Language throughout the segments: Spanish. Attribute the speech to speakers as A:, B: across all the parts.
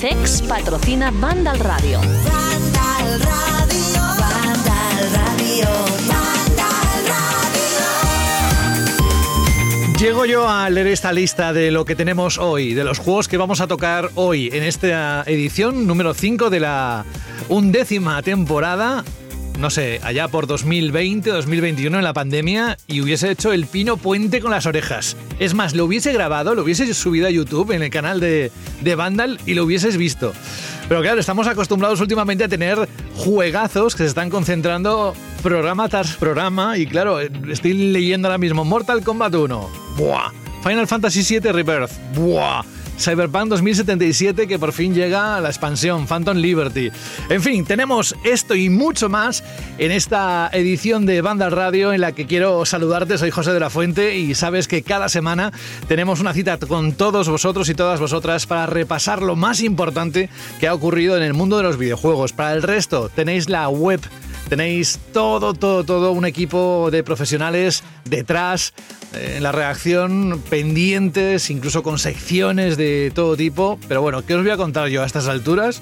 A: CEX patrocina Vandal Radio.
B: Vandal Radio. Vandal Radio. Vandal Radio.
C: Llego yo a leer esta lista de lo que tenemos hoy, de los juegos que vamos a tocar hoy en esta edición número 5 de la undécima temporada no sé, allá por 2020 2021 en la pandemia y hubiese hecho el pino puente con las orejas. Es más, lo hubiese grabado, lo hubiese subido a YouTube en el canal de, de Vandal y lo hubieses visto. Pero claro, estamos acostumbrados últimamente a tener juegazos que se están concentrando programa tras programa y claro, estoy leyendo ahora mismo Mortal Kombat 1. Buah. Final Fantasy VII Rebirth. Buah. Cyberpunk 2077 que por fin llega a la expansión Phantom Liberty. En fin, tenemos esto y mucho más en esta edición de Banda Radio en la que quiero saludarte. Soy José de la Fuente y sabes que cada semana tenemos una cita con todos vosotros y todas vosotras para repasar lo más importante que ha ocurrido en el mundo de los videojuegos. Para el resto tenéis la web Tenéis todo, todo, todo un equipo de profesionales detrás eh, en la redacción, pendientes, incluso con secciones de todo tipo. Pero bueno, ¿qué os voy a contar yo a estas alturas?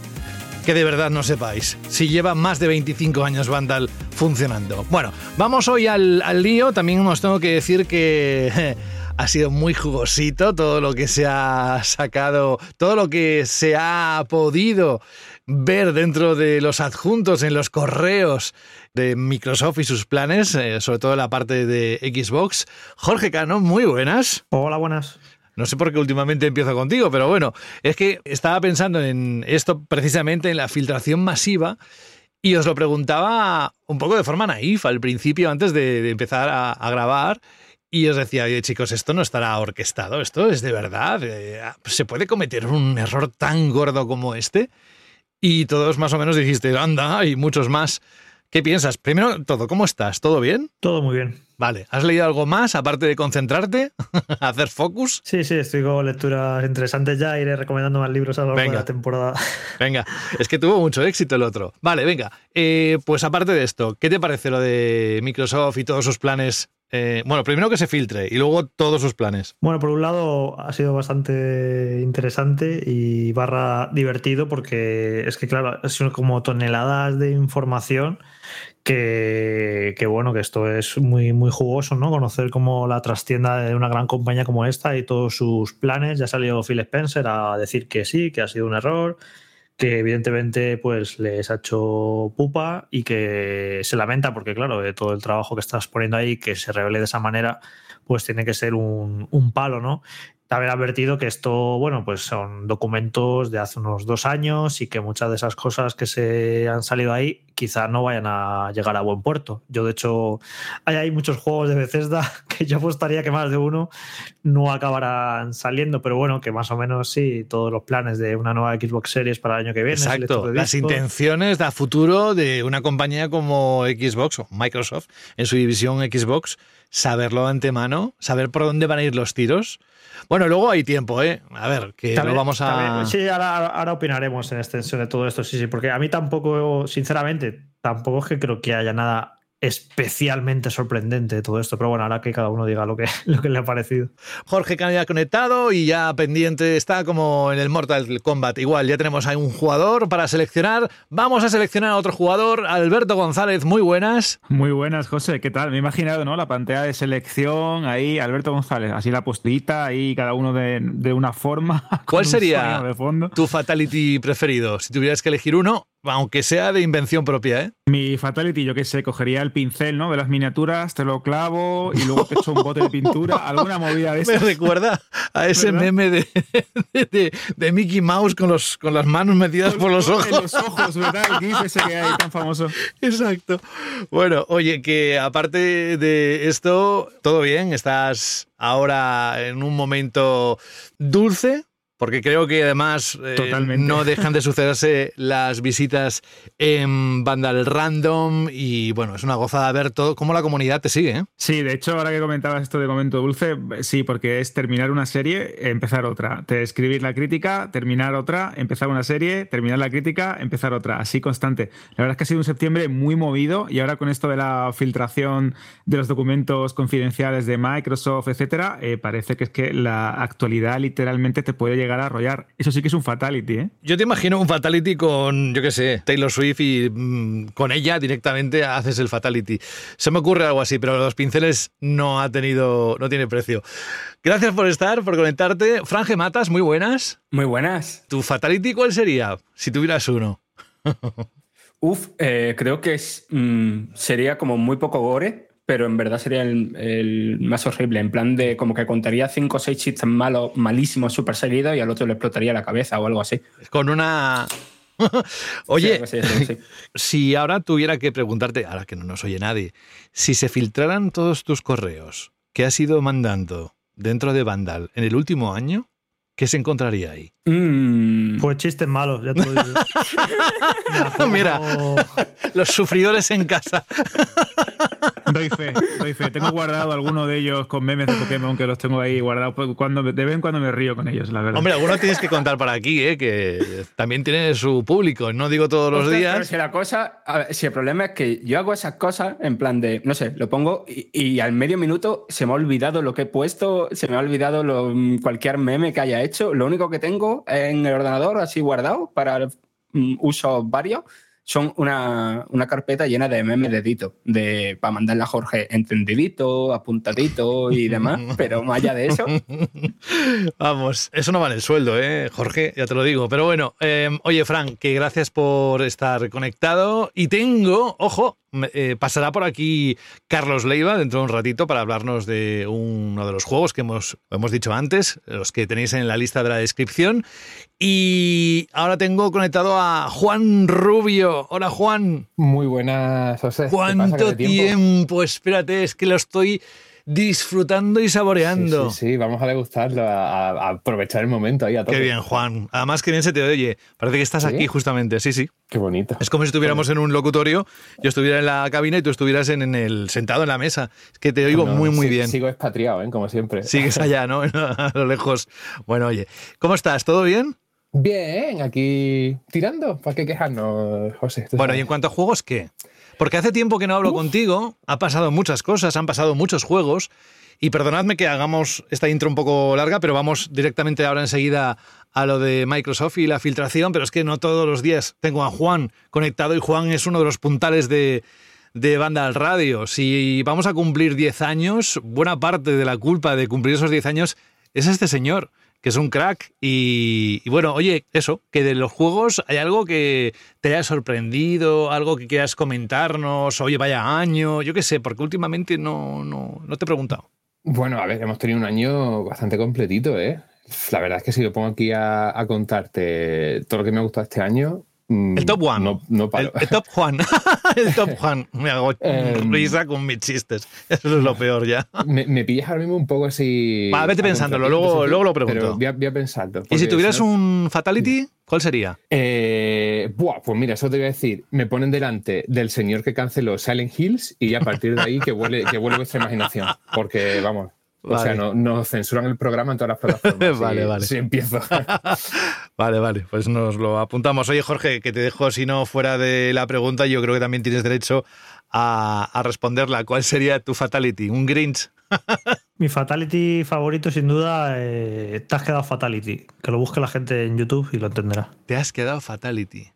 C: Que de verdad no sepáis. Si lleva más de 25 años Vandal funcionando. Bueno, vamos hoy al, al lío. También os tengo que decir que... ha sido muy jugosito todo lo que se ha sacado, todo lo que se ha podido ver dentro de los adjuntos en los correos de Microsoft y sus planes, eh, sobre todo la parte de Xbox. Jorge Cano, muy buenas.
D: Hola, buenas.
C: No sé por qué últimamente empiezo contigo, pero bueno, es que estaba pensando en esto precisamente, en la filtración masiva, y os lo preguntaba un poco de forma naif al principio, antes de, empezar a, grabar. Y os decía, oye chicos, esto no estará orquestado, esto es de verdad. Eh, ¿Se puede cometer un error tan gordo como este? Y todos más o menos dijiste, anda, y muchos más. ¿Qué piensas? Primero todo, ¿cómo estás? ¿Todo bien?
D: Todo muy bien.
C: Vale, ¿has leído algo más aparte de concentrarte, hacer focus?
D: Sí, sí, estoy con lecturas interesantes ya, iré recomendando más libros a lo largo de la temporada.
C: Venga, es que tuvo mucho éxito el otro. Vale, venga, eh, pues aparte de esto, ¿qué te parece lo de Microsoft y todos sus planes eh, bueno, primero que se filtre y luego todos sus planes.
D: Bueno, por un lado ha sido bastante interesante y barra divertido porque es que, claro, son como toneladas de información que, bueno, que esto es muy, muy jugoso, ¿no? Conocer como la trastienda de una gran compañía como esta y todos sus planes. Ya salió Phil Spencer a decir que sí, que ha sido un error que evidentemente pues les ha hecho pupa y que se lamenta porque claro, de todo el trabajo que estás poniendo ahí, que se revele de esa manera, pues tiene que ser un, un palo, ¿no? Haber advertido que esto, bueno, pues son documentos de hace unos dos años y que muchas de esas cosas que se han salido ahí quizá no vayan a llegar a buen puerto. Yo, de hecho, hay, hay muchos juegos de Bethesda que yo apostaría que más de uno no acabarán saliendo, pero bueno, que más o menos sí, todos los planes de una nueva Xbox Series para el año que viene.
C: Exacto, las intenciones de futuro de una compañía como Xbox o Microsoft en su división Xbox, saberlo antemano, saber por dónde van a ir los tiros bueno, luego hay tiempo, ¿eh? A ver, que lo vamos a.
D: Sí, ahora, ahora, opinaremos en extensión de todo esto, sí, sí, porque a mí tampoco, sinceramente, tampoco es que creo que haya nada especialmente sorprendente todo esto, pero bueno, ahora que cada uno diga lo que, lo que le ha parecido.
C: Jorge ya conectado y ya pendiente está como en el Mortal Kombat. Igual, ya tenemos ahí un jugador para seleccionar. Vamos a seleccionar a otro jugador, Alberto González, muy buenas.
E: Muy buenas, José, ¿qué tal? Me he imaginado, ¿no? La pantalla de selección, ahí Alberto González, así la postita, ahí cada uno de, de una forma.
C: ¿Cuál sería tu fatality preferido? Si tuvieras que elegir uno, aunque sea de invención propia, ¿eh?
E: Mi fatality, yo qué sé, cogería el pincel, ¿no? De las miniaturas, te lo clavo y luego te echo un bote de pintura, alguna movida de
C: esas. Me recuerda a ese meme de, de, Mickey Mouse con, los, con las manos metidas por los ojos.
E: En los ojos, ¿verdad? El gif ese que hay tan famoso.
C: Exacto. Bueno, oye, que aparte de esto, todo bien, estás ahora en un momento dulce porque creo que además eh, no dejan de sucederse las visitas en Vandal Random y bueno, es una gozada ver todo cómo la comunidad te sigue. ¿eh?
E: Sí, de hecho, ahora que comentabas esto de momento dulce, sí, porque es terminar una serie, empezar otra. Te escribir la crítica, terminar otra, empezar una serie, terminar la crítica, empezar otra. Así constante. La verdad es que ha sido un septiembre muy movido y ahora con esto de la filtración de los documentos confidenciales de Microsoft, etcétera, eh, parece que es que la actualidad literalmente te puede llegar a arrollar. Eso sí que es un fatality, ¿eh?
C: Yo te imagino un Fatality con, yo qué sé, Taylor Swift y mm, con ella directamente haces el Fatality. Se me ocurre algo así, pero los pinceles no ha tenido, no tiene precio. Gracias por estar, por conectarte. Franje Matas, muy buenas.
F: Muy buenas.
C: ¿Tu Fatality cuál sería? Si tuvieras uno.
F: Uf, eh, creo que es, mm, sería como muy poco gore, pero en verdad sería el, el más horrible. En plan de como que contaría cinco o seis chistes malos, malísimos, súper seguidos y al otro le explotaría la cabeza o algo así.
C: Con una... Oye, si ahora tuviera que preguntarte, ahora que no nos oye nadie, si se filtraran todos tus correos que has ido mandando dentro de Vandal en el último año, ¿qué se encontraría ahí?
F: Mm,
D: Pues chistes malos, ya te lo digo.
C: Mira.
D: No-
C: Los sufridores en casa.
E: Doy fe, doy fe. Tengo guardado alguno de ellos con memes de Pokémon que los tengo ahí guardados. pues, Cuando, de vez en cuando me río con ellos, la verdad.
C: Hombre, algunos tienes que contar para aquí, ¿eh? que también tiene su público. No digo todos los
F: Ostras, Pero
C: días.
F: si la cosa, a ver, si el problema es que yo hago esas cosas en plan de, no sé, lo pongo y, y al medio minuto se me ha olvidado lo que he puesto, se me ha olvidado lo- cualquier meme que haya hecho. Lo único que tengo en el ordenador así guardado para mm, usos varios son una, una carpeta llena de memes de Dito, de, para mandarle a Jorge entendidito, apuntadito y demás, pero más allá de eso,
C: Vamos, eso no vale el sueldo, ¿eh, Jorge? Ya te lo digo. Pero bueno, eh, oye, Frank, que gracias por estar conectado. Y tengo, ojo, eh, pasará por aquí Carlos Leiva dentro de un ratito para hablarnos de uno de los juegos que hemos, hemos dicho antes, los que tenéis en la lista de la descripción. Y ahora tengo conectado a Juan Rubio. Hola, Juan.
G: Muy buenas, José. ¿Qué? ¿Qué
C: ¿Cuánto tiempo? Espérate, es que lo estoy disfrutando y saboreando.
G: Sí, sí, sí, vamos a degustarlo, a, a aprovechar el momento ahí a tope.
C: Qué bien, Juan. Además, que bien se te oye. Parece que estás
G: ¿Sí?
C: aquí justamente. Sí, sí.
G: Qué bonito.
C: Es como si estuviéramos en un locutorio, yo estuviera en la cabina y tú estuvieras en, en el sentado en la mesa. Es que te oigo
G: No,
C: muy, muy
G: sí-
C: bien.
G: Sigo expatriado, ¿eh? como siempre.
C: Sigues allá, ¿no? A lo lejos. Bueno, oye, ¿cómo estás? ¿Todo bien?
G: Bien, aquí tirando. ¿Para qué quejarnos, José?
C: Bueno, y
G: sabes.
C: en cuanto a juegos, ¿qué? Porque hace tiempo que no hablo contigo, ha pasado muchas cosas, han pasado muchos juegos. Y perdonadme que hagamos esta intro un poco larga, pero vamos directamente ahora enseguida a lo de Microsoft y la filtración. Pero es que no todos los días tengo a Juan conectado y Juan es uno de los puntales de, de Banda al Radio. Si vamos a cumplir 10 años, buena parte de la culpa de cumplir esos 10 años es este señor, que es un crack. Y, bueno, oye, eso, que de los juegos hay algo que te haya sorprendido, algo que quieras comentarnos, oye, vaya año, yo qué sé, porque últimamente no, no, no te he preguntado.
G: Bueno, a ver, hemos tenido un año bastante completito, ¿eh? La verdad es que si yo pongo aquí a, a contarte todo lo que me ha gustado este año. Mm,
C: El top one.
G: No, no
C: El,
G: paro.
C: el top Juan. el top Juan. Me hago
G: Em.
C: risa con mis chistes. Eso es lo peor ya.
G: me, me pillas ahora mismo un poco así.
C: Va, vete pensándolo, luego- luego lo pregunto.
G: Pero voy a, voy a pensarlo.
C: Y si tuvieras
G: no-
C: un Fatality, ¿cuál sería?
G: Eh, buah, pues mira, eso te voy a decir. Me ponen delante del señor que canceló Silent Hills y a partir de ahí que vuele, que vuele vuestra imaginación. Porque, vamos, o sea, no- nos censuran el programa en todas las plataformas.
C: Vale,
G: si-
C: vale.
G: Si empiezo.
C: Vale, vale, pues nos lo apuntamos. Oye, Jorge, que te dejo, si no, fuera de la pregunta, yo creo que también tienes derecho a, a responderla. ¿Cuál sería tu Fatality? ¿Un Grinch?
D: Mi fatality favorito, sin duda, eh, te has quedado fatality. Que lo busque la gente en YouTube y lo entenderá.
C: Te has quedado Fatality.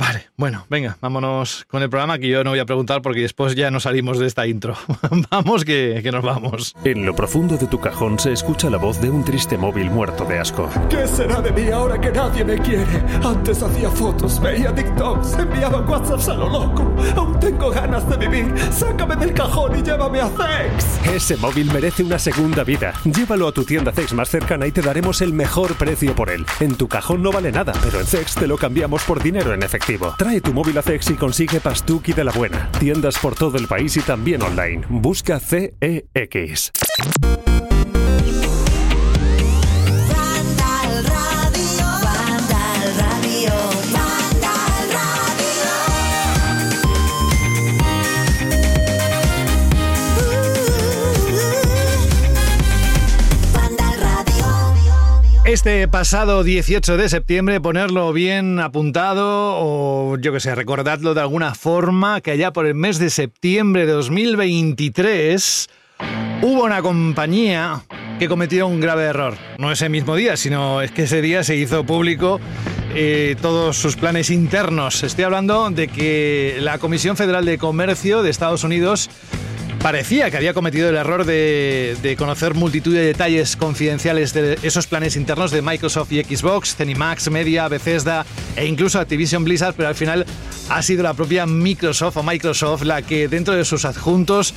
C: Vale, bueno, venga, vámonos con el programa que yo no voy a preguntar porque después ya no salimos de esta intro. vamos que, que nos vamos.
H: En lo profundo de tu cajón se escucha la voz de un triste móvil muerto de asco.
I: ¿Qué será de mí ahora que nadie me quiere? Antes hacía fotos, veía TikToks, enviaba WhatsApps a lo loco. Aún tengo ganas de vivir. Sácame del cajón y llévame a Sex.
H: Ese móvil merece una segunda vida. Llévalo a tu tienda Cex más cercana y te daremos el mejor precio por él. En tu cajón no vale nada, pero en Cex te lo cambiamos por dinero en efectivo. Trae tu móvil a Cex y consigue Pastuki de la buena. Tiendas por todo el país y también online. Busca CEX.
C: Este pasado 18 de septiembre, ponerlo bien apuntado o yo que sé, recordadlo de alguna forma, que allá por el mes de septiembre de 2023 hubo una compañía que cometió un grave error. No ese mismo día, sino es que ese día se hizo público eh, todos sus planes internos. Estoy hablando de que la Comisión Federal de Comercio de Estados Unidos parecía que había cometido el error de, de, conocer multitud de detalles confidenciales de esos planes internos de Microsoft y Xbox, Zenimax, Media, Bethesda e incluso Activision Blizzard, pero al final ha sido la propia Microsoft o Microsoft la que dentro de sus adjuntos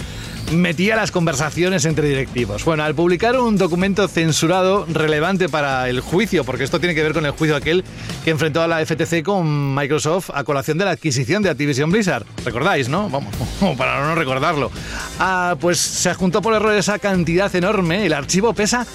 C: metía las conversaciones entre directivos. Bueno, al publicar un documento censurado relevante para el juicio, porque esto tiene que ver con el juicio aquel que enfrentó a la FTC con Microsoft a colación de la adquisición de Activision Blizzard. ¿Recordáis, no? Vamos, para no recordarlo. Ah, pues se adjuntó por error esa cantidad enorme. El archivo pesa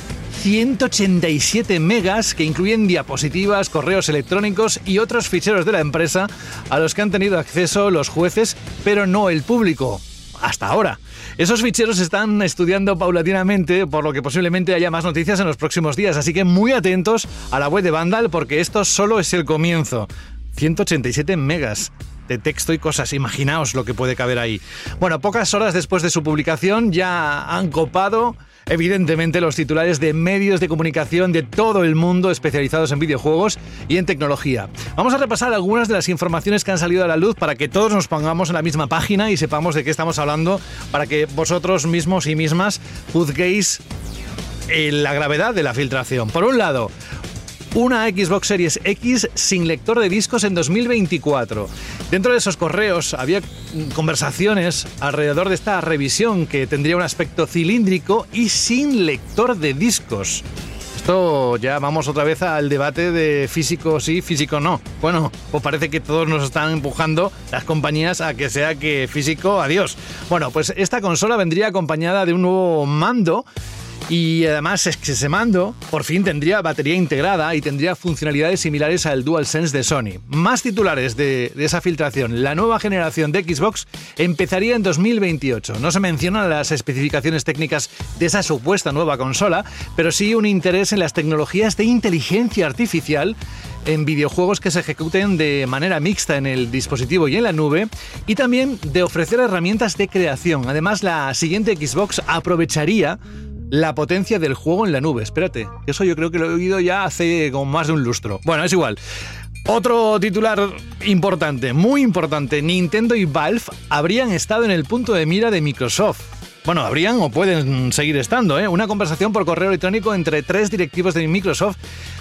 C: 187 megas que incluyen diapositivas, correos electrónicos y otros ficheros de la empresa a los que han tenido acceso los jueces, pero no el público. Hasta ahora. Esos ficheros se están estudiando paulatinamente, por lo que posiblemente haya más noticias en los próximos días, así que muy atentos a la web de Vandal porque esto solo es el comienzo. 187 megas de texto y cosas. Imaginaos lo que puede caber ahí. Bueno, pocas horas después de su publicación ya han copado evidentemente los titulares de medios de comunicación de todo el mundo especializados en videojuegos y en tecnología. Vamos a repasar algunas de las informaciones que han salido a la luz para que todos nos pongamos en la misma página y sepamos de qué estamos hablando, para que vosotros mismos y mismas juzguéis eh, la gravedad de la filtración. Por un lado, una Xbox Series X sin lector de discos en 2024. Dentro de esos correos había conversaciones alrededor de esta revisión que tendría un aspecto cilíndrico y sin lector de discos. Esto ya vamos otra vez al debate de físico sí, físico no. Bueno, pues parece que todos nos están empujando las compañías a que sea que físico, adiós. Bueno, pues esta consola vendría acompañada de un nuevo mando y además es que mando por fin tendría batería integrada y tendría funcionalidades similares al DualSense de Sony. Más titulares de, de, esa filtración. La nueva generación de Xbox empezaría en 2028. No se mencionan las especificaciones técnicas de esa supuesta nueva consola, pero sí un interés en las tecnologías de inteligencia artificial en videojuegos que se ejecuten de manera mixta en el dispositivo y en la nube y también de ofrecer herramientas de creación. Además, la siguiente Xbox aprovecharía la potencia del juego en la nube. Espérate, eso yo creo que lo he oído ya hace como más de un lustro. Bueno, es igual. Otro titular importante, muy importante, Nintendo y Valve habrían estado en el punto de mira de Microsoft. Bueno, habrían o pueden seguir estando, ¿eh? Una conversación por correo electrónico entre tres directivos de Microsoft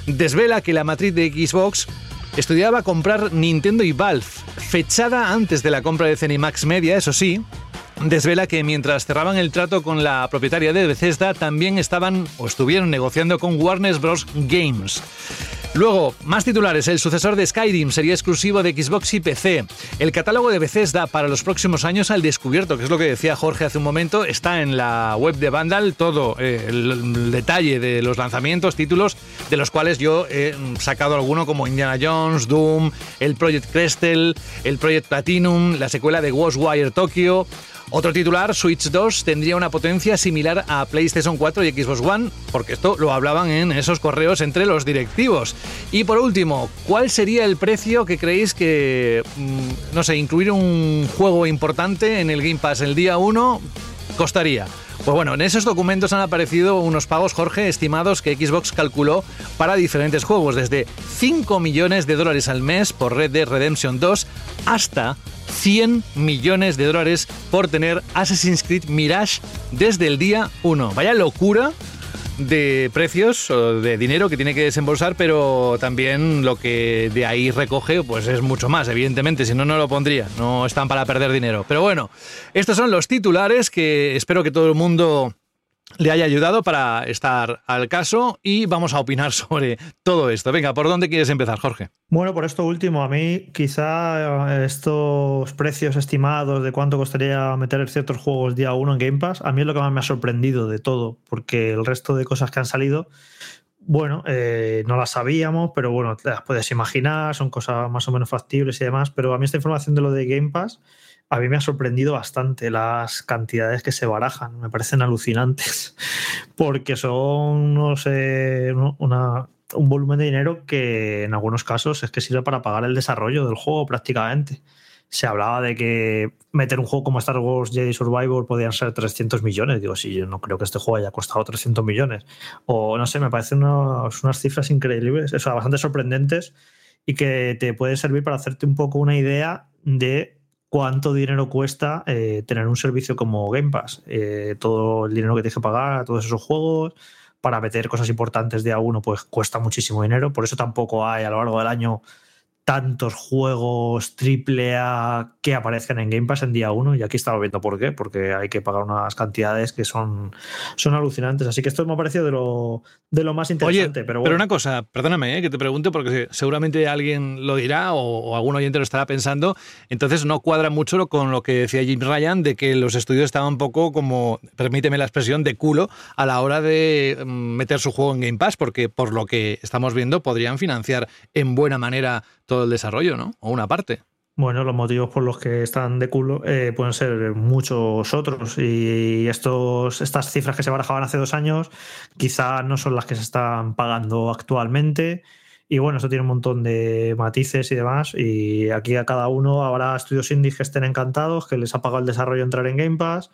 C: desvela que la matriz de Xbox estudiaba comprar Nintendo y Valve, fechada antes de la compra de Zenimax Media, eso sí, desvela que mientras cerraban el trato con la propietaria de Bethesda, también estaban o estuvieron negociando con Warner Bros. Games. Luego, más titulares. El sucesor de Skyrim sería exclusivo de Xbox y PC. El catálogo de Bethesda para los próximos años al descubierto, que es lo que decía Jorge hace un momento, está en la web de Vandal todo eh, el, detalle de los lanzamientos, títulos, de los cuales yo he sacado alguno como Indiana Jones, Doom, el Project Crestel, el Project Platinum, la secuela de Ghostwire Tokyo. Otro titular, Switch 2 tendría una potencia similar a PlayStation 4 y Xbox One, porque esto lo hablaban en esos correos entre los directivos. Y por último, ¿cuál sería el precio que creéis que, mm, no sé, incluir un juego importante en el Game Pass el día 1 costaría? Pues bueno, en esos documentos han aparecido unos pagos, Jorge, estimados que Xbox calculó para diferentes juegos, desde 5 millones de dólares al mes por Red Dead Redemption 2 hasta 100 millones de dólares por tener Assassin's Creed Mirage desde el día 1. Vaya locura de precios o de dinero que tiene que desembolsar, pero también lo que de ahí recoge pues es mucho más, evidentemente, si no, no lo pondría, no están para perder dinero. Pero bueno, estos son los titulares que espero que todo el mundo le haya ayudado para estar al caso y vamos a opinar sobre todo esto. Venga, ¿por dónde quieres empezar, Jorge?
D: Bueno, por esto último, a mí quizá estos precios estimados de cuánto costaría meter ciertos juegos día uno en Game Pass, a mí es lo que más me ha sorprendido de todo, porque el resto de cosas que han salido, bueno, eh, no las sabíamos, pero bueno, las puedes imaginar, son cosas más o menos factibles y demás, pero a mí esta información de lo de Game Pass a mí me ha sorprendido bastante las cantidades que se barajan, me parecen alucinantes, porque son, no sé, un volumen de dinero que en algunos casos es que sirve para pagar el desarrollo del juego prácticamente. Se hablaba de que meter un juego como Star Wars Jedi Survivor podían ser 300 millones. Digo, sí, yo no creo que este juego haya costado 300 millones. O no sé, me parecen unos- unas cifras increíbles, o sea, bastante sorprendentes y que te puede servir para hacerte un poco una idea de cuánto dinero cuesta eh, tener un servicio como Game Pass. Eh, todo el dinero que tienes que pagar todos esos juegos, para meter cosas importantes de a uno, pues cuesta muchísimo dinero. Por eso tampoco hay a lo largo del año tantos juegos triple A que aparezcan en Game Pass en día uno. Y aquí estamos viendo por qué, porque hay que pagar unas cantidades que son, son alucinantes. Así que esto me ha parecido de lo, de lo más interesante.
C: pero,
D: pero, bueno.
C: una cosa, perdóname eh, que te pregunte porque seguramente alguien lo dirá o, o algún oyente lo estará pensando. Entonces no cuadra mucho con lo que decía Jim Ryan de que los estudios estaban un poco como, permíteme la expresión, de culo a la hora de mm, meter su juego en Game Pass, porque por lo que estamos viendo podrían financiar en buena manera todo el desarrollo, ¿no? O una parte.
D: Bueno, los motivos por los que están de culo eh, pueden ser muchos otros y estos, estas cifras que se barajaban hace dos años quizá no son las que se están pagando actualmente y bueno, esto tiene un montón de matices y demás y aquí a cada uno habrá estudios indies que estén encantados, que les ha pagado el desarrollo entrar en Game Pass,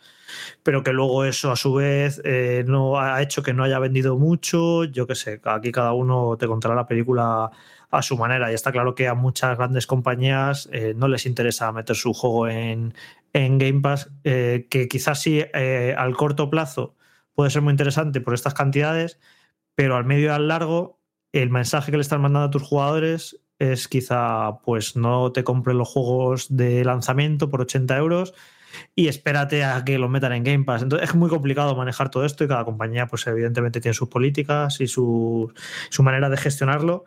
D: pero que luego eso a su vez eh, no ha hecho que no haya vendido mucho, yo qué sé, aquí cada uno te contará la película a su manera. Y está claro que a muchas grandes compañías eh, no les interesa meter su juego en, en Game Pass, eh, que quizás sí eh, al corto plazo puede ser muy interesante por estas cantidades, pero al medio y al largo el mensaje que le están mandando a tus jugadores es quizá pues no te compres los juegos de lanzamiento por 80 euros y espérate a que lo metan en Game Pass. Entonces es muy complicado manejar todo esto y cada compañía pues evidentemente tiene sus políticas y su, su manera de gestionarlo.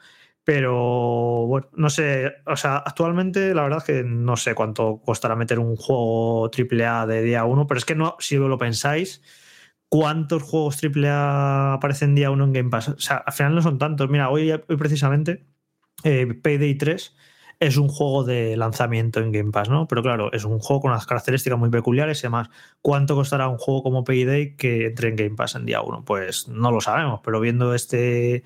D: Pero bueno, no sé, o sea, actualmente la verdad es que no sé cuánto costará meter un juego AAA de día 1, pero es que no, si lo pensáis, ¿cuántos juegos AAA aparecen día 1 en Game Pass? O sea, al final no son tantos. Mira, hoy, hoy precisamente eh, Payday 3 es un juego de lanzamiento en Game Pass, ¿no? Pero claro, es un juego con unas características muy peculiares y ¿cuánto costará un juego como Payday que entre en Game Pass en día 1? Pues no lo sabemos, pero viendo este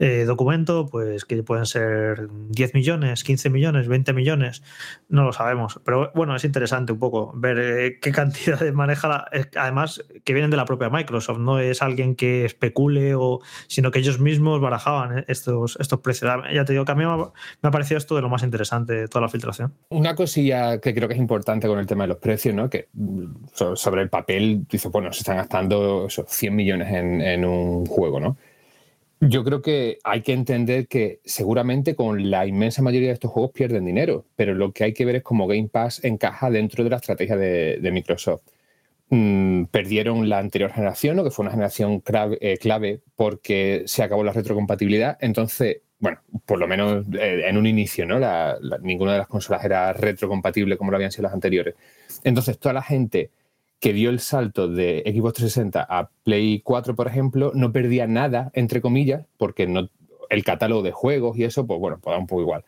D: eh, documento, pues que pueden ser 10 millones, 15 millones, 20 millones, no lo sabemos. Pero bueno, es interesante un poco ver eh, qué cantidades maneja, eh, además que vienen de la propia Microsoft, no es alguien que especule, o, sino que ellos mismos barajaban estos, estos precios. Ya te digo que a mí me ha, me ha parecido esto de lo más interesante de toda la filtración.
G: Una cosilla que creo que es importante con el tema de los precios, ¿no? Que mm, so- sobre el papel, dice, bueno, se están gastando esos 100 millones en, en un juego, ¿no? Yo creo que hay que entender que seguramente con la inmensa mayoría de estos juegos pierden dinero, pero lo que hay que ver es cómo Game Pass encaja dentro de la estrategia de, de Microsoft. Mm, perdieron la anterior generación, ¿no? que fue una generación clave, eh, clave porque se acabó la retrocompatibilidad. Entonces, bueno, por lo menos eh, en un inicio, ¿no? Ninguna de las consolas era retrocompatible como lo habían sido las anteriores. Entonces, toda la gente que dio el salto de Xbox 360 a Play 4, por ejemplo, no perdía nada, entre comillas, porque no, el catálogo de juegos y eso, pues bueno, pues da un poco igual.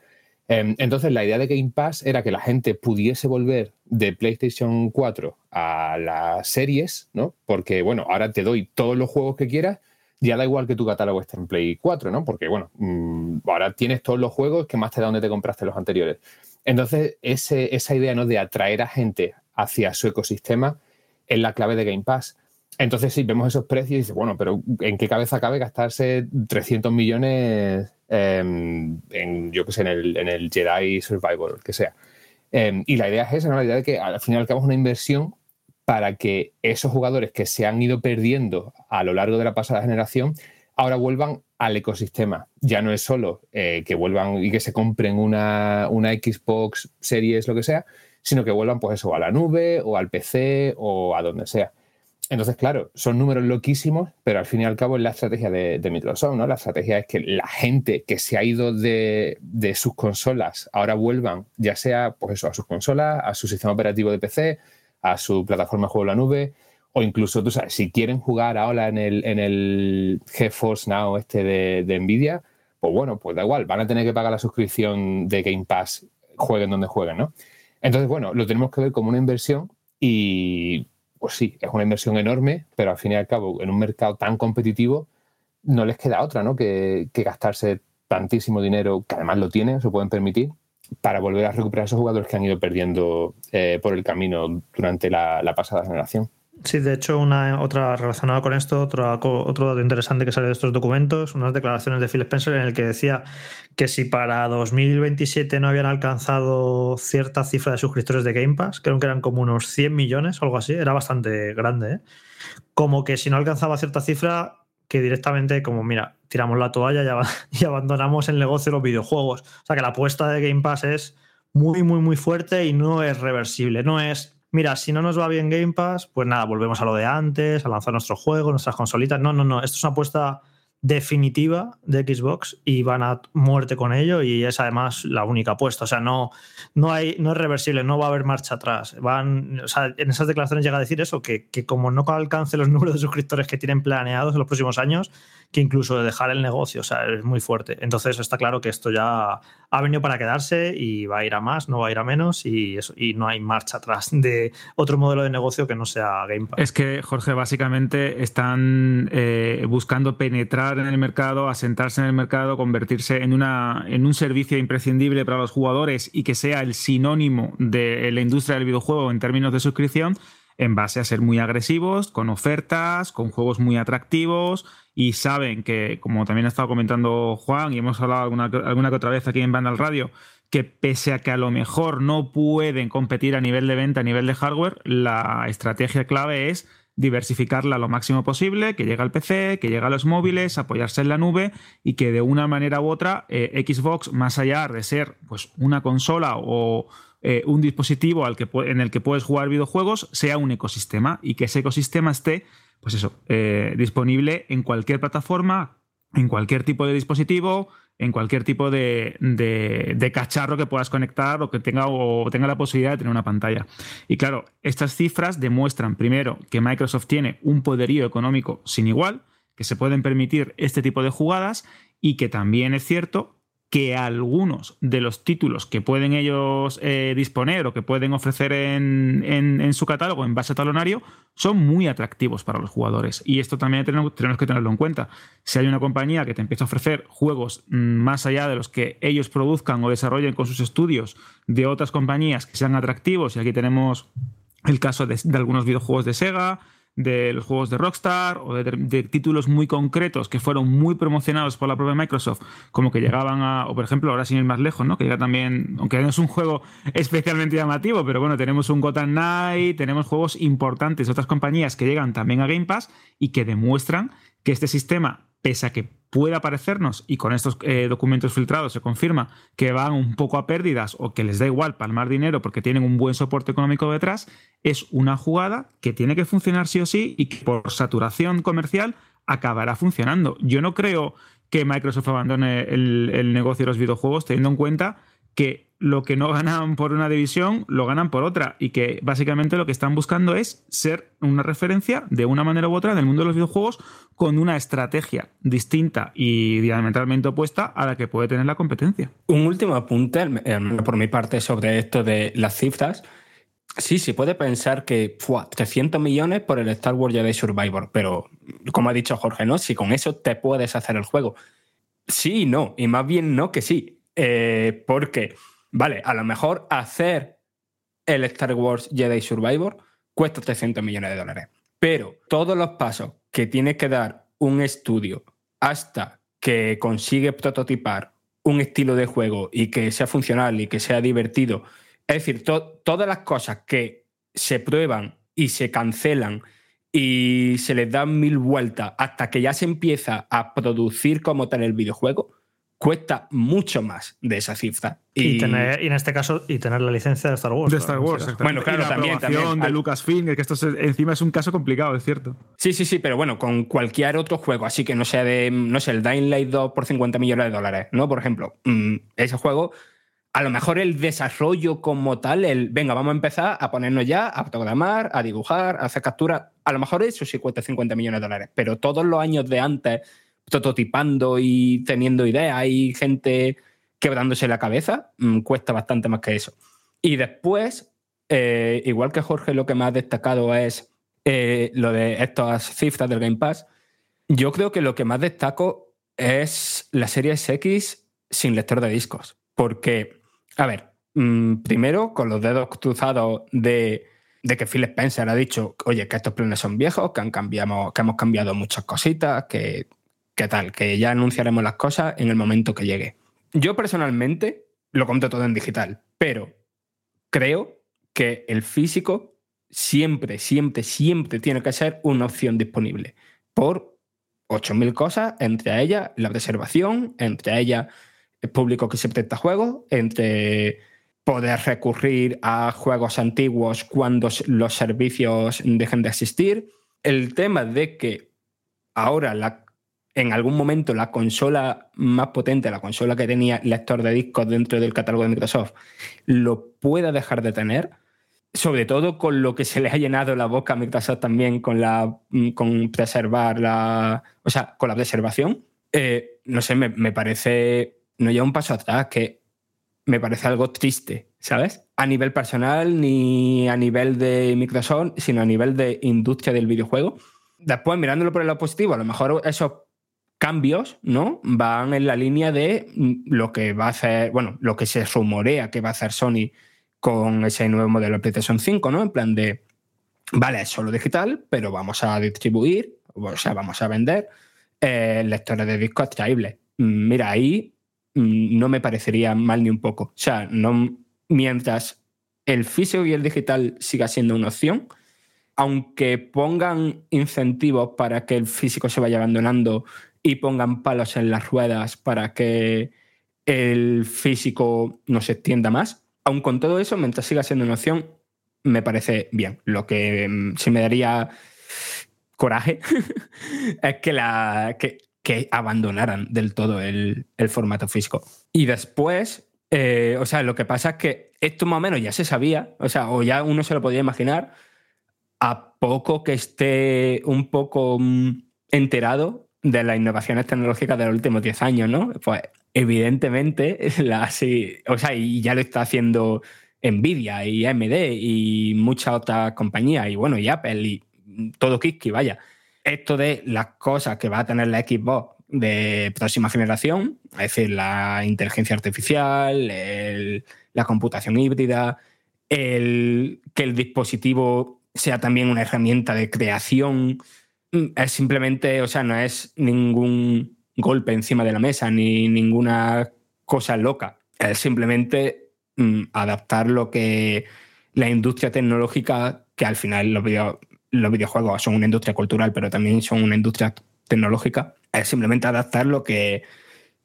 G: Em, Entonces, la idea de Game Pass era que la gente pudiese volver de PlayStation 4 a las series, ¿no? Porque, bueno, ahora te doy todos los juegos que quieras, ya da igual que tu catálogo esté en Play 4, ¿no? Porque, bueno, mm, ahora tienes todos los juegos que más te da donde te compraste los anteriores. Entonces, esa idea, ¿no? De atraer a gente hacia su ecosistema es la clave de Game Pass. Entonces, si vemos esos precios y dices, bueno, pero ¿en qué cabeza cabe gastarse 300 millones em, en, yo qué sé, en el, Jedi Survivor, el que sea? Em, y la idea es esa, ¿no? La idea de que al final y al cabo es una inversión para que esos jugadores que se han ido perdiendo a lo largo de la pasada generación ahora vuelvan al ecosistema. Ya no es solo eh, que vuelvan y que se compren una, una Xbox Series, lo que sea, sino que vuelvan pues eso, a la nube o al PC o a donde sea. Entonces, claro, son números loquísimos, pero al fin y al cabo es la estrategia de, de Microsoft, ¿no? La estrategia es que la gente que se ha ido de, de sus consolas ahora vuelvan, ya sea pues eso, a sus consolas, a su sistema operativo de PC, a su plataforma de juego en la nube, o incluso, tú sabes, si quieren jugar ahora en el, en el GeForce Now este de, de Nvidia, pues bueno, pues da igual, van a tener que pagar la suscripción de Game Pass, jueguen donde jueguen, ¿no? Entonces, bueno, lo tenemos que ver como una inversión y, pues sí, es una inversión enorme, pero al fin y al cabo, en un mercado tan competitivo, no les queda otra, ¿no? Que, que gastarse tantísimo dinero, que además lo tienen, se pueden permitir, para volver a recuperar esos jugadores que han ido perdiendo eh, por el camino durante la, la pasada generación.
D: Sí, de hecho, una otra relacionada con esto, otro, otro dato interesante que sale de estos documentos, unas declaraciones de Phil Spencer en el que decía que si para 2027 no habían alcanzado cierta cifra de suscriptores de Game Pass, creo que eran como unos 100 millones o algo así, era bastante grande, ¿eh? como que si no alcanzaba cierta cifra, que directamente como, mira, tiramos la toalla y, ab- y abandonamos el negocio de los videojuegos. O sea que la apuesta de Game Pass es muy, muy, muy fuerte y no es reversible. No es, mira, si no nos va bien Game Pass, pues nada, volvemos a lo de antes, a lanzar nuestros juegos, nuestras consolitas. No, no, no. Esto es una apuesta definitiva de Xbox y van a muerte con ello y es además la única apuesta. O sea, no, no, hay, no es reversible, no va a haber marcha atrás. Van, o sea, en esas declaraciones llega a decir eso, que, que como no alcance los números de suscriptores que tienen planeados en los próximos años, que incluso de dejar el negocio, o sea, es muy fuerte. Entonces está claro que esto ya ha venido para quedarse y va a ir a más, no va a ir a menos y, eso, y no hay marcha atrás de otro modelo de negocio que no sea Game Pass.
E: Es que, Jorge, básicamente están eh, buscando penetrar en el mercado, asentarse en el mercado, convertirse en, una, en un servicio imprescindible para los jugadores y que sea el sinónimo de la industria del videojuego en términos de suscripción, en base a ser muy agresivos, con ofertas, con juegos muy atractivos y saben que, como también ha estado comentando Juan y hemos hablado alguna, alguna que otra vez aquí en Vandal Radio, que pese a que a lo mejor no pueden competir a nivel de venta, a nivel de hardware, la estrategia clave es diversificarla lo máximo posible, que llegue al PC, que llegue a los móviles, apoyarse en la nube y que de una manera u otra eh, Xbox, más allá de ser pues, una consola o eh, un dispositivo al que, en el que puedes jugar videojuegos, sea un ecosistema y que ese ecosistema esté, pues eso, eh, disponible en cualquier plataforma, en cualquier tipo de dispositivo, en cualquier tipo de, de, de, cacharro que puedas conectar o que tenga, o tenga la posibilidad de tener una pantalla. Y claro, estas cifras demuestran primero que Microsoft tiene un poderío económico sin igual, que se pueden permitir este tipo de jugadas y que también es cierto que algunos de los títulos que pueden ellos eh, disponer o que pueden ofrecer en, en, su catálogo en base a talonario son muy atractivos para los jugadores. Y esto también tenemos, que tenerlo en cuenta. Si hay una compañía que te empieza a ofrecer juegos mm, más allá de los que ellos produzcan o desarrollen con sus estudios de otras compañías que sean atractivos, y aquí tenemos el caso de algunos videojuegos de Sega, de los juegos de Rockstar o de, títulos muy concretos que fueron muy promocionados por la propia Microsoft, como que llegaban a, o por ejemplo, ahora sin ir más lejos, ¿no? Que llega también, aunque no es un juego especialmente llamativo, pero bueno, tenemos un Gotham Knight, tenemos juegos importantes de otras compañías que llegan también a Game Pass y que demuestran que este sistema, pese a que pueda parecernos, y con estos eh, documentos filtrados se confirma que van un poco a pérdidas o que les da igual palmar dinero porque tienen un buen soporte económico detrás, es una jugada que tiene que funcionar sí o sí y que por saturación comercial acabará funcionando. Yo no creo que Microsoft abandone el, el negocio de los videojuegos teniendo en cuenta que lo que no ganan por una división lo ganan por otra y que básicamente lo que están buscando es ser una referencia de una manera u otra en el mundo de los videojuegos con una estrategia distinta y diametralmente opuesta a la que puede tener la competencia.
F: Un último apunte por mi parte sobre esto de las cifras. Sí, se puede pensar que ¡fua! 300 millones por el Star Wars Jedi Survivor, pero como ha dicho Jorge, ¿no? Si con eso te puedes hacer el juego. Sí y no, y más bien no que sí. Eh, porque, vale, a lo mejor hacer el Star Wars Jedi Survivor cuesta 300 millones de dólares. Pero todos los pasos que tiene que dar un estudio hasta que consigue prototipar un estilo de juego y que sea funcional y que sea divertido, es decir, to todas las cosas que se prueban y se cancelan y se les dan mil vueltas hasta que ya se empieza a producir como tal el videojuego, cuesta mucho más de esa cifra.
D: Y, y, tener, y, en este caso, y tener la licencia de Star Wars.
E: De Star Wars,
F: claro. Bueno, claro,
E: y la
F: también, también.
E: de Lucasfilm, que esto es, encima es un caso complicado, es cierto.
F: Sí, sí, sí, pero bueno, con cualquier otro juego, así que no sea de, no sé, el Dying Light 2 por 50 millones de dólares, ¿no? Por ejemplo, mmm, ese juego, a lo mejor el desarrollo como tal, el, venga, vamos a empezar a ponernos ya a fotogramar, a dibujar, a hacer capturas, a lo mejor eso sí cuesta 50 millones de dólares, pero todos los años de antes prototipando y teniendo ideas y gente quebrándose la cabeza, mmm, cuesta bastante más que eso. Y después, eh, igual que Jorge, lo que más ha destacado es eh, lo de estas cifras del Game Pass. Yo creo que lo que más destaco es la serie X sin lector de discos. Porque, a ver, mm, primero con los dedos cruzados de, de que Phil Spencer ha dicho, oye, que estos planes son viejos, que, han cambiado, que hemos cambiado muchas cositas, que, que tal, que ya anunciaremos las cosas en el momento que llegue. Yo personalmente lo compro todo en digital, pero creo que el físico siempre, siempre, siempre tiene que ser una opción disponible por 8.000 cosas, entre ellas la reservación, entre ellas el público que se presta juegos, entre poder recurrir a juegos antiguos cuando los servicios dejen de existir. El tema de que ahora la, en algún momento la consola más potente, la consola que tenía lector de discos dentro del catálogo de Microsoft, lo pueda dejar de tener, sobre todo con lo que se le ha llenado la boca a Microsoft también con la mm, con preservar la. O sea, con la preservación. eh, no sé, me, me parece. No lleva un paso atrás, que me parece algo triste, ¿sabes? A nivel personal, ni a nivel de Microsoft, sino a nivel de industria del videojuego. Después, mirándolo por el lado positivo, a lo mejor esos cambios, ¿no? Van en la línea de mm, lo que va a hacer, bueno, lo que se rumorea que va a hacer Sony con ese nuevo modelo de PlayStation 5, ¿no? En plan de, vale, es solo digital, pero vamos a distribuir, o sea, vamos a vender eh, lectores de disco extraíbles. Mm, Mira, ahí mm, no me parecería mal ni un poco. O sea, no, mientras el físico y el digital siga siendo una opción, aunque pongan incentivos para que el físico se vaya abandonando y pongan palos en las ruedas para que el físico no se extienda más, aun con todo eso, mientras siga siendo una opción, me parece bien. Lo que mm, sí me daría coraje es que, la, que, abandonaran del todo el, el formato físico. Y después, eh, o sea, lo que pasa es que esto más o menos ya se sabía, o sea, o ya uno se lo podía imaginar, a poco que esté un poco mm, enterado de las innovaciones tecnológicas de los últimos 10 años, ¿no? Pues evidentemente, la, o sea, y ya lo está haciendo Nvidia y AMD y muchas otras compañías, y bueno, y Apple y todo Kiski, vaya. Esto de las cosas que va a tener la Xbox de próxima generación, es decir, la inteligencia artificial, la computación híbrida, el, que el dispositivo sea también una herramienta de creación, es simplemente, o sea, no es ningún golpe encima de la mesa ni ninguna cosa loca. Es simplemente mm, adaptar lo que la industria tecnológica, que al final los, video- los videojuegos son una industria cultural, pero también son una industria tecnológica, es simplemente adaptar lo que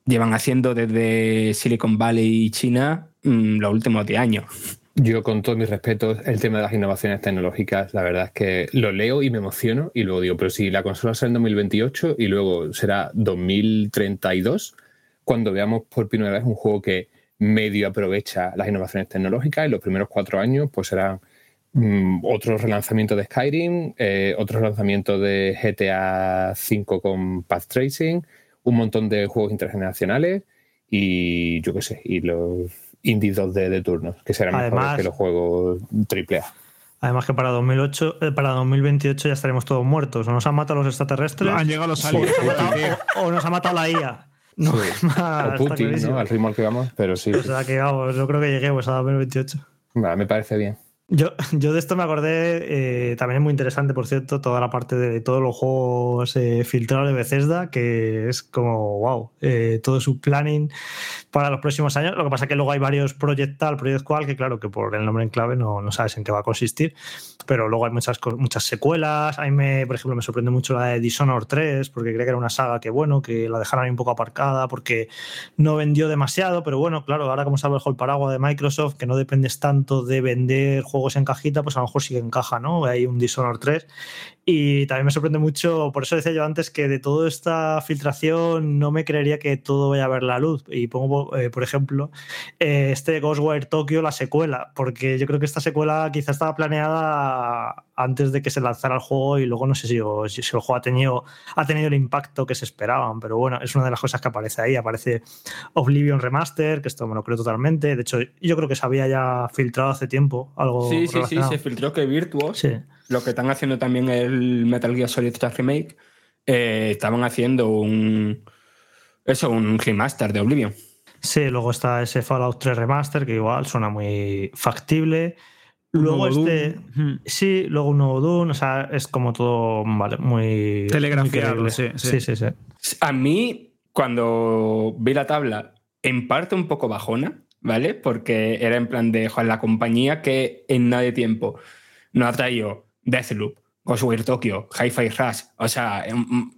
F: llevan haciendo desde Silicon Valley y China mm, los últimos 10 años.
G: Yo, con todos mis respetos, el tema de las innovaciones tecnológicas, la verdad es que lo leo y me emociono y luego digo, pero si la consola será en 2028 y luego será 2032, cuando veamos por primera vez un juego que medio aprovecha las innovaciones tecnológicas, en los primeros cuatro años, pues será mm, otro relanzamiento de Skyrim, eh, otro relanzamiento de GTA V con Path Tracing, un montón de juegos intergeneracionales y yo qué sé, y los indie 2D de turnos, que serán mejores
D: Además-
G: que los juegos AAA.
D: Además que para 2008, eh, para 2028 ya estaremos todos muertos. O nos han matado los extraterrestres.
E: Han llegado los
D: o
E: aliens.
D: nos ha matado- o, o nos ha matado la IA. No,
G: Sí.
D: más,
G: o Putin. ¿no? Al ritmo al que vamos, pero sí.
D: O sea que vamos, yo creo que lleguemos a 2028.
G: Vale, me parece bien.
D: Yo, yo de esto me acordé, eh, también es muy interesante, por cierto, toda la parte de todos los juegos eh, filtrados de Bethesda, que es como, wow, eh, todo su planning para los próximos años. Lo que pasa es que luego hay varios Project tal, cual, que claro, que por el nombre en clave no, no sabes en qué va a consistir, pero luego hay muchas, muchas secuelas. A mí, me, por ejemplo, me sorprende mucho la de Dishonored 3, porque creía que era una saga que, bueno, que la dejaron ahí un poco aparcada, porque no vendió demasiado, pero bueno, claro, ahora como bajo el paraguas de Microsoft, que no dependes tanto de vender en cajita, pues a lo mejor sí que encaja, ¿no? Hay un Dishonored 3. Y también me sorprende mucho, por eso decía yo antes que de toda esta filtración no me creería que todo vaya a ver la luz. Y pongo, eh, por ejemplo, eh, este Ghostwire Tokyo, la secuela, porque yo creo que esta secuela quizá estaba planeada antes de que se lanzara el juego y luego no sé si, o- si el juego ha tenido, ha tenido el impacto que se esperaban, pero bueno, es una de las cosas que aparece ahí. Aparece Oblivion Remaster, que esto me lo creo totalmente. De hecho, yo creo que se había ya filtrado hace tiempo algo.
F: Sí, sí, sí, se filtró que Virtuos,
D: Sí.
F: Lo que están haciendo también el Metal Gear Solid 3 Remake, eh, estaban haciendo un. Eso, un remaster de Oblivion.
D: Sí, luego está ese Fallout 3 Remaster, que igual suena muy factible. Luego
E: nuevo
D: este.
E: Doom.
D: Sí, luego un nuevo Dune, o sea, es como todo, vale, muy.
E: Telegrafiado,
D: muy
E: sí, sí.
D: sí, sí, sí.
F: A mí, cuando vi la tabla, en parte un poco bajona, ¿vale? Porque era en plan de, joder, la compañía que en nada de tiempo nos ha traído Deathloop, Ghostwire Tokyo, Hi-Fi Rush, o sea, em,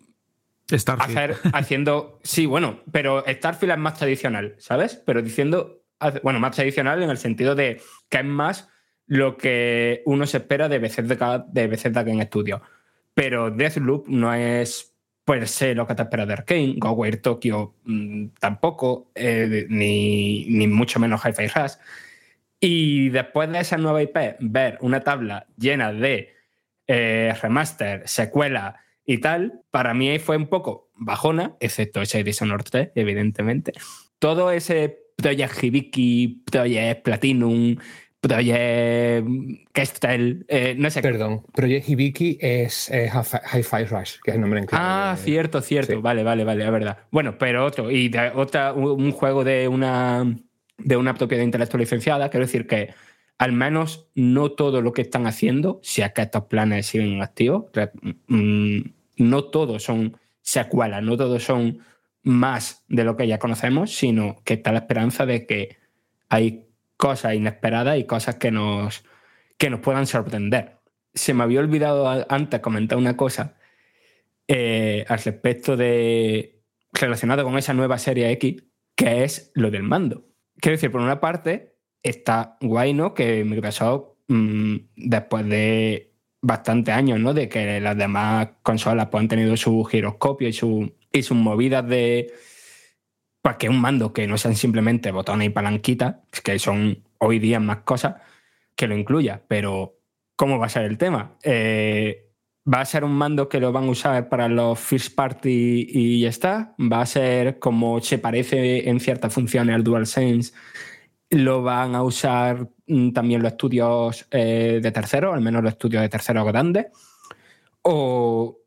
E: Starfield.
F: hacer, haciendo. Sí, bueno, pero Starfield es más tradicional, ¿sabes? Pero diciendo. Bueno, más tradicional en el sentido de que es más lo que uno se espera de Bethesda, de Bethesda Game Studio. Pero Deathloop no es per se lo que te espera de Arkane, Ghostwire Tokyo mm, tampoco, eh, ni, ni mucho menos Hi-Fi Rush. Y después de esa nueva IP, ver una tabla llena de eh, remaster, secuela y tal, para mí fue un poco bajona, excepto ese Dishonored 3, evidentemente. Todo ese Project Hibiki, Project Platinum, Project Kestel, eh, no sé.
G: Perdón, Project Hibiki es, es Hi- Hi-Fi Rush, que es el nombre en clave.
F: Ah,
G: de-
F: cierto, cierto.
G: Sí.
F: Vale, vale, vale, es verdad. Bueno, pero otro, y de otra, un juego de una, de una propiedad intelectual licenciada, quiero decir que al menos no todo lo que están haciendo, si es que estos planes siguen activos, re- mm, no todos son secuelas, no todos son más de lo que ya conocemos, sino que está la esperanza de que hay cosas inesperadas y cosas que nos, que nos puedan sorprender. Se me había olvidado antes comentar una cosa eh, al respecto de relacionado con esa nueva serie X, que es lo del mando. Quiero decir, por una parte, está guay, ¿no? Que Microsoft, mm, después de bastantes años, ¿no? De que las demás consolas pues, han tenido su giroscopio y, su, y sus movidas de. Pues que un mando que no sean simplemente botones y palanquitas, que son hoy día más cosas, que lo incluya. Pero, ¿cómo va a ser el tema? Eh, ¿Va a ser un mando que lo van a usar para los first party y ya está? ¿Va a ser como se parece en ciertas funciones al DualSense? ¿Lo van a usar mm, también los estudios eh, de terceros, al menos los estudios de terceros grandes? ¿O,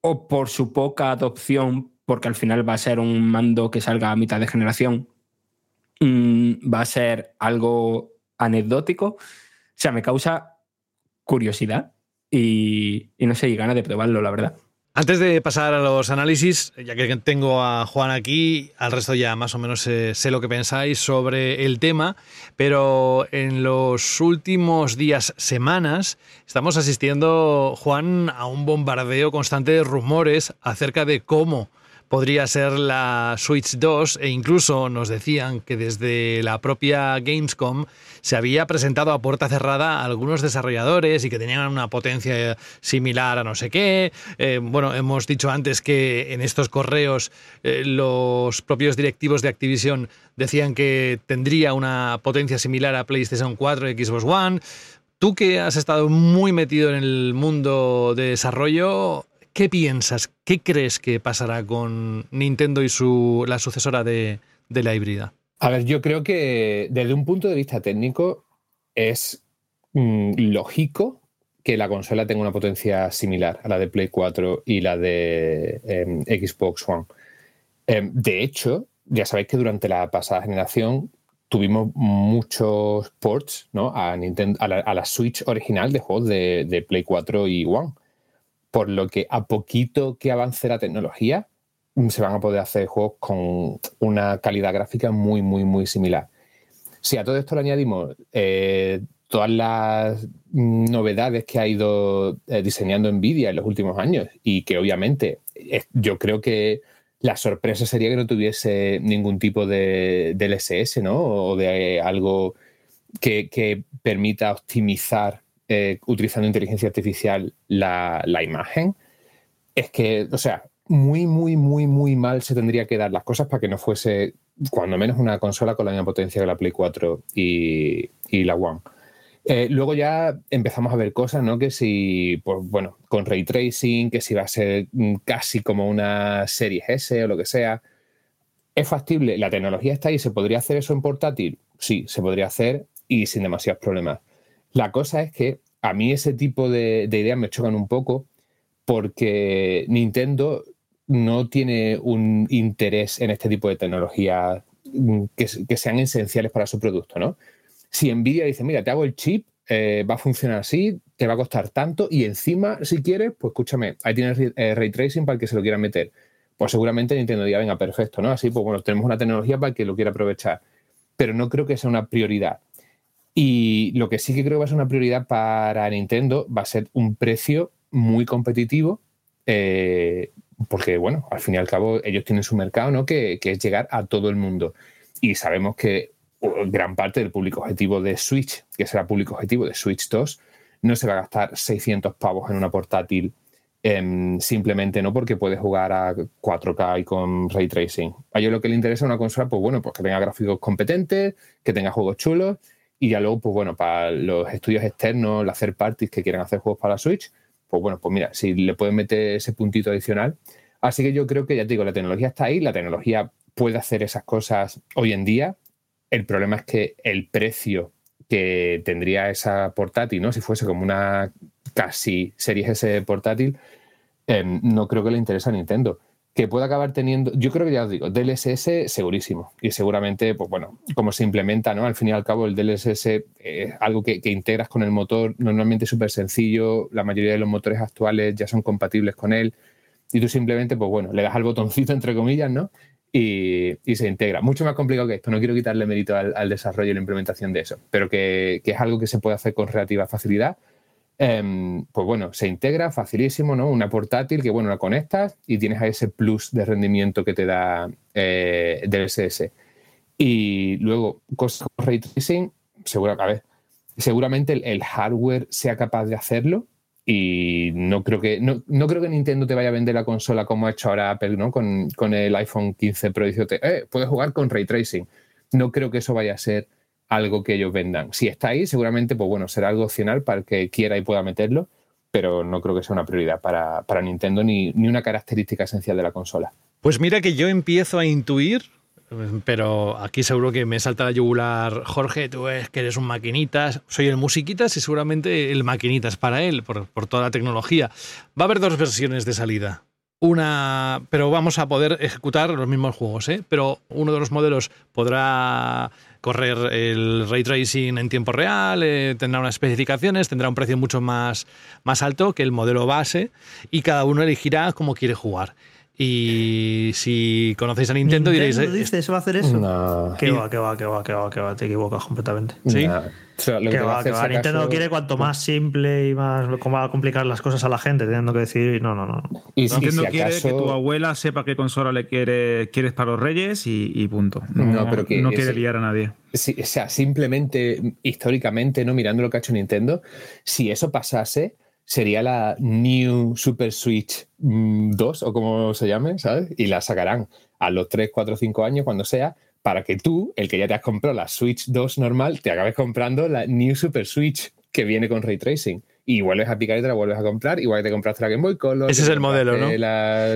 F: ¿O por su poca adopción, porque al final va a ser un mando que salga a mitad de generación, mm, va a ser algo anecdótico? O sea, me causa curiosidad y, y no sé, y ganas de probarlo, la verdad.
C: Antes de pasar a los análisis, ya que tengo a Juan aquí, al resto ya más o menos eh, sé lo que pensáis sobre el tema, pero en los últimos días, semanas, estamos asistiendo, Juan, a un bombardeo constante de rumores acerca de cómo podría ser la Switch 2 e incluso nos decían que desde la propia Gamescom se había presentado a puerta cerrada a algunos desarrolladores y que tenían una potencia similar a no sé qué. Eh, bueno, hemos dicho antes que en estos correos eh, los propios directivos de Activision decían que tendría una potencia similar a PlayStation 4 y Xbox One. Tú que has estado muy metido en el mundo de desarrollo, ¿qué piensas? ¿Qué crees que pasará con Nintendo y su, la sucesora de, la híbrida?
G: A ver, yo creo que desde un punto de vista técnico es mm, lógico que la consola tenga una potencia similar a la de Play 4 y la de em, Xbox One. Em, de hecho, ya sabéis que durante la pasada generación tuvimos muchos ports a, Nintendo, a la Switch original de juegos de, de Play 4 y One. Por lo que a poquito que avance la tecnología, se van a poder hacer juegos con una calidad gráfica muy, muy, muy similar. Si a todo esto le añadimos eh, todas las novedades que ha ido eh, diseñando Nvidia en los últimos años y que obviamente eh, yo creo que la sorpresa sería que no tuviese ningún tipo de, del SS, ¿no? O de algo que permita optimizar eh, utilizando inteligencia artificial la, imagen. Es que, o sea, muy, muy, muy, muy mal se tendría que dar las cosas para que no fuese, cuando menos, una consola con la misma potencia que la Play 4 y, y la One. Eh, luego ya empezamos a ver cosas, ¿no? Que si, pues bueno, con ray tracing, que si va a ser mm, casi como una serie S o lo que sea. ¿Es factible? La tecnología está ahí. ¿Se podría hacer eso en portátil? Sí, se podría hacer y sin demasiados problemas. La cosa es que a mí ese tipo de, de ideas me chocan un poco porque Nintendo no tiene un interés en este tipo de tecnología mm, que, sean esenciales para su producto, ¿no? Si Nvidia dice, mira, te hago el chip, eh, va a funcionar así, te va a costar tanto y encima, si quieres, pues escúchame, ahí tienes ray tracing para el que se lo quiera meter. Pues seguramente Nintendo diga, venga, perfecto, ¿no? Así, pues bueno, tenemos una tecnología para el que lo quiera aprovechar. Pero no creo que sea una prioridad. Y lo que sí que creo que va a ser una prioridad para Nintendo va a ser un precio muy competitivo, eh, porque, bueno, al fin y al cabo ellos tienen su mercado, ¿no? Que, es llegar a todo el mundo. Y sabemos que gran parte del público objetivo de Switch, que será público objetivo de Switch 2, no se va a gastar 600 pavos en una portátil em, simplemente no porque puede jugar a 4K y con ray tracing. A ellos lo que le interesa a una consola, pues bueno, pues que tenga gráficos competentes, que tenga juegos chulos y ya luego, pues bueno, para los estudios externos, las third parties que quieran hacer juegos para la Switch, pues bueno, pues mira, si le pueden meter ese puntito adicional. Así que yo creo que ya te digo, la tecnología está ahí, la tecnología puede hacer esas cosas hoy en día, el problema es que el precio que tendría esa portátil, ¿no? Si fuese como una casi Series S portátil, eh, no creo que le interese a Nintendo. Que pueda acabar teniendo, yo creo que ya os digo, DLSS segurísimo. Y seguramente, pues bueno, como se implementa, ¿no? Al fin y al cabo, el DLSS es algo que, que integras con el motor, normalmente súper sencillo. La mayoría de los motores actuales ya son compatibles con él. Y tú simplemente, pues bueno, le das al botoncito, entre comillas, ¿no? y, y, se integra. Mucho más complicado que esto, no quiero quitarle mérito al, al desarrollo y la implementación de eso, pero que, que, es algo que se puede hacer con relativa facilidad. Eh, pues bueno, se integra facilísimo, ¿no? Una portátil que, bueno, la conectas y tienes a ese plus de rendimiento que te da eh, DLSS. Y luego, cosas con ray tracing, seguro, a ver, seguramente el, hardware sea capaz de hacerlo, y no creo que no, no, creo que Nintendo te vaya a vender la consola como ha hecho ahora Apple ¿no? con, con el iPhone 15 Pro diciéndote, eh, puedes jugar con ray tracing. No creo que eso vaya a ser algo que ellos vendan. Si está ahí, seguramente, pues bueno, será algo opcional para el que quiera y pueda meterlo, pero no creo que sea una prioridad para, para Nintendo ni, ni una característica esencial de la consola.
C: Pues mira que yo empiezo a intuir pero aquí seguro que me salta la yugular Jorge, tú es que eres un maquinitas, soy el musiquitas y seguramente el maquinitas para él, por, por, toda la tecnología. Va a haber dos versiones de salida. Una, pero vamos a poder ejecutar los mismos juegos, ¿eh? pero uno de los modelos podrá correr el ray tracing en tiempo real, eh, tendrá unas especificaciones, tendrá un precio mucho más, más alto que el modelo base y cada uno elegirá cómo quiere jugar. Y si conocéis a Nintendo,
D: Nintendo
C: diréis.
D: dice, ¿se va a hacer eso? No. Que va, que va, que va, que va, que va, te equivocas completamente.
C: Sí.
G: No. O sea,
D: que va, que va. Nintendo quiere cuanto más simple y más cómo va a complicar las cosas a la gente, teniendo que decir, no, no, no.
E: Y si, Nintendo si quiere que tu abuela sepa qué consola le quiere, quieres para los Reyes y, y punto. No, no, pero que no quiere liar a nadie.
G: Si, o sea, simplemente, históricamente, no mirando lo que ha hecho Nintendo, si eso pasase, sería la New Super Switch 2 o como se llame, ¿sabes? Y la sacarán a los 3, 4, 5 años, cuando sea, para que tú, el que ya te has comprado la Switch 2 normal, te acabes comprando la New Super Switch que viene con ray tracing. Y vuelves a picar y te la vuelves a comprar, igual que te compraste la Game Boy Color.
C: Ese es el modelo, ¿no?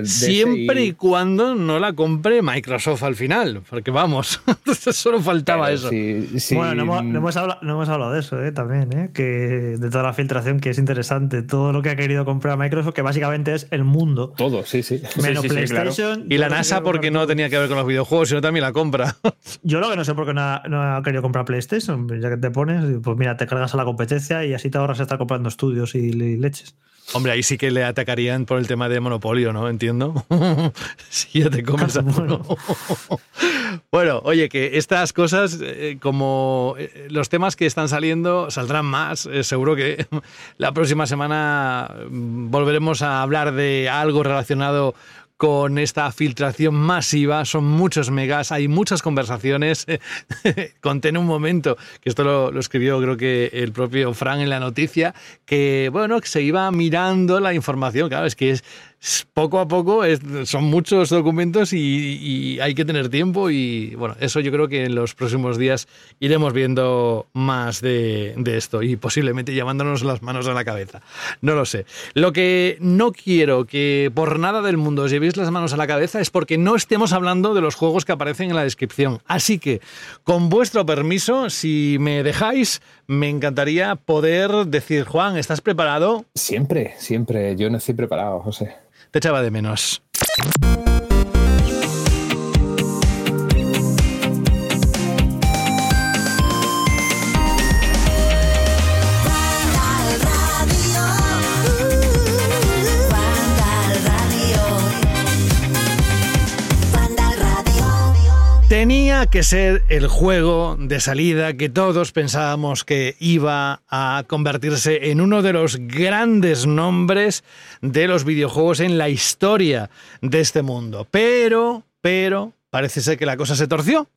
C: Siempre y cuando no la compre Microsoft al final, porque vamos, solo faltaba Pero eso.
G: Sí, sí.
D: Bueno, no hemos, no, hemos hablado, no hemos, hablado, de eso ¿eh? también, ¿eh? que de toda la filtración que es interesante, todo lo que ha querido comprar Microsoft, que básicamente es el mundo.
G: Todo, sí, sí.
D: Menos
G: sí,
D: PlayStation.
C: Claro. Y la NASA porque no tenía que ver con los videojuegos, sino también la compra.
D: Yo lo que no sé por qué no ha, no ha querido comprar PlayStation, ya que te pones, pues mira, te cargas a la competencia y así te ahorras estar comprando estudios y leches.
C: Hombre, ahí sí que le atacarían por el tema de monopolio, ¿no? Entiendo. si ya te comes a bueno. bueno, oye, que estas cosas, eh, como eh, los temas que están saliendo, saldrán más. Eh, seguro que la próxima semana volveremos a hablar de algo relacionado con esta filtración masiva, son muchos megas, hay muchas conversaciones. Contén un momento, que esto lo, escribió creo que el propio Fran en la noticia, que bueno, que se iba mirando la información, claro, es que es, poco a poco son muchos documentos y, y hay que tener tiempo y bueno, eso yo creo que en los próximos días iremos viendo más de, de esto y posiblemente llevándonos las manos a la cabeza. No lo sé. Lo que no quiero que por nada del mundo os llevéis las manos a la cabeza es porque no estemos hablando de los juegos que aparecen en la descripción. Así que, con vuestro permiso, si me dejáis, me encantaría poder decir, Juan, ¿estás preparado?
G: Siempre, siempre. Yo no estoy preparado, José.
C: Te echaba de menos. Tenía que ser el juego de salida que todos pensábamos que iba a convertirse en uno de los grandes nombres de los videojuegos en la historia de este mundo. Pero, pero, parece ser que la cosa se torció.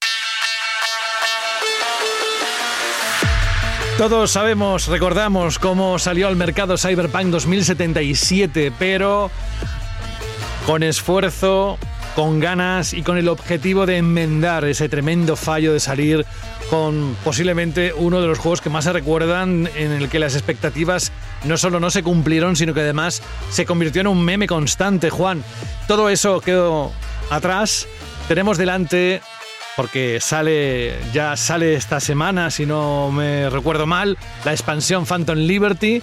C: Todos sabemos, recordamos cómo salió al mercado Cyberpunk 2077, pero con esfuerzo, con ganas y con el objetivo de enmendar ese tremendo fallo de salir con posiblemente uno de los juegos que más se recuerdan en el que las expectativas no solo no se cumplieron, sino que además se convirtió en un meme constante, Juan. Todo eso quedó atrás. Tenemos delante porque sale ya sale esta semana, si no me recuerdo mal, la expansión Phantom Liberty.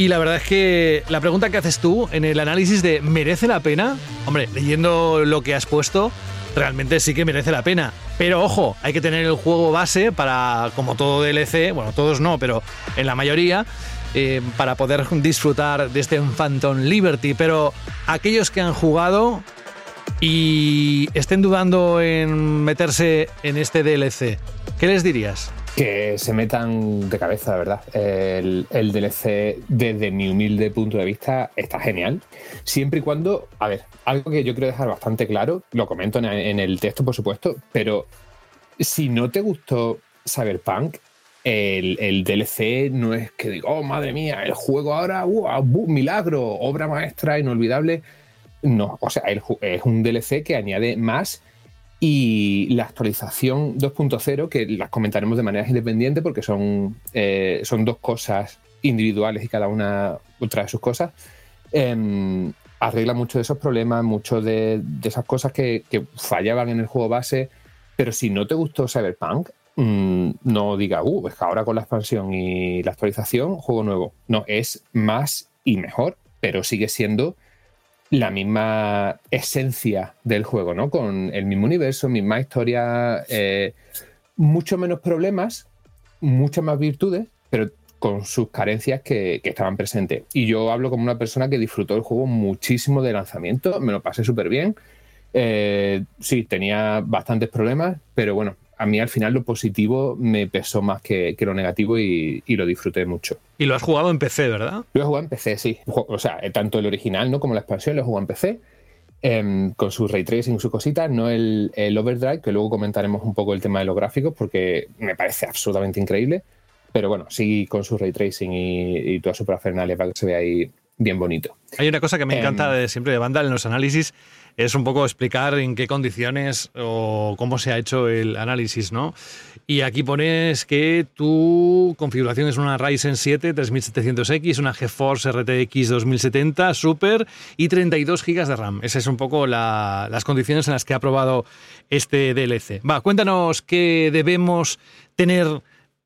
C: Y la verdad es que la pregunta que haces tú en el análisis de ¿merece la pena? Hombre, leyendo lo que has puesto, realmente sí que merece la pena. Pero ojo, hay que tener el juego base para, como todo DLC, bueno, todos no, pero en la mayoría, eh, para poder disfrutar de este Phantom Liberty. Pero aquellos que han jugado y estén dudando en meterse en este DLC, ¿qué les dirías?
G: Que se metan de cabeza, de verdad. El, DLC, desde mi humilde punto de vista, está genial. Siempre y cuando, a ver, algo que yo quiero dejar bastante claro, lo comento en, el texto, por supuesto, pero si no te gustó Cyberpunk, el, el DLC no es que digo, oh madre mía, el juego ahora, ¡wow! milagro, obra maestra, inolvidable. No, o sea, el es un DLC que añade más y la actualización 2.0, que las comentaremos de manera independiente porque son, eh, son dos cosas individuales y cada una trae sus cosas, em, arregla muchos de esos problemas, muchas de, esas cosas que, fallaban en el juego base. Pero si no te gustó Cyberpunk, mm, no diga, uh, es que ahora con la expansión y la actualización, juego nuevo. No, es más y mejor, pero sigue siendo la misma esencia del juego, ¿no? Con el mismo universo, misma historia, eh, mucho menos problemas, muchas más virtudes, pero con sus carencias que, que estaban presentes. Y yo hablo como una persona que disfrutó el juego muchísimo de lanzamiento, me lo pasé súper bien. Eh, sí, tenía bastantes problemas, pero bueno, a mí al final lo positivo me pesó más que, que lo negativo y, y lo disfruté mucho.
C: Y lo has jugado en PC, ¿verdad?
G: Lo he jugado en PC, sí. O sea, tanto el original ¿no? como la expansión lo he jugado en PC. em, con su ray tracing y sus cositas, no el, el overdrive, que luego comentaremos un poco el tema de los gráficos, porque me parece absolutamente increíble. Pero bueno, sí con su ray tracing y, y toda su parafernalia para que se vea ahí bien bonito.
C: Hay una cosa que me
G: Em.
C: encanta de, siempre de Vandal en los análisis, es un poco explicar en qué condiciones o cómo se ha hecho el análisis, ¿no? Y aquí pones que tu configuración es una Ryzen 7 3700X, una GeForce RTX 2070 Super y 32 GB de RAM. Esas son un poco la- las condiciones en las que ha aprobado este DLC. Va, cuéntanos qué debemos tener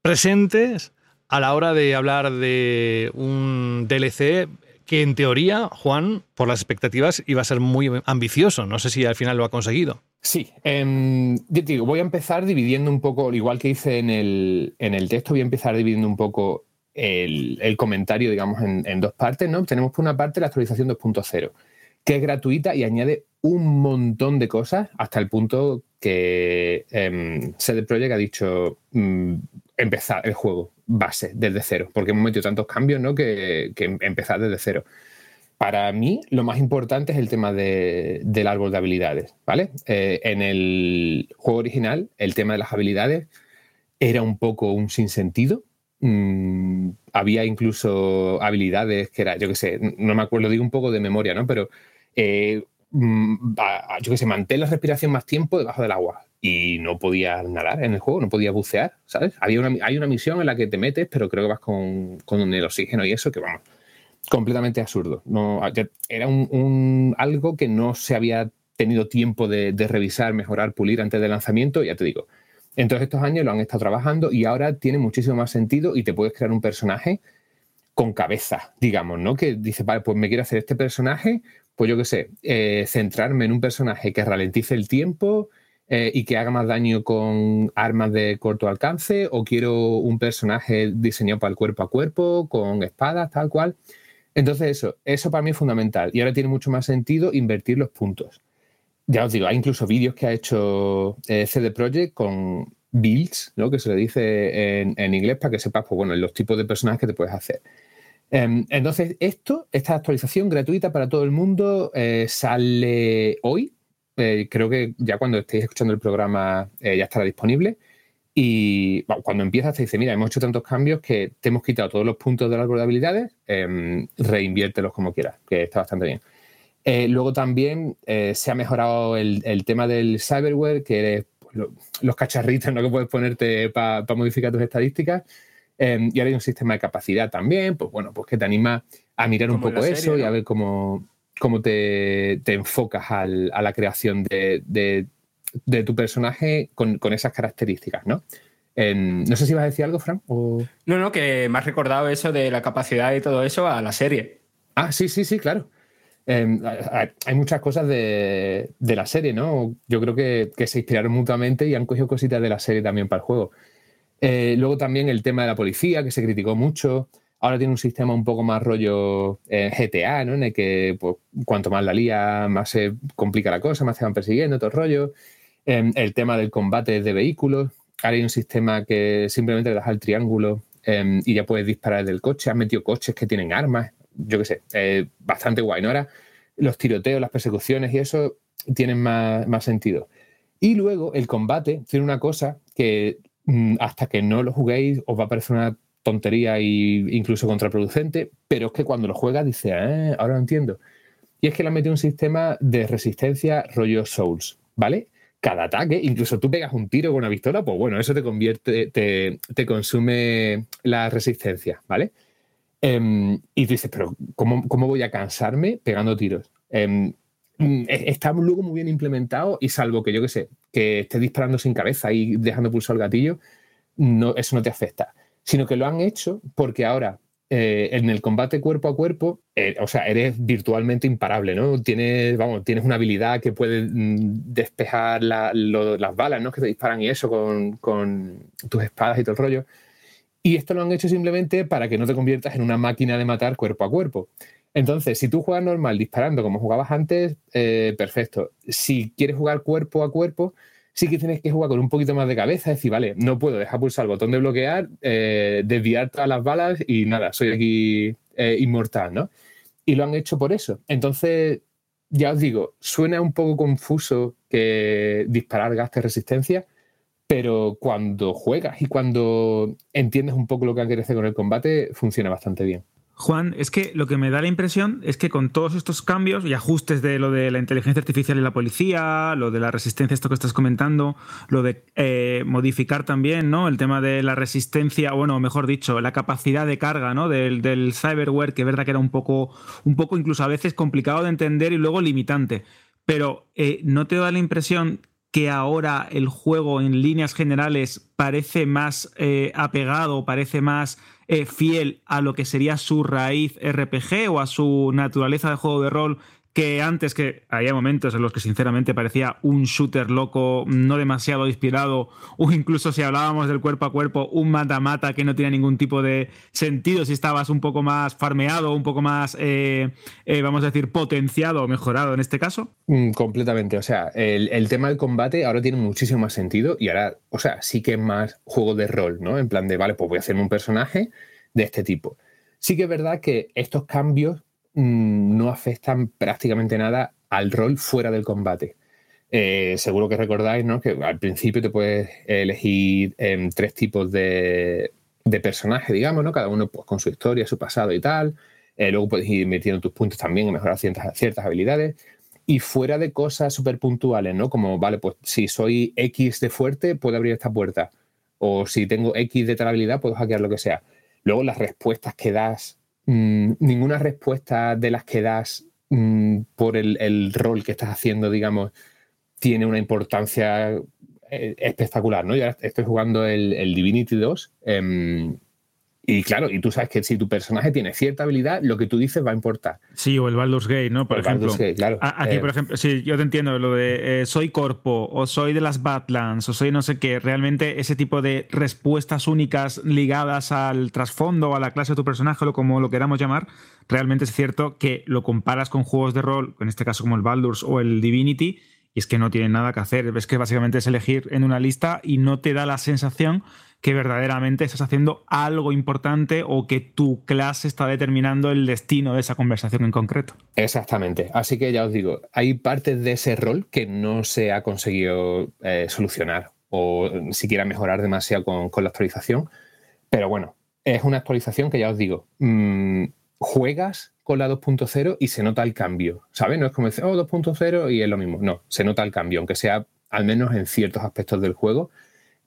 C: presentes a la hora de hablar de un DLC que en teoría, Juan, por las expectativas, iba a ser muy ambicioso. No sé si al final lo ha conseguido.
G: Sí, em, yo te digo, voy a empezar dividiendo un poco, igual que hice en el, en el texto, voy a empezar dividiendo un poco el, el comentario, digamos, en, dos partes, ¿no? Tenemos por una parte la actualización 2.0, que es gratuita y añade un montón de cosas hasta el punto que em, CD ha dicho mm, empezar el juego base desde cero, porque hemos metido tantos cambios, ¿no? Que, empezar desde cero. Para mí, lo más importante es el tema de- del árbol de habilidades, ¿vale? Eh, en el juego original, el tema de las habilidades era un poco un sinsentido. Mm, había incluso habilidades que era, yo qué sé, no me acuerdo, digo un poco de memoria, ¿no? Pero eh, mm, yo qué sé, mantén la respiración más tiempo debajo del agua. Y no podía nadar en el juego, no podía bucear, ¿sabes? Había una, hay una misión en la que te metes, pero creo que vas con, con el oxígeno y eso, que vamos, completamente absurdo. No, era un, algo que no se había tenido tiempo de, de revisar, mejorar, pulir antes del lanzamiento, ya te digo. En todos estos años lo han estado trabajando y ahora tiene muchísimo más sentido y te puedes crear un personaje con cabeza, digamos, ¿no? Que dice, vale, pues me quiero hacer este personaje, pues yo qué sé, eh, centrarme en un personaje que ralentice el tiempo eh, y que haga más daño con armas de corto alcance, o quiero un personaje diseñado para el cuerpo a cuerpo, con espadas, tal cual. Entonces eso, eso para mí es fundamental y ahora tiene mucho más sentido invertir los puntos. Ya os digo, hay incluso vídeos que ha hecho eh, CD Projekt con builds, ¿no? que se le dice en, en inglés para que sepas pues, bueno, los tipos de personajes que te puedes hacer. Em, entonces, esto, esta actualización gratuita para todo el mundo eh, sale hoy. Eh, creo que ya cuando estéis escuchando el programa eh, ya estará disponible. Y bueno, cuando empiezas te dice, mira, hemos hecho tantos cambios que te hemos quitado todos los puntos del árbol de habilidades, em, reinviértelos como quieras, que está bastante bien. Eh, luego también eh, se ha mejorado el, el tema del cyberware, que es pues, lo- los cacharritos ¿no? que puedes ponerte para modificar tus estadísticas. Eh, y ahora hay un sistema de capacidad también, pues bueno, pues que te anima a mirar un
F: Como
G: poco eso y a ver cómo, cómo te, te enfocas al- a la creación de, de- de tu personaje con, con esas características, ¿no? En- no sé si vas a decir algo, Fran. O...
F: No, no, que me has recordado eso de la capacidad y todo eso a la serie.
G: Ah, sí, sí, sí, claro. Eh, hay- hay muchas cosas de, de la serie, ¿no? Yo creo que, que se inspiraron mutuamente y han cogido cositas de la serie también para el juego. Eh, luego también el tema de la policía, que se criticó mucho. Ahora tiene un sistema un poco más rollo eh, GTA, ¿no? En el que pues, cuanto más la lía, más se complica la cosa, más se van persiguiendo, todo el rollo. Eh, el tema del combate de vehículos. Ahora hay un sistema que simplemente le das al triángulo eh, y ya puedes disparar del coche. Han metido coches que tienen armas. Yo qué sé, eh, bastante guay. ¿no? Ahora los tiroteos, las persecuciones y eso tienen más, más sentido. Y luego el combate tiene una cosa que mm, hasta que no lo juguéis os va a parecer una tontería e incluso contraproducente, pero es que cuando lo juegas dices, "Ah, ahora lo entiendo. Y es que le han metido un sistema de resistencia rollo Souls, ¿vale? Cada ataque, incluso tú pegas un tiro con una pistola, pues bueno, eso te convierte, te, consume la resistencia, ¿vale? Em, y tú dices, pero ¿cómo, cómo voy a cansarme pegando tiros? Em, mm, está luego muy bien implementado y salvo que yo que sé, que estés disparando sin cabeza y dejando pulsar el gatillo, eso no te afecta. Sino que lo han hecho porque ahora eh, en el combate cuerpo a cuerpo, eh, o sea, eres virtualmente imparable, ¿no? Tienes, vamos, tienes una habilidad que puede mm, despejar las balas, ¿no? Que te disparan y eso con, con tus espadas y todo el rollo. Y esto lo han hecho simplemente para que no te conviertas en una máquina de matar cuerpo a cuerpo. Entonces, si tú juegas normal disparando como jugabas antes, eh, perfecto. Si quieres jugar cuerpo a cuerpo, sí que tienes que jugar con un poquito más de cabeza, es decir, vale, no puedo dejar pulsar el botón de bloquear, eh, desviar todas las balas y nada, soy aquí eh, inmortal, ¿no? Y lo han hecho por eso. Entonces, ya os digo, suena un poco confuso que disparar gaste resistencia, pero cuando juegas y cuando entiendes un poco lo que han querido hacer con el combate, funciona bastante bien.
E: Juan, es que lo que me da la impresión es que con todos estos cambios y ajustes de lo de la inteligencia artificial y la policía, lo de la resistencia, esto que estás comentando, lo de eh, modificar también, ¿no? El tema de la resistencia, bueno, mejor dicho, la capacidad de carga, ¿no? Del, del cyberware, que es verdad que era un poco, un poco incluso a veces complicado de entender y luego limitante. Pero eh, ¿no te da la impresión que ahora el juego en líneas generales parece más eh, apegado, parece más eh, fiel a lo que sería su raíz RPG o a su naturaleza de juego de rol que antes que había momentos en los que sinceramente parecía un shooter loco, no demasiado inspirado, o incluso si hablábamos del cuerpo a cuerpo, un mata-mata que no tenía ningún tipo de sentido si estabas un poco más farmeado, un poco más, eh, eh, vamos a decir, potenciado o mejorado en este caso?
G: Mm, completamente. O sea, el, el tema del combate ahora tiene muchísimo más sentido y ahora, o sea, sí que es más juego de rol, ¿no? En plan de, vale, pues voy a hacerme un personaje de este tipo. Sí que es verdad que estos cambios mm, no afectan prácticamente nada al rol fuera del combate. Eh, seguro que recordáis, ¿no? Que al principio te puedes elegir em, tres tipos de, de personaje, digamos, ¿no? Cada uno pues, con su historia, su pasado y tal. Eh, luego puedes ir metiendo tus puntos también en mejorar ciertas, ciertas habilidades. Y fuera de cosas súper puntuales, ¿no? Como, vale, pues si soy X de fuerte, puedo abrir esta puerta. O si tengo X de tal habilidad, puedo hackear lo que sea. Luego las respuestas que das, mm, ninguna respuesta de las que das mm, por el, el rol que estás haciendo, digamos, tiene una importancia eh, espectacular, ¿no? Yo ahora estoy jugando el, el Divinity 2 em, y claro, y tú sabes que si tu personaje tiene cierta habilidad, lo que tú dices va a importar.
E: Sí, o el Baldur's Gate, ¿no? Por ejemplo.
G: Gate, claro.
E: Aquí,
G: Eh,
E: por ejemplo, sí, yo te entiendo lo de eh, soy corpo, o soy de las Badlands, o soy no sé qué. Realmente ese tipo de respuestas únicas ligadas al trasfondo o a la clase de tu personaje, o como lo queramos llamar, realmente es cierto que lo comparas con juegos de rol, en este caso como el Baldur's o el Divinity, y es que no tienen nada que hacer. Es que básicamente es elegir en una lista y no te da la sensación que verdaderamente estás haciendo algo importante o que tu clase está determinando el destino de esa conversación en concreto.
G: Exactamente. Así que ya os digo, hay partes de ese rol que no se ha conseguido eh, solucionar o siquiera mejorar demasiado con, con la actualización. Pero bueno, es una actualización que ya os digo, mm, juegas con la 2.0 y se nota el cambio, ¿sabes? No es como decir, oh, 2.0 y es lo mismo. No, se nota el cambio, aunque sea al menos en ciertos aspectos del juego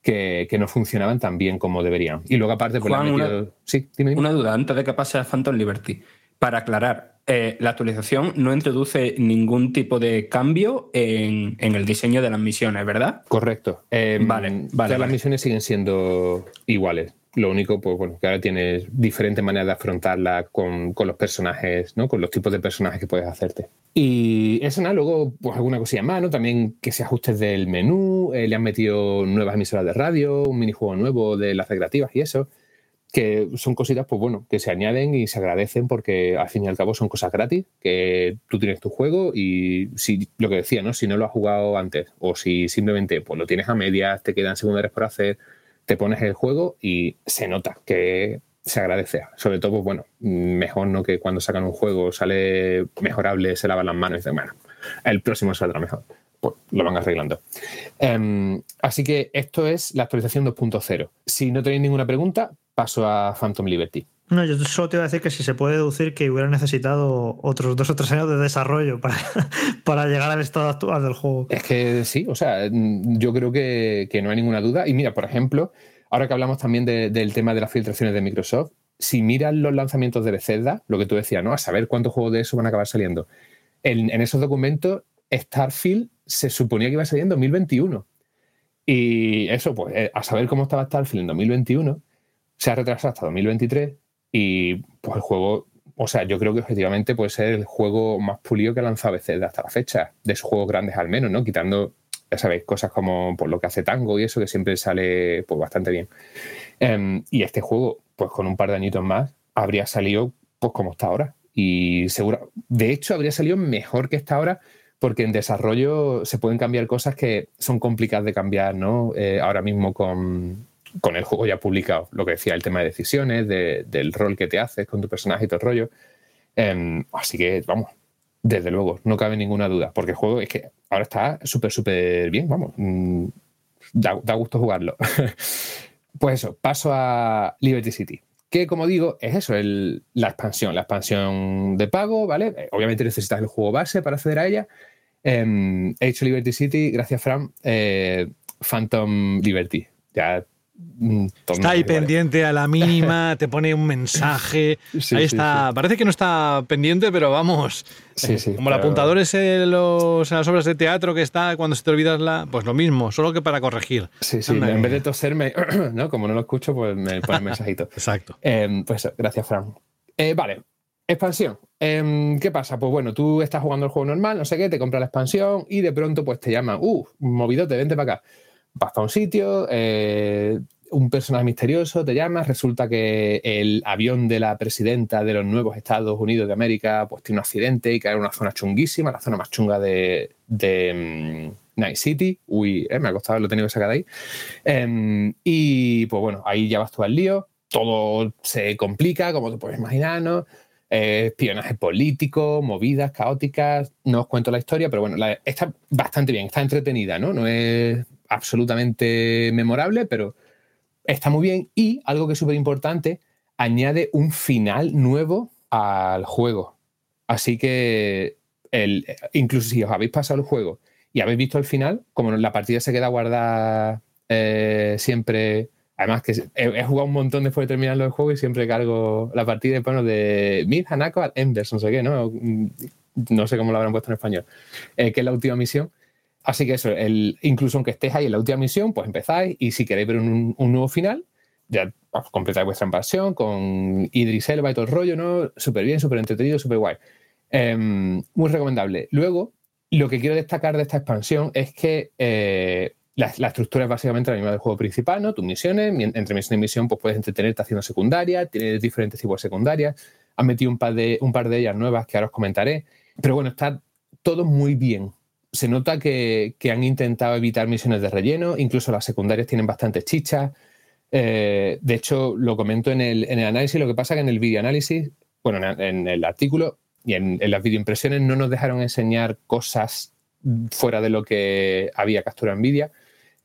G: que, que no funcionaban tan bien como deberían. Y luego aparte, pues le han
F: Juan, una-
G: metido... Sí, dime, dime.
F: Una duda antes de que pase a Phantom Liberty. Para aclarar, eh, la actualización no introduce ningún tipo de cambio en, en el diseño de las misiones, ¿verdad?
G: Correcto. Eh,
F: Vale, vale,
G: Todas las
F: vale.
G: misiones siguen siendo iguales. Lo único, pues bueno, que ahora tienes diferentes maneras de afrontarla con, con los personajes, ¿no? Con los tipos de personajes que puedes hacerte. Y eso nada, luego, pues alguna cosilla más, ¿no? También que se ajustes del menú, eh, le han metido nuevas emisoras de radio, un minijuego nuevo de las recreativas y eso. Que son cositas, pues bueno, que se añaden y se agradecen porque al fin y al cabo son cosas gratis, que tú tienes tu juego y si lo que decía, ¿no? Si no lo has jugado antes o si simplemente pues lo tienes a medias, te quedan secundarias por hacer, te pones el juego y se nota que se agradece. Sobre todo, pues bueno, mejor no que cuando sacan un juego sale mejorable, se lavan las manos y dicen, bueno, el próximo saldrá mejor. Pues lo van arreglando. Em, así que esto es la actualización 2.0. Si no tenéis ninguna pregunta, paso a Phantom Liberty.
D: No, yo solo te iba a decir que si se puede deducir que hubiera necesitado otros dos o tres años de desarrollo para, para llegar al estado actual del juego.
G: Es que sí, o sea, mm, yo creo que, que no hay ninguna duda. Y mira, por ejemplo, ahora que hablamos también de- del tema de las filtraciones de Microsoft, si miras los lanzamientos de Bethesda, lo que tú decías, ¿no? A saber cuántos juegos de eso van a acabar saliendo. En, en esos documentos, Starfield se suponía que iba a salir en 2021. Y eso, pues, eh, a saber cómo estaba Starfield en 2021, se ha retrasado hasta 2023 y pues el juego, o sea, yo creo que objetivamente puede ser el juego más pulido que ha lanzado Bethesda hasta la fecha, de sus juegos grandes al menos, ¿no? Quitando, ya sabéis, cosas como pues, lo que hace Tango y eso, que siempre sale pues bastante bien. Em, y este juego, pues con un par de añitos más, habría salido pues como está ahora. Y seguro, de hecho, habría salido mejor que está ahora porque en desarrollo se pueden cambiar cosas que son complicadas de cambiar, ¿no? Eh, ahora mismo con, con el juego ya publicado, lo que decía, el tema de decisiones, de- del rol que te haces con tu personaje y todo el rollo. Em, así que, vamos, desde luego, no cabe ninguna duda, porque el juego es que ahora está súper, súper bien, vamos. mm, da, da gusto jugarlo. pues eso, paso a Liberty City. Que como digo, es eso, el- la expansión, la expansión de pago, ¿vale? Eh, Obviamente necesitas el juego base para acceder a ella. Em, he hecho Liberty City, gracias Fran, eh, Phantom Liberty. Ya.
C: Está ahí pendiente a la mínima, te pone un mensaje.
G: Sí,
C: ahí
G: sí,
C: está. Parece que no está pendiente, pero vamos.
G: Sí, sí,
C: Como el apuntador ese en, los- en las obras de teatro que está cuando se te olvidas la. Pues lo mismo, solo que para corregir.
G: Sí, sí,
C: Anda,
G: en vez de toserme, ¿no? Como no lo escucho, pues me pone mensajito.
C: Exacto.
G: Em, pues gracias, Fran. Eh, vale, expansión. Em, ¿Qué pasa? Pues bueno, tú estás jugando el juego normal, no sé qué, te compras la expansión y de pronto pues te llaman, uh, movidote, vente para acá. Vas para un sitio, eh, un personaje misterioso te llama, resulta que el avión de la presidenta de los nuevos Estados Unidos de América pues tiene un accidente y cae en una zona chunguísima, la zona más chunga de, mm, Night City. Uy, eh, me ha costado, lo he tenido que sacar de ahí. Em, y pues bueno, ahí ya vas tú al lío, todo se complica, como te puedes imaginar, ¿no? Eh, espionaje político, movidas caóticas, no os cuento la historia, pero bueno, está bastante bien, está entretenida, ¿no? No es absolutamente memorable, pero está muy bien y algo que es súper importante, añade un final nuevo al juego. Así que el, incluso si os habéis pasado el juego y habéis visto el final, como la partida se queda guardada eh, siempre. Además, que he, he jugado un montón después de terminar el juego y siempre cargo la partida bueno, de Mid Hanako al Embers, no sé qué, ¿no? No sé cómo lo habrán puesto en español, eh, que es la última misión. Así que eso, el, incluso aunque estéis ahí en la última misión, pues empezáis y si queréis ver un, nuevo final, ya completáis vuestra invasión con Idris Elba y todo el rollo, ¿no? Súper bien, súper entretenido, súper guay. Em, muy recomendable. Luego, lo que quiero destacar de esta expansión es que eh, la, estructura es básicamente la misma del juego principal, ¿no? Tus misiones, mi- entre misión y misión, pues puedes entretenerte haciendo secundarias, tienes diferentes tipos de secundarias. Han metido un par de, un par de ellas nuevas que ahora os comentaré. Pero bueno, está todo muy bien. Se nota que, que han intentado evitar misiones de relleno, incluso las secundarias tienen bastantes chichas. Eh, de hecho, lo comento en el, en el análisis, lo que pasa que en el videoanálisis, bueno, en, el artículo y en, las videoimpresiones no nos dejaron enseñar cosas fuera de lo que había capturado NVIDIA.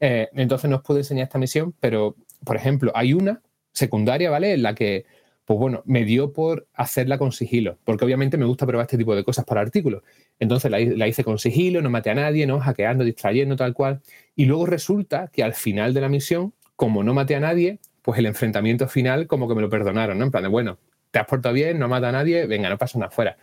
G: Eh, entonces no os puedo enseñar esta misión, pero, por ejemplo, hay una secundaria, ¿vale? En la que, pues bueno, me dio por hacerla con sigilo, porque obviamente me gusta probar este tipo de cosas para artículos. Entonces la, hi- la hice con sigilo, no maté a nadie, ¿no? Hackeando, distrayendo, tal cual. Y luego resulta que al final de la misión, como no maté a nadie, pues el enfrentamiento final como que me lo perdonaron, ¿no? En plan de, bueno, te has portado bien, no mata a nadie, venga, no pasa nada fuera.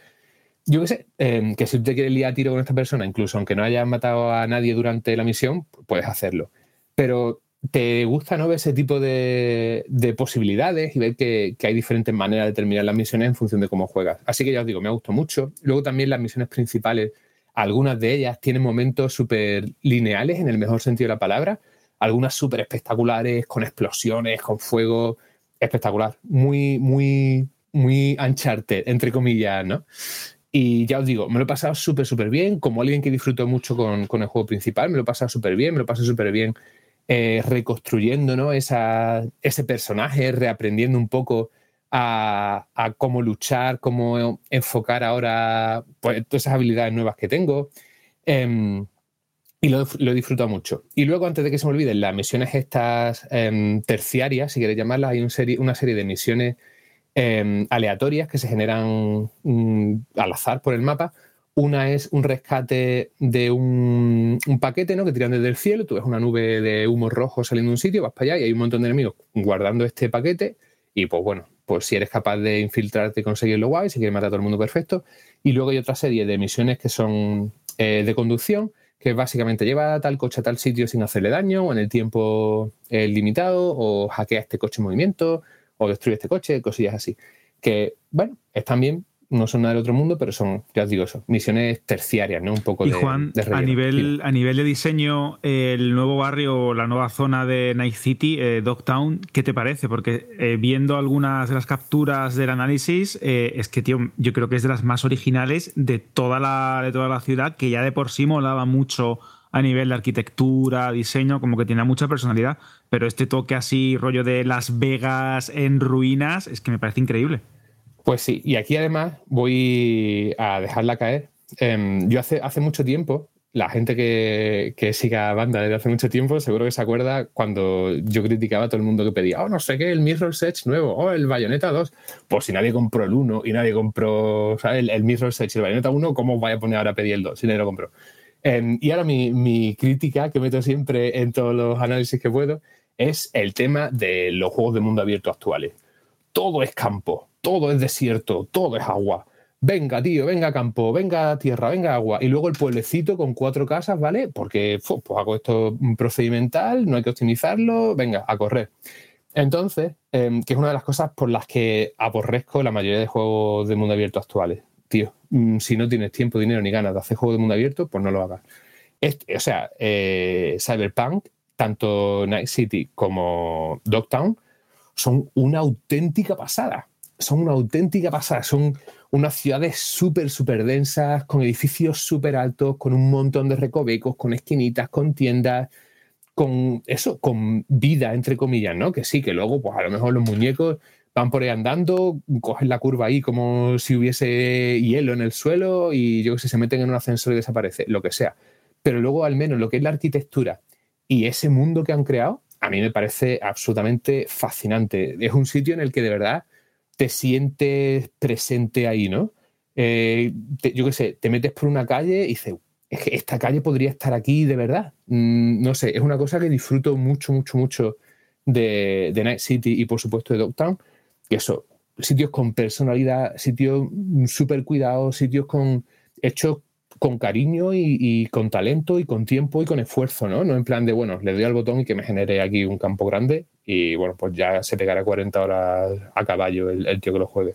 G: Yo qué sé, eh, que si tú te quieres liar tiro con esta persona, incluso aunque no hayas matado a nadie durante la misión, puedes hacerlo. Pero te gusta no ver ese tipo de, de posibilidades y ver que, hay diferentes maneras de terminar las misiones en función de cómo juegas. Así que ya os digo, me ha gustado mucho. Luego también las misiones principales, algunas de ellas tienen momentos súper lineales en el mejor sentido de la palabra, algunas súper espectaculares, con explosiones, con fuego, espectacular. Muy, muy, muy Uncharted, entre comillas, ¿no? Y ya os digo, me lo he pasado súper, súper bien. Como alguien que disfrutó mucho con, con el juego principal, me lo he pasado súper bien, me lo paso súper bien eh, reconstruyendo ¿no? Esa, ese personaje, reaprendiendo un poco a, cómo luchar, cómo enfocar ahora pues, todas esas habilidades nuevas que tengo. Em, y lo, lo he disfrutado mucho. Y luego, antes de que se me olviden, las misiones estas em, terciarias, si queréis llamarlas, hay serie, una serie de misiones em, aleatorias que se generan mm, al azar por el mapa. Una es un rescate de un, paquete ¿no? que tiran desde el cielo. Tú ves una nube de humo rojo saliendo de un sitio, vas para allá y hay un montón de enemigos guardando este paquete. Y pues bueno, pues si eres capaz de infiltrarte y conseguirlo guay, si quieres matar a todo el mundo, perfecto. Y luego hay otra serie de misiones que son eh, de conducción, que básicamente lleva tal coche a tal sitio sin hacerle daño, o en el tiempo eh, limitado, o hackea este coche en movimiento, o destruye este coche, cosillas así. Que, bueno, están bien, no son nada del otro mundo, pero son, ya os digo eso, misiones terciarias, ¿no? Un poco
E: Y
G: de,
E: Juan,
G: de
E: a nivel, a nivel de diseño, el nuevo barrio, la nueva zona de Night City, eh, Dogtown, ¿qué te parece? Porque eh, viendo algunas de las capturas del análisis, eh, es que, tío, yo creo que es de las más originales de toda la, de toda la ciudad, que ya de por sí molaba mucho a nivel de arquitectura, diseño, como que tiene mucha personalidad, pero este toque así, rollo de Las Vegas en ruinas, es que me parece increíble.
G: Pues sí, y aquí además voy a dejarla caer. Em, yo hace, hace mucho tiempo, la gente que, que siga banda desde hace mucho tiempo, seguro que se acuerda cuando yo criticaba a todo el mundo que pedía, oh, no sé qué, el Mirror's Edge nuevo, oh, el Bayonetta 2. Pues si nadie compró el 1 y nadie compró el, el Mirror's Edge y el Bayonetta 1, ¿cómo vaya a poner ahora a pedir el 2 si nadie lo compró? Em, y ahora mi, mi crítica, que meto siempre en todos los análisis que puedo, es el tema de los juegos de mundo abierto actuales. Todo es campo, todo es desierto, todo es agua. Venga, tío, venga campo, venga tierra, venga agua. Y luego el pueblecito con cuatro casas, ¿vale? Porque pues hago esto procedimental, no hay que optimizarlo, venga, a correr. Entonces, em, que es una de las cosas por las que aborrezco la mayoría de juegos de mundo abierto actuales. Tío, mm, si no tienes tiempo, dinero ni ganas de hacer juegos de mundo abierto, pues no lo hagas. Este- o sea, eh, Cyberpunk, tanto Night City como Dogtown, son una auténtica pasada. Son una auténtica pasada. Son unas ciudades súper, súper densas, con edificios súper altos, con un montón de recovecos, con esquinitas, con tiendas, con eso, con vida, entre comillas, ¿no? Que sí, que luego, pues a lo mejor los muñecos van por ahí andando, cogen la curva ahí como si hubiese hielo en el suelo y yo que sé, se meten en un ascensor y desaparece, lo que sea. Pero luego, al menos, lo que es la arquitectura y ese mundo que han creado, a mí me parece absolutamente fascinante. Es un sitio en el que de verdad te sientes presente ahí, ¿no? Eh, te- yo qué sé, te metes por una calle y dices, es que esta calle podría estar aquí de verdad. Mm, no sé, es una cosa que disfruto mucho, mucho, mucho de, Night City y por supuesto de Dogtown. Que eso, sitios con personalidad, sitios súper cuidados, sitios con hechos con cariño y, y con talento y con tiempo y con esfuerzo, ¿no? No en plan de, bueno, le doy al botón y que me genere aquí un campo grande y bueno, pues ya se pegará 40 horas a caballo el, el tío que lo juegue.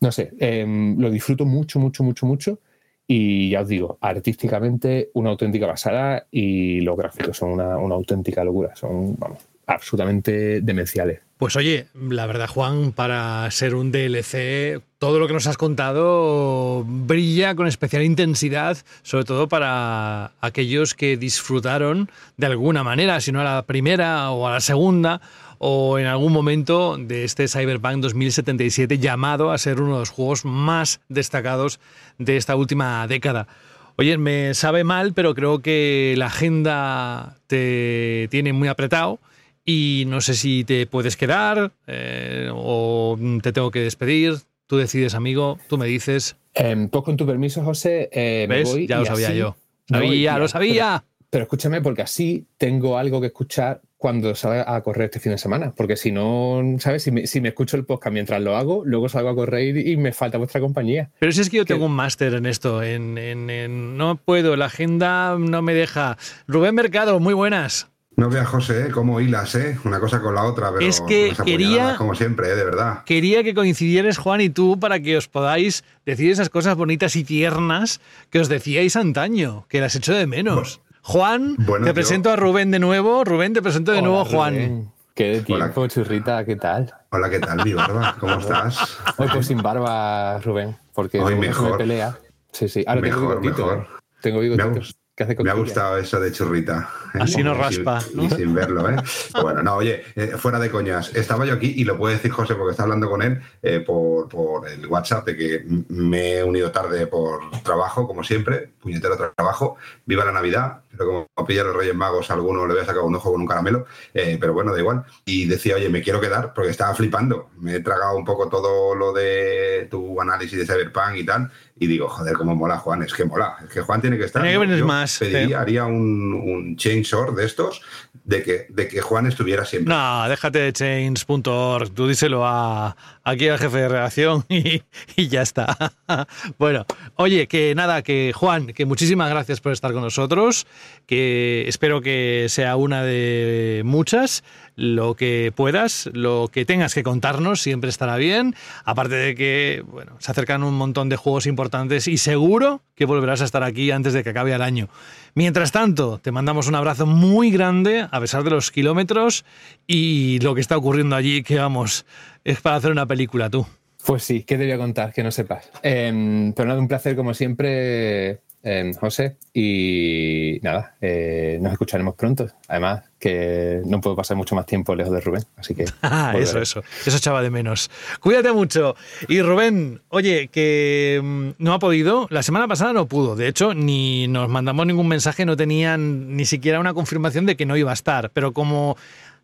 G: No sé, em, lo disfruto mucho, mucho, mucho, mucho y ya os digo, artísticamente una auténtica pasada y los gráficos son una, una auténtica locura, son, vamos, absolutamente demenciales.
C: Pues oye, la verdad, Juan, para ser un DLC, todo lo que nos has contado brilla con especial intensidad, sobre todo para aquellos que disfrutaron de alguna manera, si no a la primera o a la segunda, o en algún momento de este Cyberpunk 2077 llamado a ser uno de los juegos más destacados de esta última década. Oye, me sabe mal, pero creo que la agenda te tiene muy apretado y no sé si te puedes quedar eh, o te tengo que despedir. Tú decides, amigo, tú me dices.
G: Em, pues con tu permiso, José, eh, me voy
C: Ya lo sabía
G: así-
C: yo. Sabía, lo sabía.
G: Pero, pero escúchame, porque así tengo algo que escuchar cuando salga a correr este fin de semana. Porque si no, ¿sabes? Si me, si me escucho el podcast mientras lo hago, luego salgo a correr y, y me falta vuestra compañía.
C: Pero si es que yo
G: Que-
C: tengo un máster en esto, en, en- en- no puedo, la agenda no me deja. Rubén Mercado, muy buenas.
J: No veas, José, ¿eh? cómo hilas, ¿eh? Una cosa con la otra, pero
C: Es que quería-
J: como siempre, ¿eh? De verdad.
C: Quería que coincidierais Juan y tú para que os podáis decir esas cosas bonitas y tiernas que os decíais antaño, que las echo de menos. Juan,
J: Bueno,
C: te
J: yo-
C: presento a Rubén de nuevo. Rubén, te presento de
G: Hola,
C: nuevo a Juan.
G: Rubén. Qué de
J: Hola.
G: tiempo, churrita, ¿qué tal?
J: Hola, ¿qué tal, mi barba? ¿Cómo estás?
G: Hoy pues sin barba, Rubén, porque
J: Hoy
G: Rubén
J: mejor.
G: me pelea. Sí, sí. Ahora tengo
J: Mejor,
G: bigotito.
J: mejor.
G: ¿eh? Tengo bigotito.
J: gust-
G: que hace
J: me ha gustado eso de churrita. ¿eh?
C: Así no
J: Y
C: raspa, ¿no?
J: Y sin verlo, ¿eh? Bueno, no, oye, eh, fuera de coñas. Estaba yo aquí y lo puede decir José porque está hablando con él eh, por, por el WhatsApp de que me he unido tarde por trabajo, como siempre. Puñetero trabajo. Viva la Navidad. Pero como pilla los Reyes Magos, a alguno le voy a sacar un ojo con un caramelo. eh, pero bueno, da igual. Y decía, oye, me quiero quedar porque estaba flipando. Me he tragado un poco todo lo de tu análisis de Cyberpunk y tal. Y digo, joder, cómo mola Juan. Es que mola. Es que Juan tiene que estar.
C: Tiene que venir más,
J: Pediría, haría un, un chainsaw de estos de que, de que Juan estuviera siempre.
C: No, déjate de change.org, tú díselo a, aquí al jefe de redacción y, y ya está. Bueno, oye, que nada, que Juan, que muchísimas gracias por estar con nosotros, que espero que sea una de muchas, lo que puedas, lo que tengas que contarnos siempre estará bien, aparte de que, bueno, se acercan un montón de juegos importantes y seguro que volverás a estar aquí antes de que acabe el año. Mientras tanto, te mandamos un abrazo muy grande, a pesar de los kilómetros y lo que está ocurriendo allí, que vamos, es para hacer una película tú.
G: Pues sí, ¿qué te voy a contar que no sepas? Em, pero nada, un placer como siempre, em, José. Y nada, eh, nos escucharemos pronto. Además, que no puedo pasar mucho más tiempo lejos de Rubén, así que.
C: Ah, eso,
G: volveré.
C: eso, eso echaba de menos. Cuídate mucho. Y Rubén, oye, que mm, no ha podido, la semana pasada no pudo, de hecho, ni nos mandamos ningún mensaje, no tenían ni siquiera una confirmación de que no iba a estar, pero como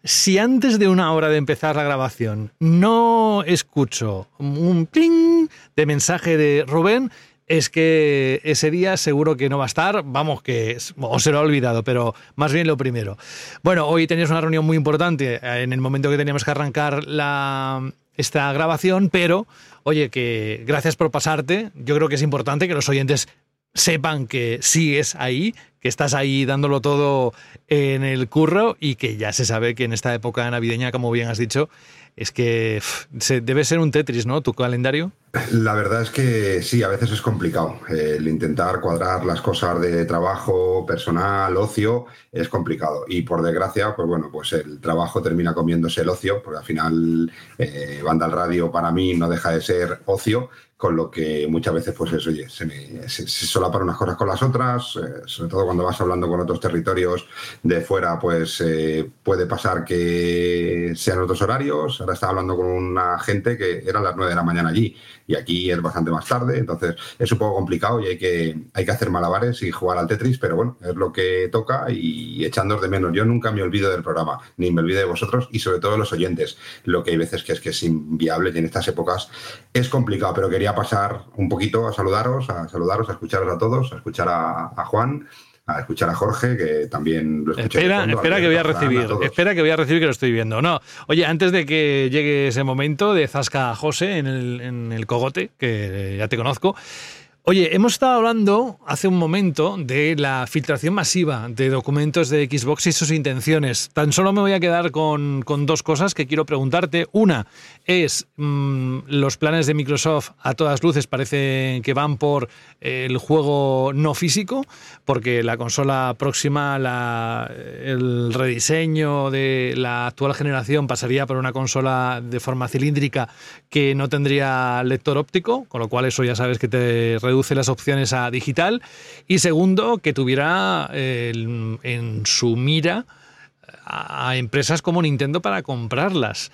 C: si antes de una hora de empezar la grabación no escucho un ping de mensaje de Rubén, es que ese día seguro que no va a estar, vamos, que es- o se lo ha olvidado, pero más bien lo primero. Bueno, hoy tenías una reunión muy importante eh, en el momento que teníamos que arrancar esta grabación, pero oye, que gracias por pasarte. Yo creo que es importante que los oyentes sepan que sigues ahí, que estás ahí dándolo todo en el curro y que ya se sabe que en esta época navideña, como bien has dicho, es que pff, debe ser un Tetris, ¿no? Tu calendario.
J: La verdad es que sí, a veces es complicado. El intentar cuadrar las cosas de trabajo, personal, ocio, es complicado. Y por desgracia, pues bueno, pues el trabajo termina comiéndose el ocio, porque al final eh, banda al radio para mí no deja de ser ocio, con lo que muchas veces, pues oye, se, me, se, solapan unas cosas con las otras, eh, sobre todo cuando vas hablando con otros territorios de fuera, pues eh, puede pasar que sean otros horarios. Ahora estaba hablando con una gente que eran las 9 de la mañana allí y aquí es bastante más tarde, entonces es un poco complicado y hay que, hay que hacer malabares y jugar al Tetris, pero bueno, es lo que toca y echándonos de menos. Yo nunca me olvido del programa, ni me olvido de vosotros y sobre todo de los oyentes, lo que hay veces que es que es inviable y en estas épocas es complicado, pero quería pasar un poquito a saludaros, a saludaros, a escucharos a todos, a escuchar a, a Juan, a escuchar a Jorge, que también lo escuché.
C: Espera,
J: fondo,
C: espera que voy a recibir, espera que voy a recibir que lo estoy viendo. No, oye, antes de que llegue ese momento de Zasca a José en el, en el cogote, que ya te conozco. Oye, hemos estado hablando hace un momento de la filtración masiva de documentos de Xbox y sus intenciones. Tan solo me voy a quedar con, con dos cosas que quiero preguntarte. Una es mm, los planes de Microsoft a todas luces parece que van por el juego no físico, porque la consola próxima, el rediseño de la actual generación pasaría por una consola de forma cilíndrica que no tendría lector óptico, con lo cual eso ya sabes que te reduce las opciones a digital. Y segundo, que tuviera eh, en su mira a empresas como Nintendo para comprarlas.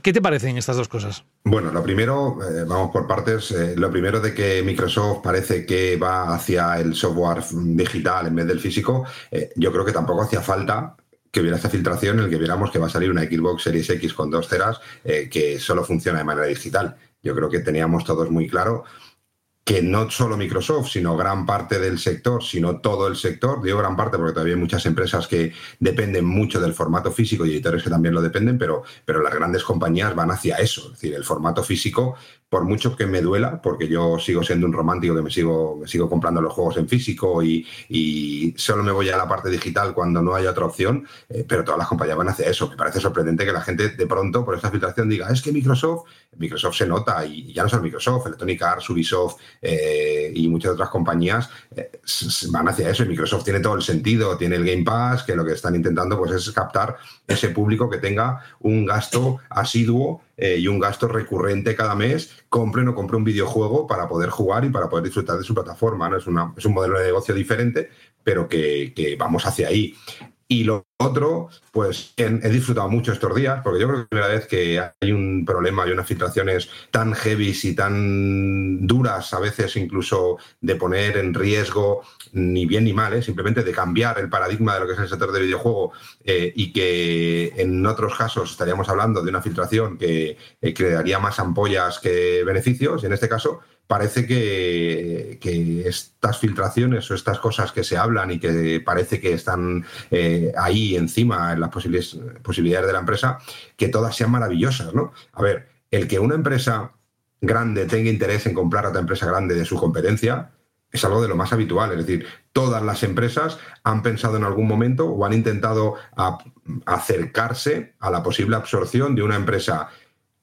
C: ¿Qué te parecen estas dos cosas?
J: Bueno, lo primero, eh, vamos por partes. eh, lo primero de que Microsoft parece que va hacia el software digital en vez del físico, eh, yo creo que tampoco hacía falta que hubiera esta filtración en el que viéramos que va a salir una Xbox Series X con dos teras que solo funciona de manera digital. Yo creo que teníamos todos muy claro que no solo Microsoft, sino gran parte del sector, sino todo el sector, digo gran parte porque todavía hay muchas empresas que dependen mucho del formato físico y editores que también lo dependen, pero, pero las grandes compañías van hacia eso, es decir, el formato físico, por mucho que me duela, porque yo sigo siendo un romántico que me sigo, me sigo comprando los juegos en físico y, solo me voy a la parte digital cuando no haya otra opción, eh, pero todas las compañías van hacia eso. Me parece sorprendente que la gente de pronto por esta filtración diga, es que Microsoft, Microsoft se nota, y ya no solo Microsoft, Electronic Arts, Ubisoft eh, y muchas otras compañías eh, van hacia eso. Y Microsoft tiene todo el sentido, tiene el Game Pass, que lo que están intentando pues, es captar ese público que tenga un gasto asiduo eh, y un gasto recurrente cada mes, compre o compre un videojuego para poder jugar y para poder disfrutar de su plataforma. ¿no? Es, una- es un modelo de negocio diferente, pero que, que vamos hacia ahí. Y lo otro, pues he, disfrutado mucho estos días, porque yo creo que es la primera vez que hay un problema y unas filtraciones tan heavy y tan duras, a veces incluso de poner en riesgo ni bien ni mal, ¿eh? simplemente de cambiar el paradigma de lo que es el sector del videojuego eh, y que en otros casos estaríamos hablando de una filtración que eh, crearía más ampollas que beneficios, y en este caso parece que, estas filtraciones o estas cosas que se hablan y que parece que están eh, ahí encima en las posibilidades de la empresa, que todas sean maravillosas, ¿no? A ver, el que una empresa grande tenga interés en comprar a otra empresa grande de su competencia es algo de lo más habitual. Es decir, todas las empresas han pensado en algún momento o han intentado acercarse a la posible absorción de una empresa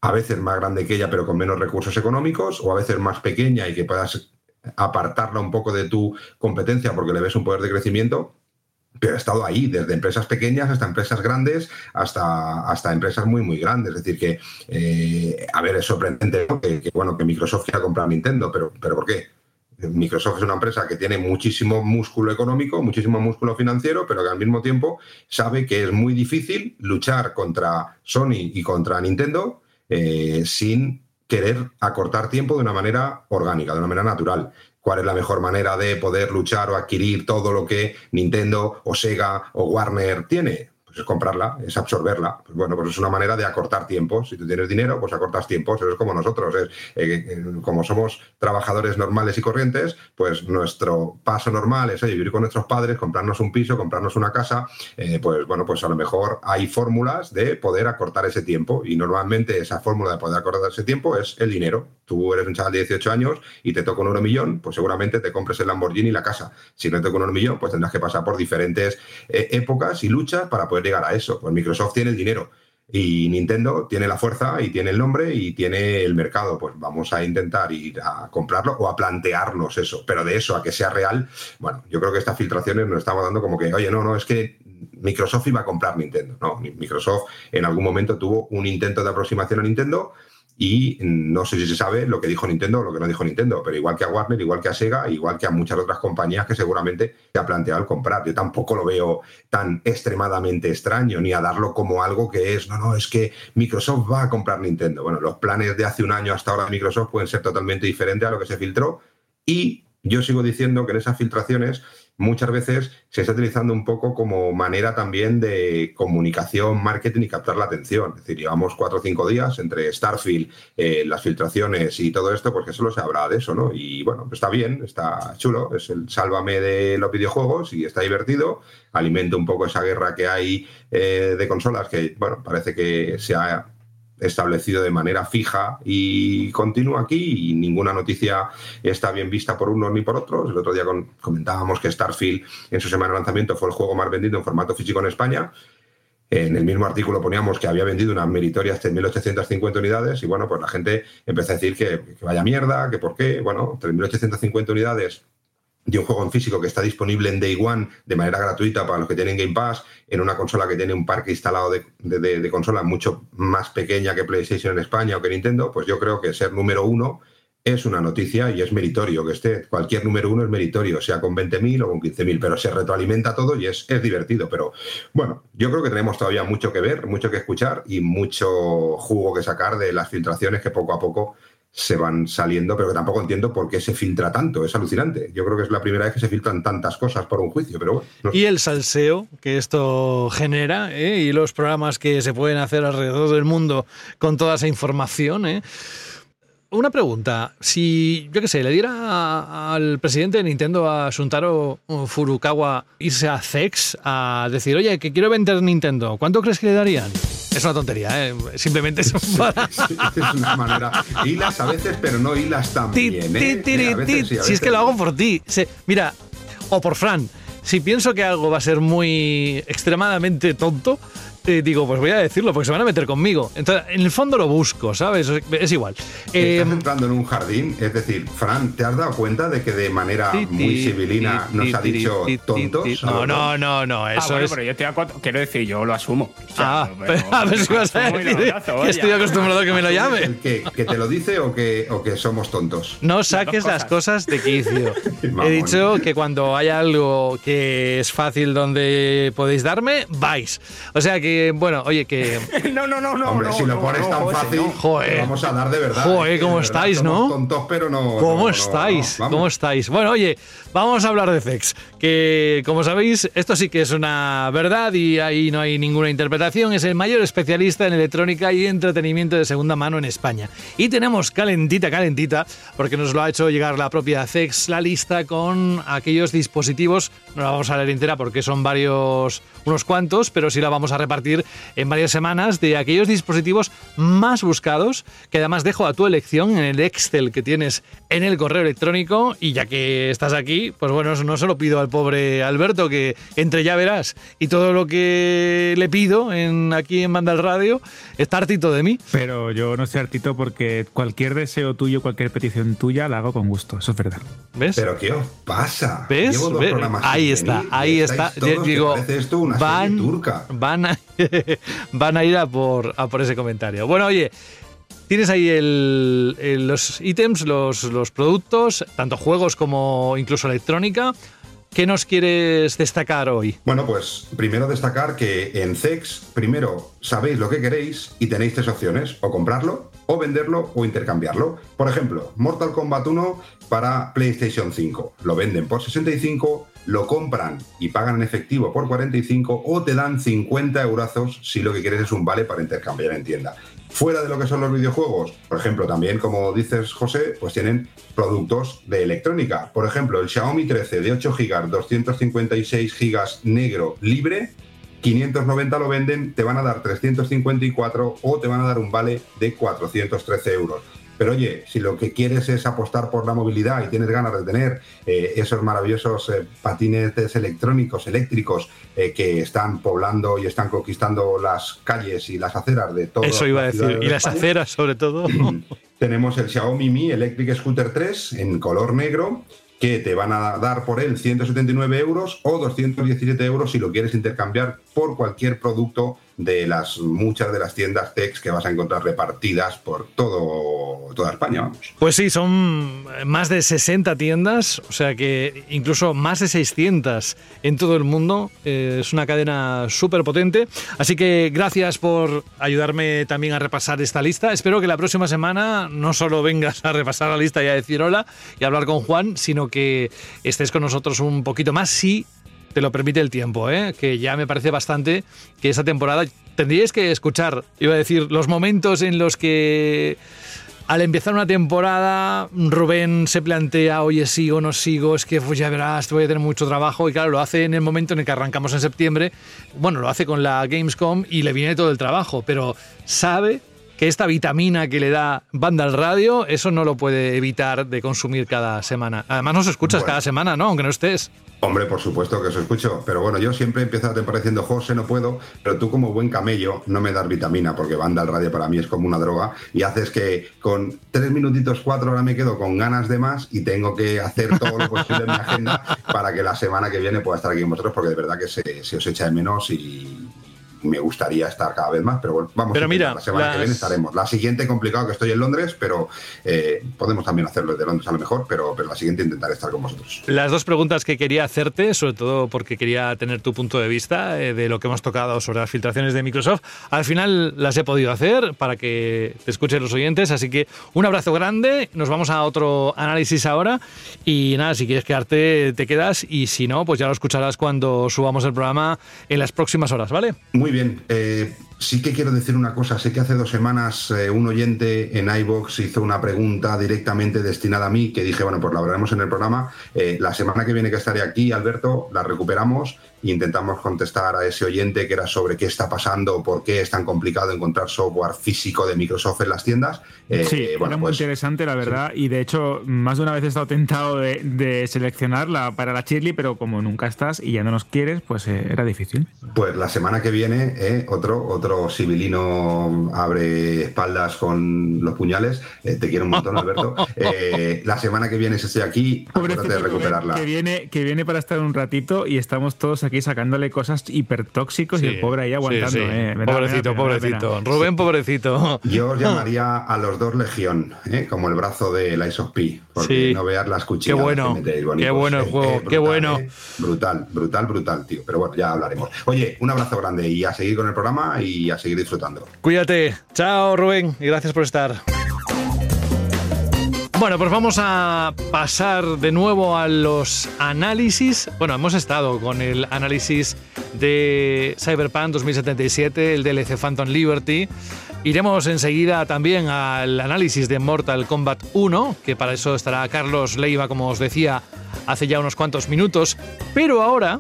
J: a veces más grande que ella, pero con menos recursos económicos, o a veces más pequeña y que puedas apartarla un poco de tu competencia porque le ves un poder de crecimiento, pero ha estado ahí, desde empresas pequeñas hasta empresas grandes, hasta, hasta empresas muy, muy grandes. Es decir, que, eh, a ver, es sorprendente que, que, bueno, que Microsoft quiera comprar Nintendo, pero, pero ¿por qué? Microsoft es una empresa que tiene muchísimo músculo económico, muchísimo músculo financiero, pero que al mismo tiempo sabe que es muy difícil luchar contra Sony y contra Nintendo eh, sin querer acortar tiempo de una manera orgánica, de una manera natural. ¿Cuál es la mejor manera de poder luchar o adquirir todo lo que Nintendo o Sega o Warner tiene? Pues es comprarla, es absorberla. Pues bueno, pues es una manera de acortar tiempos. Si tú tienes dinero, pues acortas tiempos. Eso es como nosotros. Es, eh, eh, como somos trabajadores normales y corrientes, pues nuestro paso normal es vivir con nuestros padres, comprarnos un piso, comprarnos una casa. eh, pues bueno, pues a lo mejor hay fórmulas de poder acortar ese tiempo. Y normalmente esa fórmula de poder acortar ese tiempo es el dinero. Tú eres un chaval de 18 años y te toca un euro millón, pues seguramente te compres el Lamborghini y la casa. Si no te toca un euro millón, pues tendrás que pasar por diferentes épocas y luchas para poder llegar a eso. Pues Microsoft tiene el dinero y Nintendo tiene la fuerza y tiene el nombre y tiene el mercado. Pues vamos a intentar ir a comprarlo o a plantearnos eso. Pero de eso a que sea real, bueno, yo creo que estas filtraciones nos estamos dando como que, oye, no, no, es que Microsoft iba a comprar Nintendo. No, Microsoft en algún momento tuvo un intento de aproximación a Nintendo y no sé si se sabe lo que dijo Nintendo o lo que no dijo Nintendo, pero igual que a Warner, igual que a Sega, igual que a muchas otras compañías que seguramente se ha planteado el comprar. Yo tampoco lo veo tan extremadamente extraño, ni a darlo como algo que es, no, no, es que Microsoft va a comprar Nintendo. Bueno, los planes de hace un año hasta ahora de Microsoft pueden ser totalmente diferentes a lo que se filtró y yo sigo diciendo que en esas filtraciones muchas veces se está utilizando un poco como manera también de comunicación, marketing y captar la atención. Es decir, llevamos cuatro o cinco días entre Starfield, eh, las filtraciones y todo esto, porque solo se habla de eso, ¿no? Y bueno, está bien, está chulo, es el sálvame de los videojuegos y está divertido, alimenta un poco esa guerra que hay eh, de consolas que, bueno, parece que se ha establecido de manera fija y continua aquí y ninguna noticia está bien vista por unos ni por otros. El otro día comentábamos que Starfield en su semana de lanzamiento fue el juego más vendido en formato físico en España. En el mismo artículo poníamos que había vendido unas meritorias 3.850 unidades y bueno, pues la gente empezó a decir que, que vaya mierda, que por qué. Bueno, 3.850 unidades de un juego en físico que está disponible en Day One de manera gratuita para los que tienen Game Pass, en una consola que tiene un parque instalado de, de, consolas mucho más pequeña que PlayStation en España o que Nintendo, pues yo creo que ser número uno es una noticia y es meritorio que esté. Cualquier número uno es meritorio, sea con 20.000 o con 15.000, pero se retroalimenta todo y es, es divertido. Pero bueno, yo creo que tenemos todavía mucho que ver, mucho que escuchar y mucho jugo que sacar de las filtraciones que poco a poco se van saliendo, pero que tampoco entiendo por qué se filtra tanto. Es alucinante. Yo creo que es la primera vez que se filtran tantas cosas por un juicio, pero bueno. no.
C: Y el salseo que esto genera ¿eh? y los programas que se pueden hacer alrededor del mundo con toda esa información. ¿eh? Una pregunta, si yo qué sé, le diera al presidente de Nintendo, a Shuntaro Furukawa, irse a CEX a decir, oye, que quiero vender Nintendo, ¿cuánto crees que le darían? Es una tontería, ¿eh? simplemente es para...
J: es una manera. Hilas a veces, pero no hilas también. ¿eh?
C: tiri,
J: veces sí,
C: Si es que lo hago por ti. Se- mira, o por Fran. Si pienso que algo va a ser muy extremadamente tonto, te digo, pues voy a decirlo, porque se van a meter conmigo. Entonces, en el fondo lo busco, ¿sabes? Es igual. Eh,
J: Estás entrando en un jardín, es decir, Fran, ¿te has dado cuenta de que de manera
C: ti,
J: muy civilina
C: ti,
J: nos
C: ti,
J: ha
C: ti,
J: dicho tontos?
C: ti. No, no, no, no,
F: Ah,
C: eso
F: bueno,
C: es...
F: pero yo estoy a cuatro- quiero decir, yo lo asumo. O sea,
C: Ah,
F: pero-
C: a ver si vas a decir
F: abrazo,
C: que estoy acostumbrado a que me lo llame.
J: ¿El qué? ¿Que te lo dice o que, o que somos tontos?
C: No saques las cosas de quicio. He dicho que cuando haya algo que es fácil donde podéis darme, vais. O sea que, bueno, oye, que
F: No, no, no, no.
J: Hombre,
F: no,
J: si lo
F: no,
J: pones
F: no,
J: tan
F: José,
J: fácil,
F: no.
C: Joder.
J: vamos a dar de verdad.
C: Joder, ¿cómo
J: verdad
C: estáis, no?
J: tontos, pero no.
C: ¿Cómo estáis? ¿Cómo estáis? Bueno, oye, vamos a hablar de Zex, que como sabéis, esto sí que es una verdad y ahí no hay ninguna interpretación. Es el mayor especialista en electrónica y entretenimiento de segunda mano en España. Y tenemos calentita, calentita, porque nos lo ha hecho llegar la propia Zex, la lista con aquellos dispositivos. No la vamos a leer entera porque son varios, unos cuantos, pero sí la vamos a repartir en varias semanas de aquellos dispositivos más buscados, que además dejo a tu elección en el Excel que tienes en el correo electrónico. Y ya que estás aquí, pues bueno, no se lo pido al pobre Alberto, que entre ya verás. Y todo lo que le pido en, aquí en Banda al Radio está hartito de mí.
E: Pero yo no soy artito porque cualquier deseo tuyo, cualquier petición tuya la hago con gusto, eso es verdad.
C: ¿Ves?
J: Pero ¿qué os pasa?
C: ¿Ves?
J: Llevo dos
C: ¿Ves?
J: programas
C: Ahí está, ahí está. Digo,
J: parece esto una
C: van,
J: serie turca.
C: van a, van a ir a por, ese comentario. Bueno, oye, tienes ahí los ítems, los, los productos, tanto juegos como incluso electrónica. ¿Qué nos quieres destacar hoy?
J: Bueno, pues primero destacar que en CEX, primero sabéis lo que queréis y tenéis tres opciones, o comprarlo, o venderlo, o intercambiarlo. Por ejemplo, Mortal Kombat 1 para PlayStation 5. Lo venden por 65, lo compran y pagan en efectivo por 45, o te dan 50 eurazos si lo que quieres es un vale para intercambiar en tienda. Fuera de lo que son los videojuegos, por ejemplo, también como dices José, pues tienen productos de electrónica. Por ejemplo, el Xiaomi 13 de 8 GB, 256 GB negro libre, 590 lo venden, te van a dar 354 o te van a dar un vale de 413 euros. Pero oye, si lo que quieres es apostar por la movilidad y tienes ganas de tener eh, esos maravillosos eh, patinetes electrónicos, eléctricos, eh, que están poblando y están conquistando las calles y las aceras de todo
C: Eso iba a decir. Y las aceras, sobre todo.
J: tenemos el Xiaomi Mi Electric Scooter 3 en color negro, que te van a dar por él 179 euros o 217 euros si lo quieres intercambiar por cualquier producto de las muchas de las tiendas Tex que vas a encontrar repartidas por todo, toda España. Vamos.
C: Pues sí, son más de 60 tiendas, o sea que incluso más de 600 en todo el mundo. Eh, es una cadena súper potente. Así que gracias por ayudarme también a repasar esta lista. Espero que la próxima semana no solo vengas a repasar la lista y a decir hola y a hablar con Juan, sino que estés con nosotros un poquito más si te lo permite el tiempo, ¿eh? que ya me parece bastante que esa temporada tendríais que escuchar, iba a decir, los momentos en los que al empezar una temporada Rubén se plantea, oye, sigo no sigo, es que pues ya verás, voy a tener mucho trabajo y claro, lo hace en el momento en el que arrancamos en septiembre, bueno, lo hace con la Gamescom y le viene todo el trabajo, pero sabe que esta vitamina que le da Banda al Radio, eso no lo puede evitar de consumir cada semana. Además nos escuchas
J: Bueno.
C: cada semana, ¿no? Aunque no estés.
J: Hombre, por supuesto que os escucho, pero bueno, yo siempre empiezo la temporada diciendo, José, no puedo, pero tú como buen camello no me das vitamina, porque banda al radio para mí es como una droga, y haces que con tres minutitos, cuatro, ahora me quedo con ganas de más y tengo que hacer todo lo posible en mi agenda para que la semana que viene pueda estar aquí con vosotros, porque de verdad que se, se os echa de menos y me gustaría estar cada vez más, pero bueno, vamos
C: Pero
J: a
C: mira,
J: la semana
C: las-
J: que viene estaremos. La siguiente complicado que estoy en Londres, pero eh, podemos también hacerlo desde Londres a lo mejor, pero, pero la siguiente intentaré estar con vosotros.
C: Las dos preguntas que quería hacerte, sobre todo porque quería tener tu punto de vista eh, de lo que hemos tocado sobre las filtraciones de Microsoft, al final las he podido hacer para que te escuchen los oyentes, así que un abrazo grande, nos vamos a otro análisis ahora y nada, si quieres quedarte te quedas y si no, pues ya lo escucharás cuando subamos el programa en las próximas horas, ¿vale?
J: Muy bien. eh, sí que quiero decir una cosa. Sé que hace dos semanas eh, un oyente en iBox hizo una pregunta directamente destinada a mí que dije, bueno, pues la hablaremos en el programa. Eh, la semana que viene que estaré aquí, Alberto, la recuperamos e intentamos contestar a ese oyente que era sobre qué está pasando, por qué es tan complicado encontrar software físico de Microsoft en las tiendas. Eh,
E: Sí,
J: bueno,
E: era muy
J: pues
E: interesante, la verdad. Y de hecho, más de una vez he estado tentado de, de seleccionarla para la Shirley, pero como nunca estás y ya no nos quieres, pues era difícil.
J: Pues la semana que viene, eh, otro, otro civilino abre espaldas con los puñales. Eh, te quiero un montón, Alberto. Eh, la semana que viene, si estoy aquí, acuérdate de recuperarla.
E: Que viene, que viene para estar un ratito y estamos todos aquí sacándole cosas hipertóxicos y
C: Sí,
E: el pobre ahí aguantando.
C: sí, sí.
E: eh.
C: Pobrecito,
E: pena, pena.
C: pobrecito. Rubén, pobrecito.
J: Yo os llamaría a los dos Legión, ¿eh? como el brazo de Lies of P, porque
C: Sí.
J: no veas las cuchillas.
C: Qué bueno,
J: que metéis,
C: qué bueno el juego, qué bueno.
J: eh. Brutal, brutal, brutal, tío. Pero bueno, ya hablaremos. Oye, un abrazo grande y a seguir con el programa y a seguir disfrutando.
C: Cuídate. Chao, Rubén, y gracias por estar. Bueno, pues vamos a pasar de nuevo a los análisis. Bueno, hemos estado con el análisis de Cyberpunk 2077, el DLC Phantom Liberty. Iremos enseguida también al análisis de Mortal Kombat 1, que para eso estará Carlos Leiva, como os decía hace ya unos cuantos minutos. Pero ahora,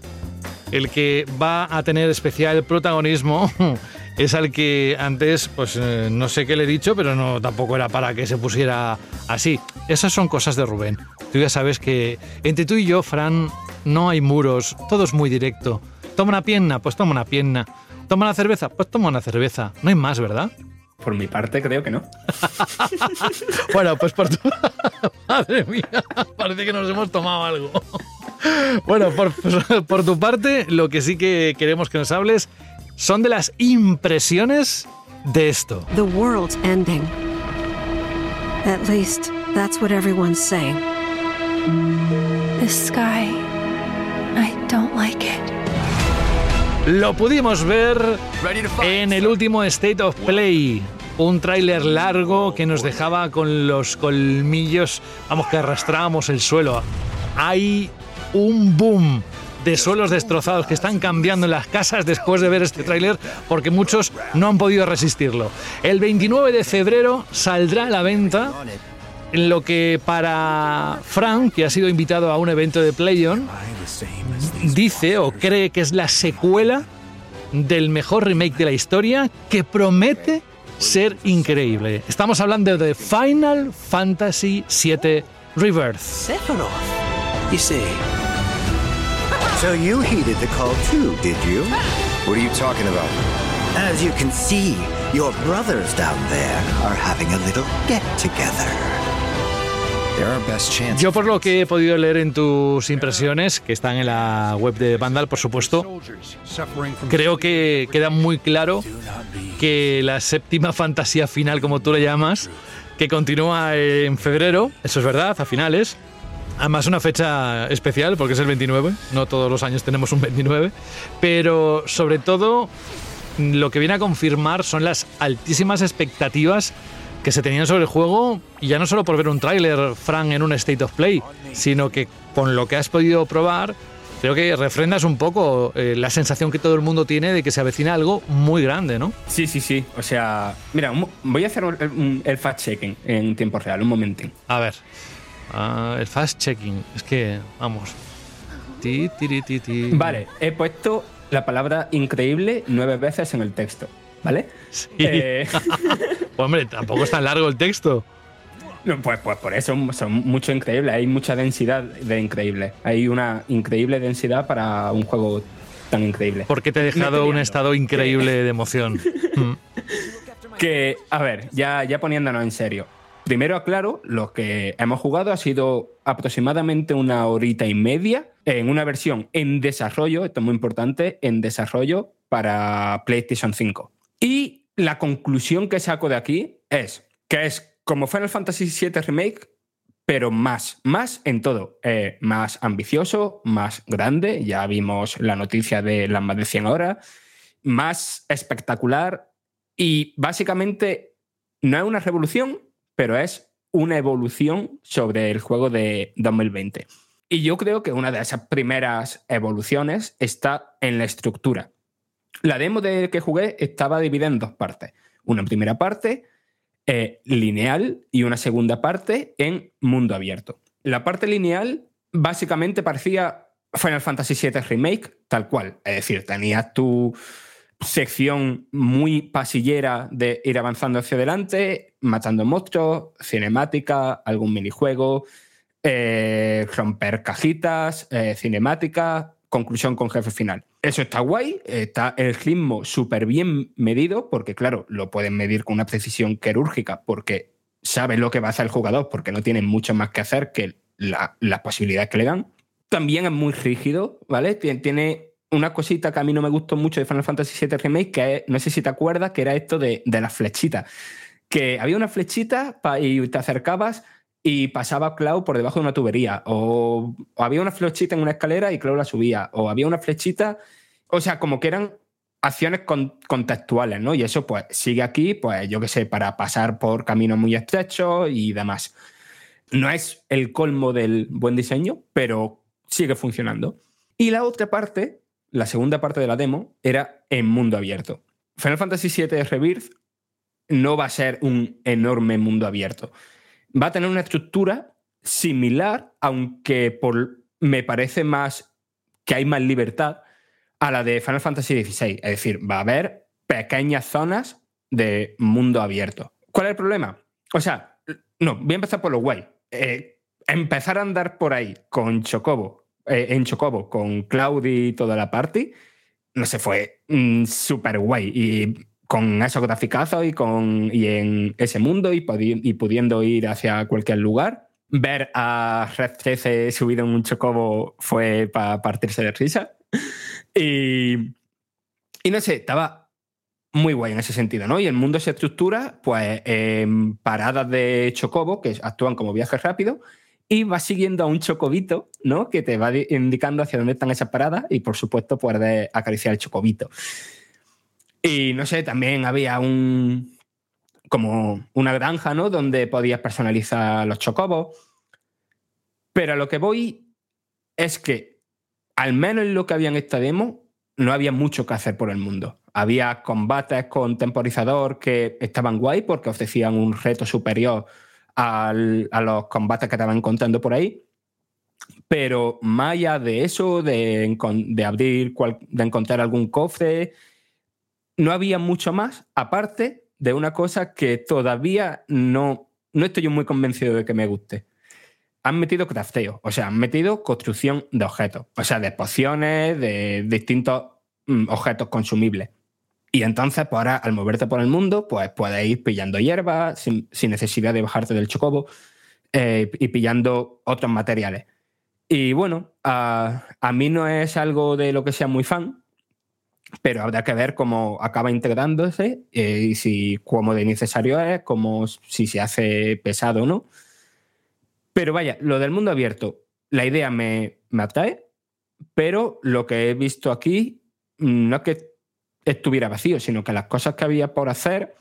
C: el que va a tener especial protagonismo es al que antes, pues eh, no sé qué le he dicho, pero no tampoco era para que se pusiera así. Esas son cosas de Rubén. Tú ya sabes que entre tú y yo, Fran, no hay muros, todo es muy directo. Toma una pierna, pues toma una pierna. Toma una cerveza, pues toma una cerveza. No hay más, ¿verdad?
F: Por mi parte, creo que no.
C: Bueno, pues por tu... Madre mía, parece que nos hemos tomado algo. Bueno, por, por tu parte, lo que sí que queremos que nos hables son de las impresiones de esto.
K: The world's ending. At least, that's what everyone's saying.
L: The sky. I don't like it.
C: Lo pudimos ver en el último State of Play. Un tráiler largo que nos dejaba con los colmillos, vamos, que arrastrábamos el suelo. Hay un boom de suelos destrozados que están cambiando en las casas después de ver este tráiler porque muchos no han podido resistirlo. El 29 de febrero saldrá a la venta en lo que para Frank, que ha sido invitado a un evento de PlayOn, dice o cree que es la secuela del mejor remake de la historia que promete ser increíble. Estamos hablando de Final Fantasy VII Rebirth.
M: So you heeded the call too, did you? What are you talking about? As you can see, your brothers down there are having a little get together. They're our best chance.
C: Yo por lo que he podido leer en tus impresiones, que están en la web de Vandal, por supuesto, creo que queda muy claro que la séptima fantasía final, como tú le llamas, que continúa en febrero, eso es verdad, a finales. Además, una fecha especial porque es el 29, no todos los años tenemos un 29, pero sobre todo lo que viene a confirmar son las altísimas expectativas que se tenían sobre el juego, y ya no solo por ver un tráiler, Frank, en un State of Play, sino que con lo que has podido probar, creo que refrendas un poco eh, la sensación que todo el mundo tiene de que se avecina algo muy grande, ¿no?
F: Sí, sí, sí. O sea, mira, voy a hacer un- el fact-checking en tiempo real, un momentín.
C: A ver. Ah, el fast checking. Es que, vamos. Ti, tiri, ti, ti.
F: Vale, he puesto la palabra increíble nueve veces en el texto, ¿vale?
C: Sí.
F: Eh,
C: Hombre, tampoco es tan largo el texto.
F: no, pues, pues por eso son mucho increíble, hay mucha densidad de increíble. Hay una increíble densidad para un juego tan increíble.
C: Porque te he dejado un estado increíble de emoción. Mm.
F: Que, a ver, ya, ya poniéndonos en serio. Primero aclaro, lo que hemos jugado ha sido aproximadamente una horita y media en una versión en desarrollo, esto es muy importante, en desarrollo para PlayStation 5. Y la conclusión que saco de aquí es que es como Final Fantasy VII Remake, pero más, más en todo. Eh, más ambicioso, más grande, ya vimos la noticia de las más de 100 horas, más espectacular y básicamente no es una revolución, pero es una evolución sobre el juego de 2020. Y yo creo que una de esas primeras evoluciones está en la estructura. La demo de que jugué estaba dividida en dos partes. Una primera parte eh, lineal y una segunda parte en mundo abierto. La parte lineal básicamente parecía Final Fantasy VII Remake, tal cual. Es decir, tenías tu sección muy pasillera de ir avanzando hacia adelante, matando monstruos, cinemática, algún minijuego, eh, romper cajitas, eh, cinemática, conclusión con jefe final. Eso está guay, está el ritmo súper bien medido, porque claro, lo pueden medir con una precisión quirúrgica, porque saben lo que va a hacer el jugador, porque no tienen mucho más que hacer que la- las posibilidades que le dan. También es muy rígido, ¿vale? Tien- Tiene una cosita que a mí no me gustó mucho de Final Fantasy VII Remake, que es- no sé si te acuerdas, que era esto de, de las flechitas. Que había una flechita y te acercabas y pasaba Cloud por debajo de una tubería. O, o había una flechita en una escalera y Cloud la subía. O había una flechita. O sea, como que eran acciones con- contextuales, ¿no? Y eso, pues, sigue aquí, pues, yo qué sé, para pasar por caminos muy estrechos y demás. No es el colmo del buen diseño, pero sigue funcionando. Y la otra parte, la segunda parte de la demo, era en mundo abierto. Final Fantasy VII Rebirth no va a ser un enorme mundo abierto. Va a tener una estructura similar, aunque por, me parece más que hay más libertad a la de Final Fantasy XVI. Es decir, va a haber pequeñas zonas de mundo abierto. ¿Cuál es el problema? O sea, no, voy a empezar por lo guay. Eh, empezar a andar por ahí con Chocobo, eh, en Chocobo, con Cloud y toda la party, no sé, fue mm, súper guay. Y con esos graficazos y, con, y en ese mundo y, podi- y pudiendo ir hacia cualquier lugar. Ver a Red 13 subido en un chocobo fue para partirse de risa. Y, y no sé, estaba muy guay en ese sentido, ¿no? Y el mundo se estructura, pues, en paradas de chocobo que actúan como viajes rápidos y vas siguiendo a un chocobito, ¿no? Que te va di- indicando hacia dónde están esas paradas y, por supuesto, puedes acariciar el chocobito. Y no sé, también había un. como una granja, ¿no? Donde podías personalizar los chocobos. Pero a lo que voy es que, al menos en lo que había en esta demo, no había mucho que hacer por el mundo. Había combates con temporizador que estaban guay porque ofrecían un reto superior al- a los combates que estaban encontrando por ahí. Pero más allá de eso, de, abrir, cual- de encontrar algún cofre, no había mucho más, aparte de una cosa que todavía no, no estoy muy convencido de que me guste. Han metido crafteo, o sea, han metido construcción de objetos, o sea, de pociones, de distintos mm, objetos consumibles. Y entonces, pues ahora, al moverte por el mundo, pues puedes ir pillando hierbas sin, necesidad de bajarte del chocobo. eh, y pillando otros materiales. Y bueno, a, a mí no es algo de lo que sea muy fan, pero habrá que ver cómo acaba integrándose eh, y si cómo de necesario es, cómo si se hace pesado o no. Pero vaya, lo del mundo abierto, la idea me, me atrae, pero lo que he visto aquí no es que estuviera vacío, sino que las cosas que había por hacer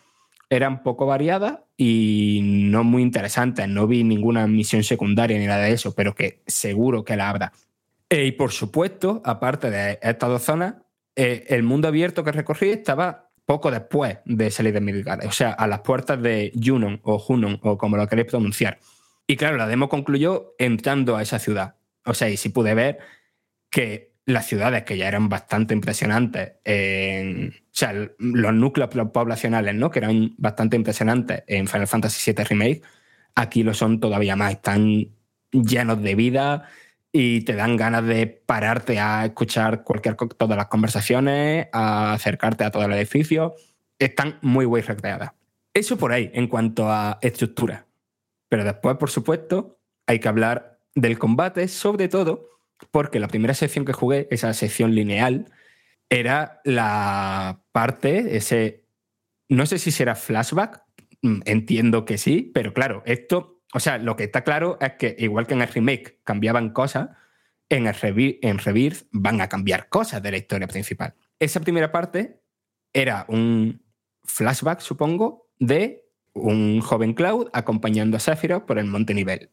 F: eran poco variadas y no muy interesantes. No vi ninguna misión secundaria ni nada de eso, pero que seguro que la habrá. Eh, y por supuesto, aparte de estas dos zonas, eh, el mundo abierto que recorrí estaba poco después de salir de Midgard, o sea, a las puertas de Junon o Junon o como lo queréis pronunciar. Y claro, la demo concluyó entrando a esa ciudad. O sea, y sí pude ver que las ciudades que ya eran bastante impresionantes, en, o sea, los núcleos poblacionales, ¿no? Que eran bastante impresionantes en Final Fantasy VII Remake, aquí lo son todavía más. Están llenos de vida y te dan ganas de pararte a escuchar cualquier todas las conversaciones, a acercarte a todo el edificio. Están muy bien recreadas. Eso por ahí, en cuanto a estructura. Pero después, por supuesto, hay que hablar del combate, sobre todo porque la primera sección que jugué, esa sección lineal, era la parte, ese, no sé si será flashback, mm, entiendo que sí, pero claro, esto, o sea, lo que está claro es que igual que en el remake cambiaban cosas, en, el Revi- en Rebirth van a cambiar cosas de la historia principal. Esa primera parte era un flashback, supongo, de un joven Cloud acompañando a Sephiroth por el monte nivel.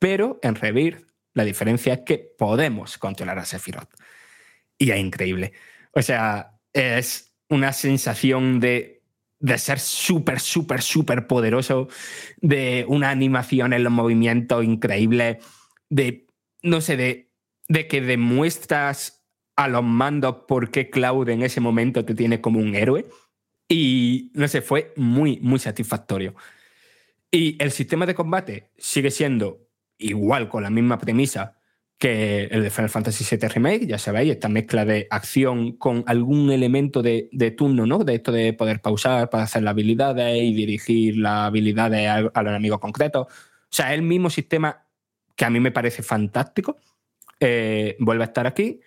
F: Pero en Rebirth la diferencia es que podemos controlar a Sephiroth. Y es increíble. O sea, es una sensación de, de ser súper, súper, súper poderoso, de una animación en los movimientos increíble, de, no sé, de, de que demuestras a los mandos por qué Cloud en ese momento te tiene como un héroe. Y, no sé, fue muy, muy satisfactorio. Y el sistema de combate sigue siendo igual, con la misma premisa que el de Final Fantasy VII Remake, ya sabéis, esta mezcla de acción con algún elemento de, turno, ¿no? De esto de poder pausar para hacer las habilidades y dirigir las habilidades a, a los enemigos concretos. O sea, es el mismo sistema que a mí me parece fantástico. eh, vuelve a estar aquí,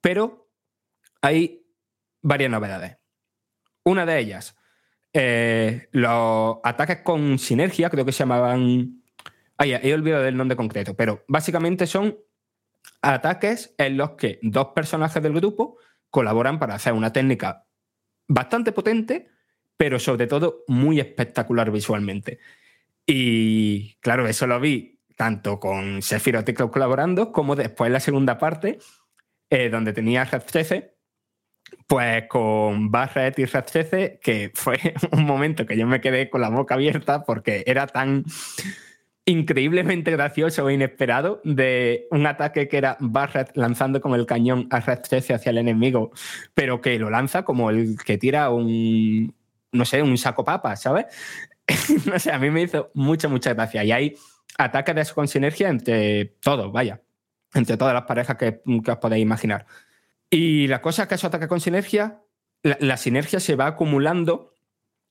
F: pero hay varias novedades. Una de ellas, eh, los ataques con sinergia, creo que se llamaban Ah, he olvidado del nombre concreto, pero básicamente son ataques en los que dos personajes del grupo colaboran para hacer una técnica bastante potente, pero sobre todo muy espectacular visualmente. Y claro, eso lo vi tanto con Sephiroth y colaborando, como después en la segunda parte, eh, donde tenía Red 13, pues con Barret y Red 13, que fue un momento que yo me quedé con la boca abierta porque era tan increíblemente gracioso e inesperado de un ataque que era Barret lanzando con el cañón a Red 13 hacia el enemigo, pero que lo lanza como el que tira un, no sé, un saco papa, ¿sabes? no sé, a mí me hizo mucha, mucha gracia. Y hay ataques de eso con sinergia entre todos, vaya, entre todas las parejas que, que os podéis imaginar. Y la cosa es que esos ataques con sinergia, la sinergia se va acumulando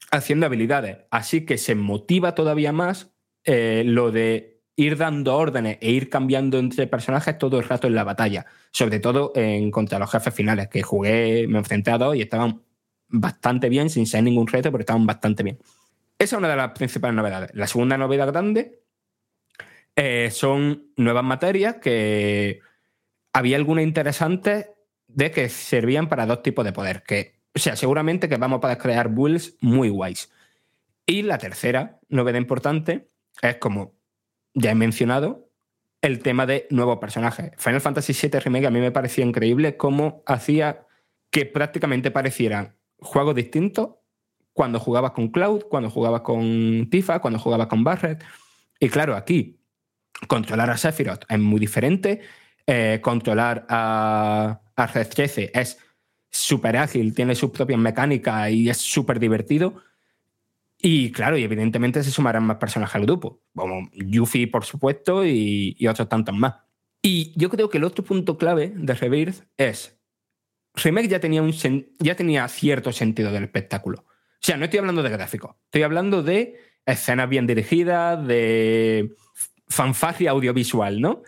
F: haciendo habilidades, así que se motiva todavía más eh, lo de ir dando órdenes e ir cambiando entre personajes todo el rato en la batalla, sobre todo en contra los jefes finales, que jugué, me enfrenté a dos y estaban bastante bien, sin ser ningún reto, pero estaban bastante bien. Esa es una de las principales novedades. La segunda novedad grande eh, son nuevas materias que había algunas interesantes de que servían para dos tipos de poder, que, o sea, seguramente que vamos a poder crear builds muy guays. Y la tercera novedad importante es como ya he mencionado, el tema de nuevos personajes. Final Fantasy VII Remake a mí me parecía increíble cómo hacía que prácticamente parecieran juegos distintos cuando jugabas con Cloud, cuando jugabas con Tifa, cuando jugabas con Barret. Y claro, aquí controlar a Sephiroth es muy diferente. eh, controlar a, Red 13 es súper ágil, tiene sus propias mecánicas y es súper divertido. Y claro, y evidentemente se sumarán más personajes al grupo, como Yuffie, por supuesto, y, otros tantos más. Y yo creo que el otro punto clave de Rebirth es, Remake ya tenía, un ya tenía cierto sentido del espectáculo. O sea, no estoy hablando de gráficos, estoy hablando de escenas bien dirigidas, de fanfarria audiovisual, ¿no?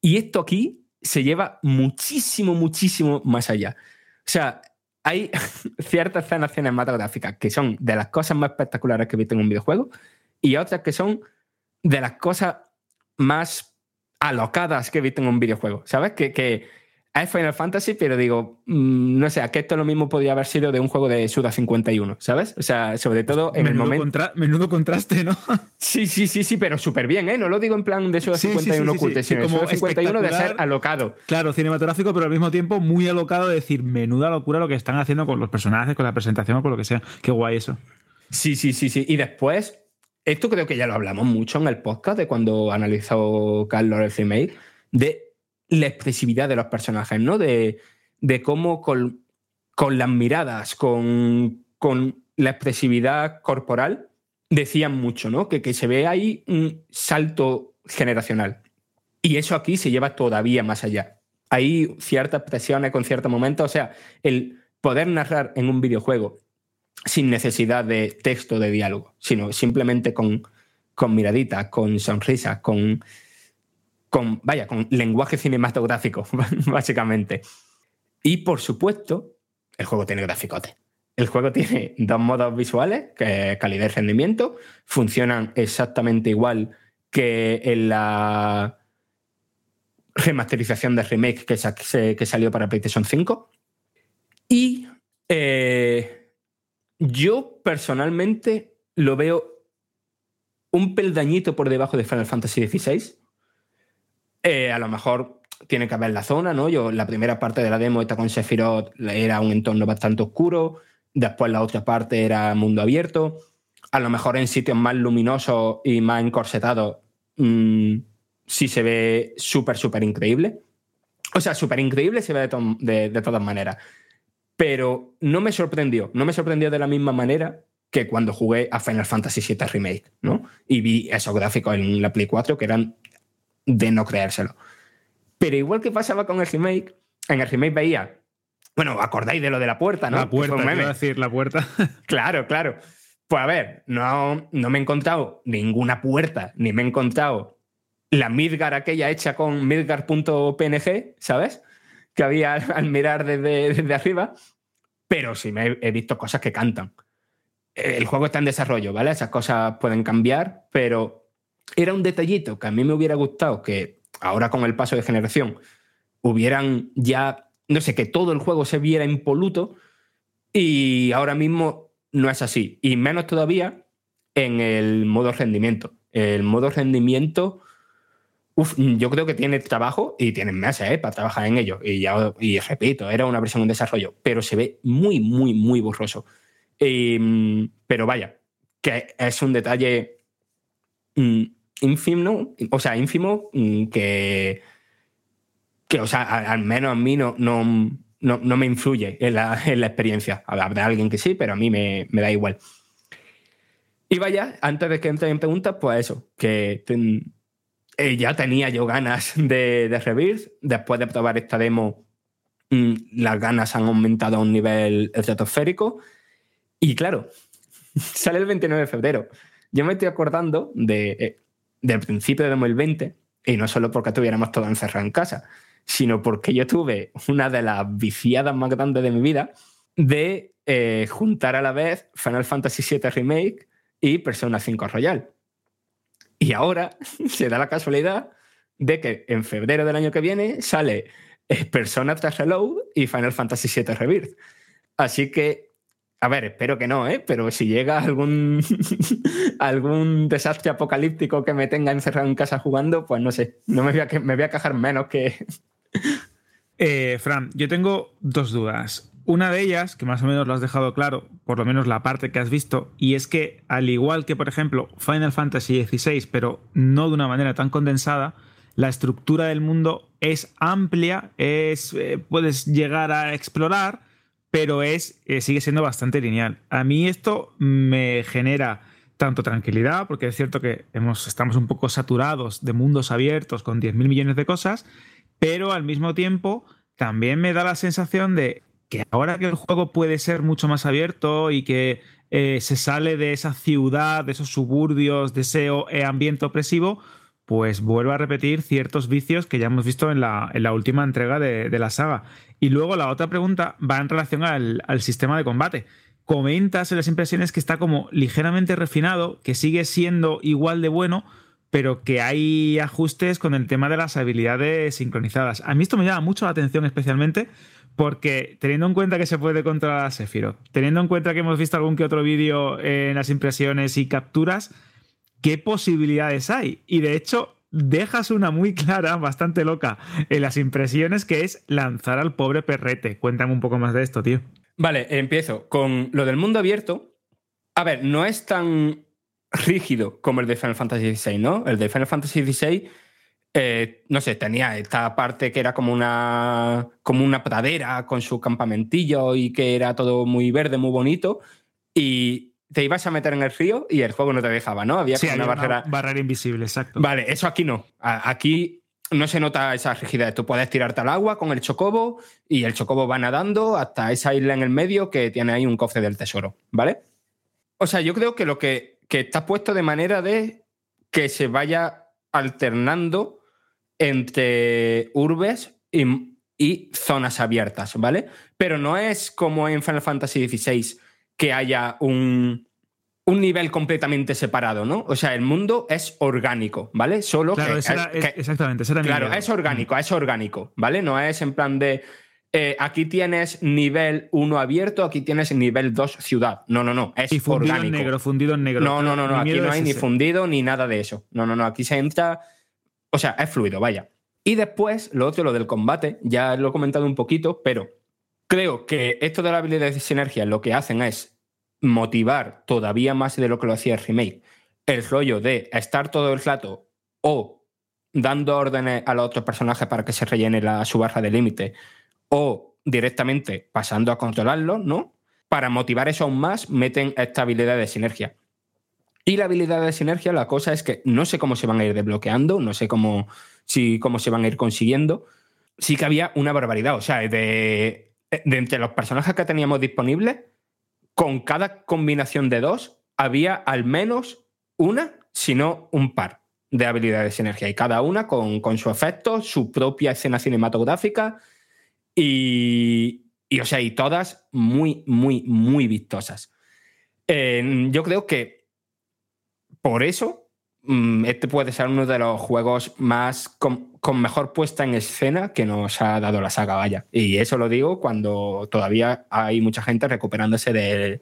F: Y esto aquí se lleva muchísimo, muchísimo más allá. O sea, hay ciertas escenas cinematográficas que son de las cosas más espectaculares que he visto en un videojuego y otras que son de las cosas más alocadas que he visto en un videojuego. ¿Sabes? Que, que es Final Fantasy, pero digo, mm, no sé, a que esto lo mismo podría haber sido de un juego de Suda 51, ¿sabes? O sea, sobre todo en el momento.
E: contra- menudo contraste, ¿no?
F: Sí, sí, sí, sí, pero súper bien, ¿eh? No lo digo en plan de Suda
E: Sí, sí, sí,
F: 51
E: sí, sí.
F: sino
E: como
F: Suda 51 de ser alocado.
E: Claro, cinematográfico, pero al mismo tiempo muy alocado de decir, menuda locura lo que están haciendo con los personajes, con la presentación o con lo que sea. Qué guay eso.
F: Sí, sí, sí, sí. Y después, esto creo que ya lo hablamos mucho en el podcast de cuando analizó Carlos el remake, de la expresividad de los personajes, ¿no? De, de cómo con, con las miradas, con, con la expresividad corporal, decían mucho, ¿no? Que, que se ve ahí un salto generacional. Y eso aquí se lleva todavía más allá. Hay ciertas expresiones con ciertos momentos, o sea, el poder narrar en un videojuego sin necesidad de texto de diálogo, sino simplemente con, con miraditas, con sonrisas, con, con, vaya, con lenguaje cinematográfico, básicamente. Y por supuesto, el juego tiene graficote. El juego tiene dos modos visuales, que calidad y rendimiento, funcionan exactamente igual que en la remasterización de remake que salió para PlayStation 5. Y eh, yo personalmente lo veo un peldañito por debajo de Final Fantasy XVI. Eh, a lo mejor tiene que haber la zona, ¿no? Yo la primera parte de la demo esta con Sephiroth era un entorno bastante oscuro, después la otra parte era mundo abierto. A lo mejor en sitios más luminosos y más encorsetados mm, sí se ve súper, súper increíble. O sea, súper increíble se ve de, de- de todas maneras. Pero no me sorprendió. No me sorprendió de la misma manera que cuando jugué a Final Fantasy VII Remake, ¿no? Y vi esos gráficos en la Play 4 que eran de no creérselo. Pero igual que pasaba con el remake, en el remake veía, bueno, acordáis de lo de la puerta, ¿no?
E: La puerta, iba a decir, la puerta.
F: Claro, claro. Pues a ver, no, no me he encontrado ninguna puerta, ni me he encontrado la Midgar aquella hecha con midgar.png, ¿sabes? Que había al, al mirar desde, desde arriba, pero sí me he, he visto cosas que cantan. El juego está en desarrollo, ¿vale? Esas cosas pueden cambiar, pero era un detallito que a mí me hubiera gustado que ahora con el paso de generación hubieran ya, no sé, que todo el juego se viera impoluto y ahora mismo no es así. Y menos todavía en el modo rendimiento. El modo rendimiento, uf, yo creo que tiene trabajo y tienen meses ¿eh? para trabajar en ello. Y, ya, y repito, era una versión en desarrollo, pero se ve muy, muy, muy borroso. Y, pero vaya, que es un detalle mm, ínfimo, o sea, ínfimo mm, que, que o sea, al menos a mí no, no, no, no me influye en la, en la experiencia. Habrá alguien que sí, pero a mí me, me da igual. Y vaya, antes de que entre en preguntas, pues eso, que eh, ya tenía yo ganas de, de Rebirth. Después de probar esta demo, mm, las ganas han aumentado a un nivel estratosférico. Y claro, sale el 29 de febrero. Yo me estoy acordando de, eh, del principio de 2020, y no solo porque estuviéramos todos encerrados en casa, sino porque yo tuve una de las viciadas más grandes de mi vida de eh, juntar a la vez Final Fantasy VII Remake y Persona 5 Royal. Y ahora se da la casualidad de que en febrero del año que viene sale eh, Persona 3 Reload y Final Fantasy VII Rebirth. Así que, a ver, espero que no, ¿eh? Pero si llega algún, algún desastre apocalíptico que me tenga encerrado en casa jugando, pues no sé, no me voy a, me voy a quejar menos que...
E: Eh, Fran, yo tengo dos dudas. Una de ellas, que más o menos lo has dejado claro, por lo menos la parte que has visto, y es que al igual que, por ejemplo, Final Fantasy XVI, pero no de una manera tan condensada, la estructura del mundo es amplia, es, eh, puedes llegar a explorar, pero es, eh, sigue siendo bastante lineal. A mí esto me genera tanto tranquilidad, porque es cierto que hemos, estamos un poco saturados de mundos abiertos con 10.000 millones de cosas, pero al mismo tiempo también me da la sensación de que ahora que el juego puede ser mucho más abierto y que eh, se sale de esa ciudad, de esos suburbios, de ese eh, ambiente opresivo, pues vuelve a repetir ciertos vicios que ya hemos visto en la, última entrega de, la saga. Y luego la otra pregunta va en relación al, al sistema de combate. Comentas en las impresiones que está como ligeramente refinado, que sigue siendo igual de bueno, pero que hay ajustes con el tema de las habilidades sincronizadas. A mí esto me llama mucho la atención especialmente porque teniendo en cuenta que se puede controlar a Sephiroth, teniendo en cuenta que hemos visto algún que otro vídeo en las impresiones y capturas, ¿qué posibilidades hay? Y de hecho, dejas una muy clara, bastante loca, en las impresiones, que es lanzar al pobre perrete. Cuéntame un poco más de esto, tío.
F: Vale, empiezo con lo del mundo abierto. A ver, no es tan rígido como el de Final Fantasy XVI, ¿no? El de Final Fantasy XVI, eh, no sé, tenía esta parte que era como una, como una pradera con su campamentillo y que era todo muy verde, muy bonito. Y te ibas a meter en el río y el juego no te dejaba, ¿no? Había
E: Sí,
F: como una
E: una
F: barrera.
E: barrera invisible, exacto.
F: Vale, eso aquí no. Aquí no se nota esa rigidez. Tú puedes tirarte al agua con el chocobo y el chocobo va nadando hasta esa isla en el medio que tiene ahí un cofre del tesoro, ¿vale? O sea, yo creo que lo que, que está puesto de manera de que se vaya alternando entre urbes y, y zonas abiertas, ¿vale? Pero no es como en Final Fantasy XVI que haya un, un nivel completamente separado, ¿no? O sea, el mundo es orgánico, ¿vale? Solo
E: Claro,
F: que,
E: ese era-
F: que-
E: exactamente, mi
F: Claro, es orgánico, es orgánico, ¿vale? No es en plan de eh, aquí tienes nivel 1 abierto, aquí tienes nivel 2 ciudad. No, no, no, es
E: Y fundido en
F: orgánico.
E: negro, fundido en negro.
F: No, no, no, no, aquí no hay ni fundido ni nada de eso. No, no, no, aquí se entra. O sea, es fluido, vaya. Y después, lo otro, lo del combate, ya lo he comentado un poquito, pero creo que esto de la habilidad de sinergia lo que hacen es motivar todavía más de lo que lo hacía el remake. El rollo de estar todo el rato o dando órdenes a los otros personajes para que se rellene su barra de límite o directamente pasando a controlarlo, ¿no? Para motivar eso aún más, meten esta habilidad de sinergia. Y la habilidad de sinergia, la cosa es que no sé cómo se van a ir desbloqueando, no sé cómo, si, cómo se van a ir consiguiendo. Sí que había una barbaridad, o sea, de, de entre los personajes que teníamos disponibles, con cada combinación de dos, había al menos una, si no un par de habilidades de sinergia. Y cada una con, con su efecto, su propia escena cinematográfica y, y, o sea, y todas muy, muy, muy vistosas. Yo creo que por eso mm, este puede ser uno de los juegos más con mejor puesta en escena que nos ha dado la saga, vaya. Y eso lo digo cuando todavía hay mucha gente recuperándose de,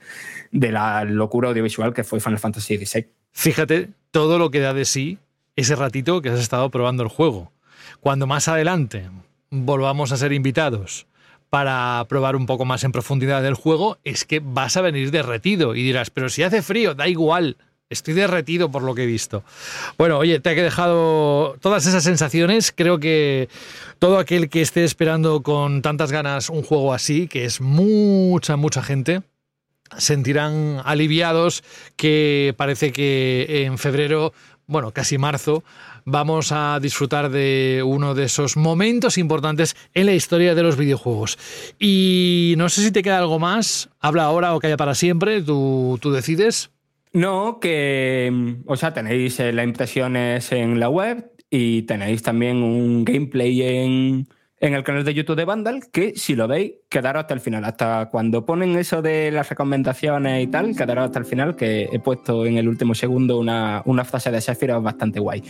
F: de la locura audiovisual que fue Final Fantasy XVI.
C: Fíjate todo lo que da de sí ese ratito que has estado probando el juego. Cuando más adelante volvamos a ser invitados para probar un poco más en profundidad el juego, es que vas a venir derretido y dirás, pero si hace frío, da igual. Estoy derretido por lo que he visto. Bueno, oye, te he dejado todas esas sensaciones. Creo que todo aquel que esté esperando con tantas ganas un juego así, que es mucha, mucha gente, sentirán aliviados que parece que en febrero, bueno, casi marzo, vamos a disfrutar de uno de esos momentos importantes en la historia de los videojuegos. Y no sé si te queda algo más, habla ahora o calla para siempre, tú, tú decides.
F: No, que, mm, o sea, tenéis eh, las impresiones en la web y tenéis también un gameplay en, en el canal de YouTube de Vandal, que si lo veis, quedaros hasta el final. Hasta cuando ponen eso de las recomendaciones y tal, quedaros hasta el final, que he puesto en el último segundo una, una frase de Sephiroth bastante guay.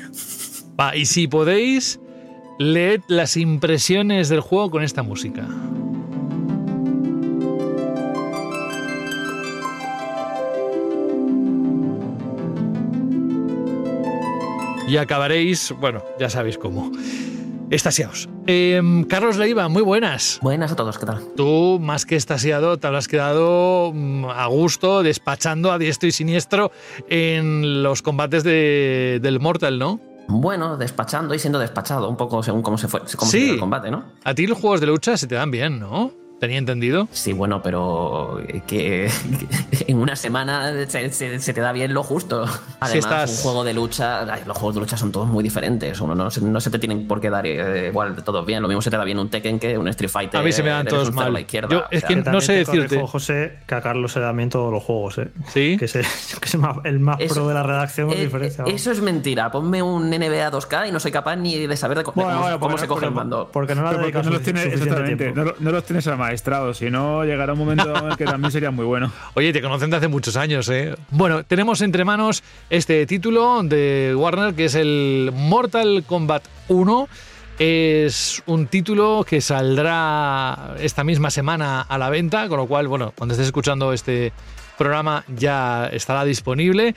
C: Va, y si podéis, leed las impresiones del juego con esta música. Y acabaréis, bueno, ya sabéis cómo. Estasiados. Em, Carlos Leiva, muy buenas.
N: Buenas a todos, ¿qué tal?
C: Tú, más que estasiado, te habrás quedado mm, a gusto, despachando a diestro y siniestro en los combates de- del Mortal, ¿no?
N: Bueno, despachando y siendo despachado, un poco según cómo se fue cómo se
C: Sí.
N: dio el combate, ¿no?
C: A ti los juegos de lucha se te dan bien, ¿no? Tenía entendido.
N: Sí, bueno, pero que en una semana se, se- se te da bien lo justo. Además,
C: estás-
N: un juego de lucha, los juegos de lucha son todos muy diferentes. Uno no, se- no se te tienen por qué dar eh, igual de todos bien. Lo mismo se te da bien un Tekken que un Street Fighter.
C: A mí se me dan todos
N: a
C: mal.
N: la izquierda.
C: Yo-
N: O
C: es
N: sea,
C: que no
D: también
C: sé
D: te
C: decirte.
D: José, que a Carlos se le dan bien todos los juegos, ¿eh?
C: Sí.
D: Que, es el más
N: Eso-
D: pro de la redacción
N: eh,
D: diferencia.
N: Eso es mentira. Ponme un NBA 2K y no soy capaz ni de saber de co- de
D: Bueno,
N: cómo, se coge el mando.
D: Porque no la
E: Pero porque
D: dedicas
E: no los tienes,
D: suficiente
E: exactamente,
D: tiempo.
E: no, lo- no los tienes amaestrados, si no llegará un momento en el que también sería muy bueno.
C: Oye, te conocen de hace muchos años, ¿eh? Bueno, tenemos entre manos este título de Warner que es el Mortal Kombat 1. Es un título que saldrá esta misma semana a la venta, con lo cual, bueno, cuando estés escuchando este programa ya estará disponible.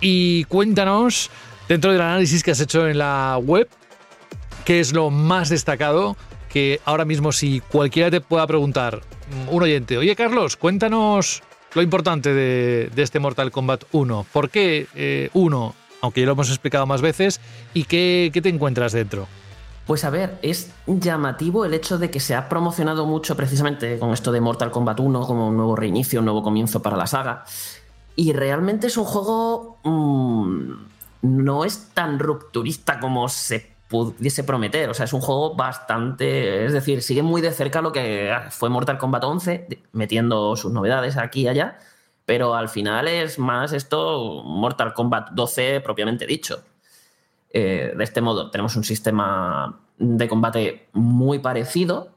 C: Y cuéntanos, dentro del análisis que has hecho en la web, qué es lo más destacado que ahora mismo si cualquiera te pueda preguntar, mm, un oyente, oye Carlos, cuéntanos lo importante de, este Mortal Kombat 1. ¿Por qué eh, 1? Aunque ya lo hemos explicado más veces. ¿Y qué, qué te encuentras dentro?
N: Pues a ver, es llamativo el hecho de que se ha promocionado mucho precisamente con esto de Mortal Kombat 1 como un nuevo reinicio, un nuevo comienzo para la saga. Y realmente es un juego... mm, no es tan rupturista como se pudiese prometer. O sea, es un juego bastante... Es decir, sigue muy de cerca lo que fue Mortal Kombat 11, de- metiendo sus novedades aquí y allá. Pero al final es más esto Mortal Kombat 12 propiamente dicho. Eh, de este modo, tenemos un sistema de combate muy parecido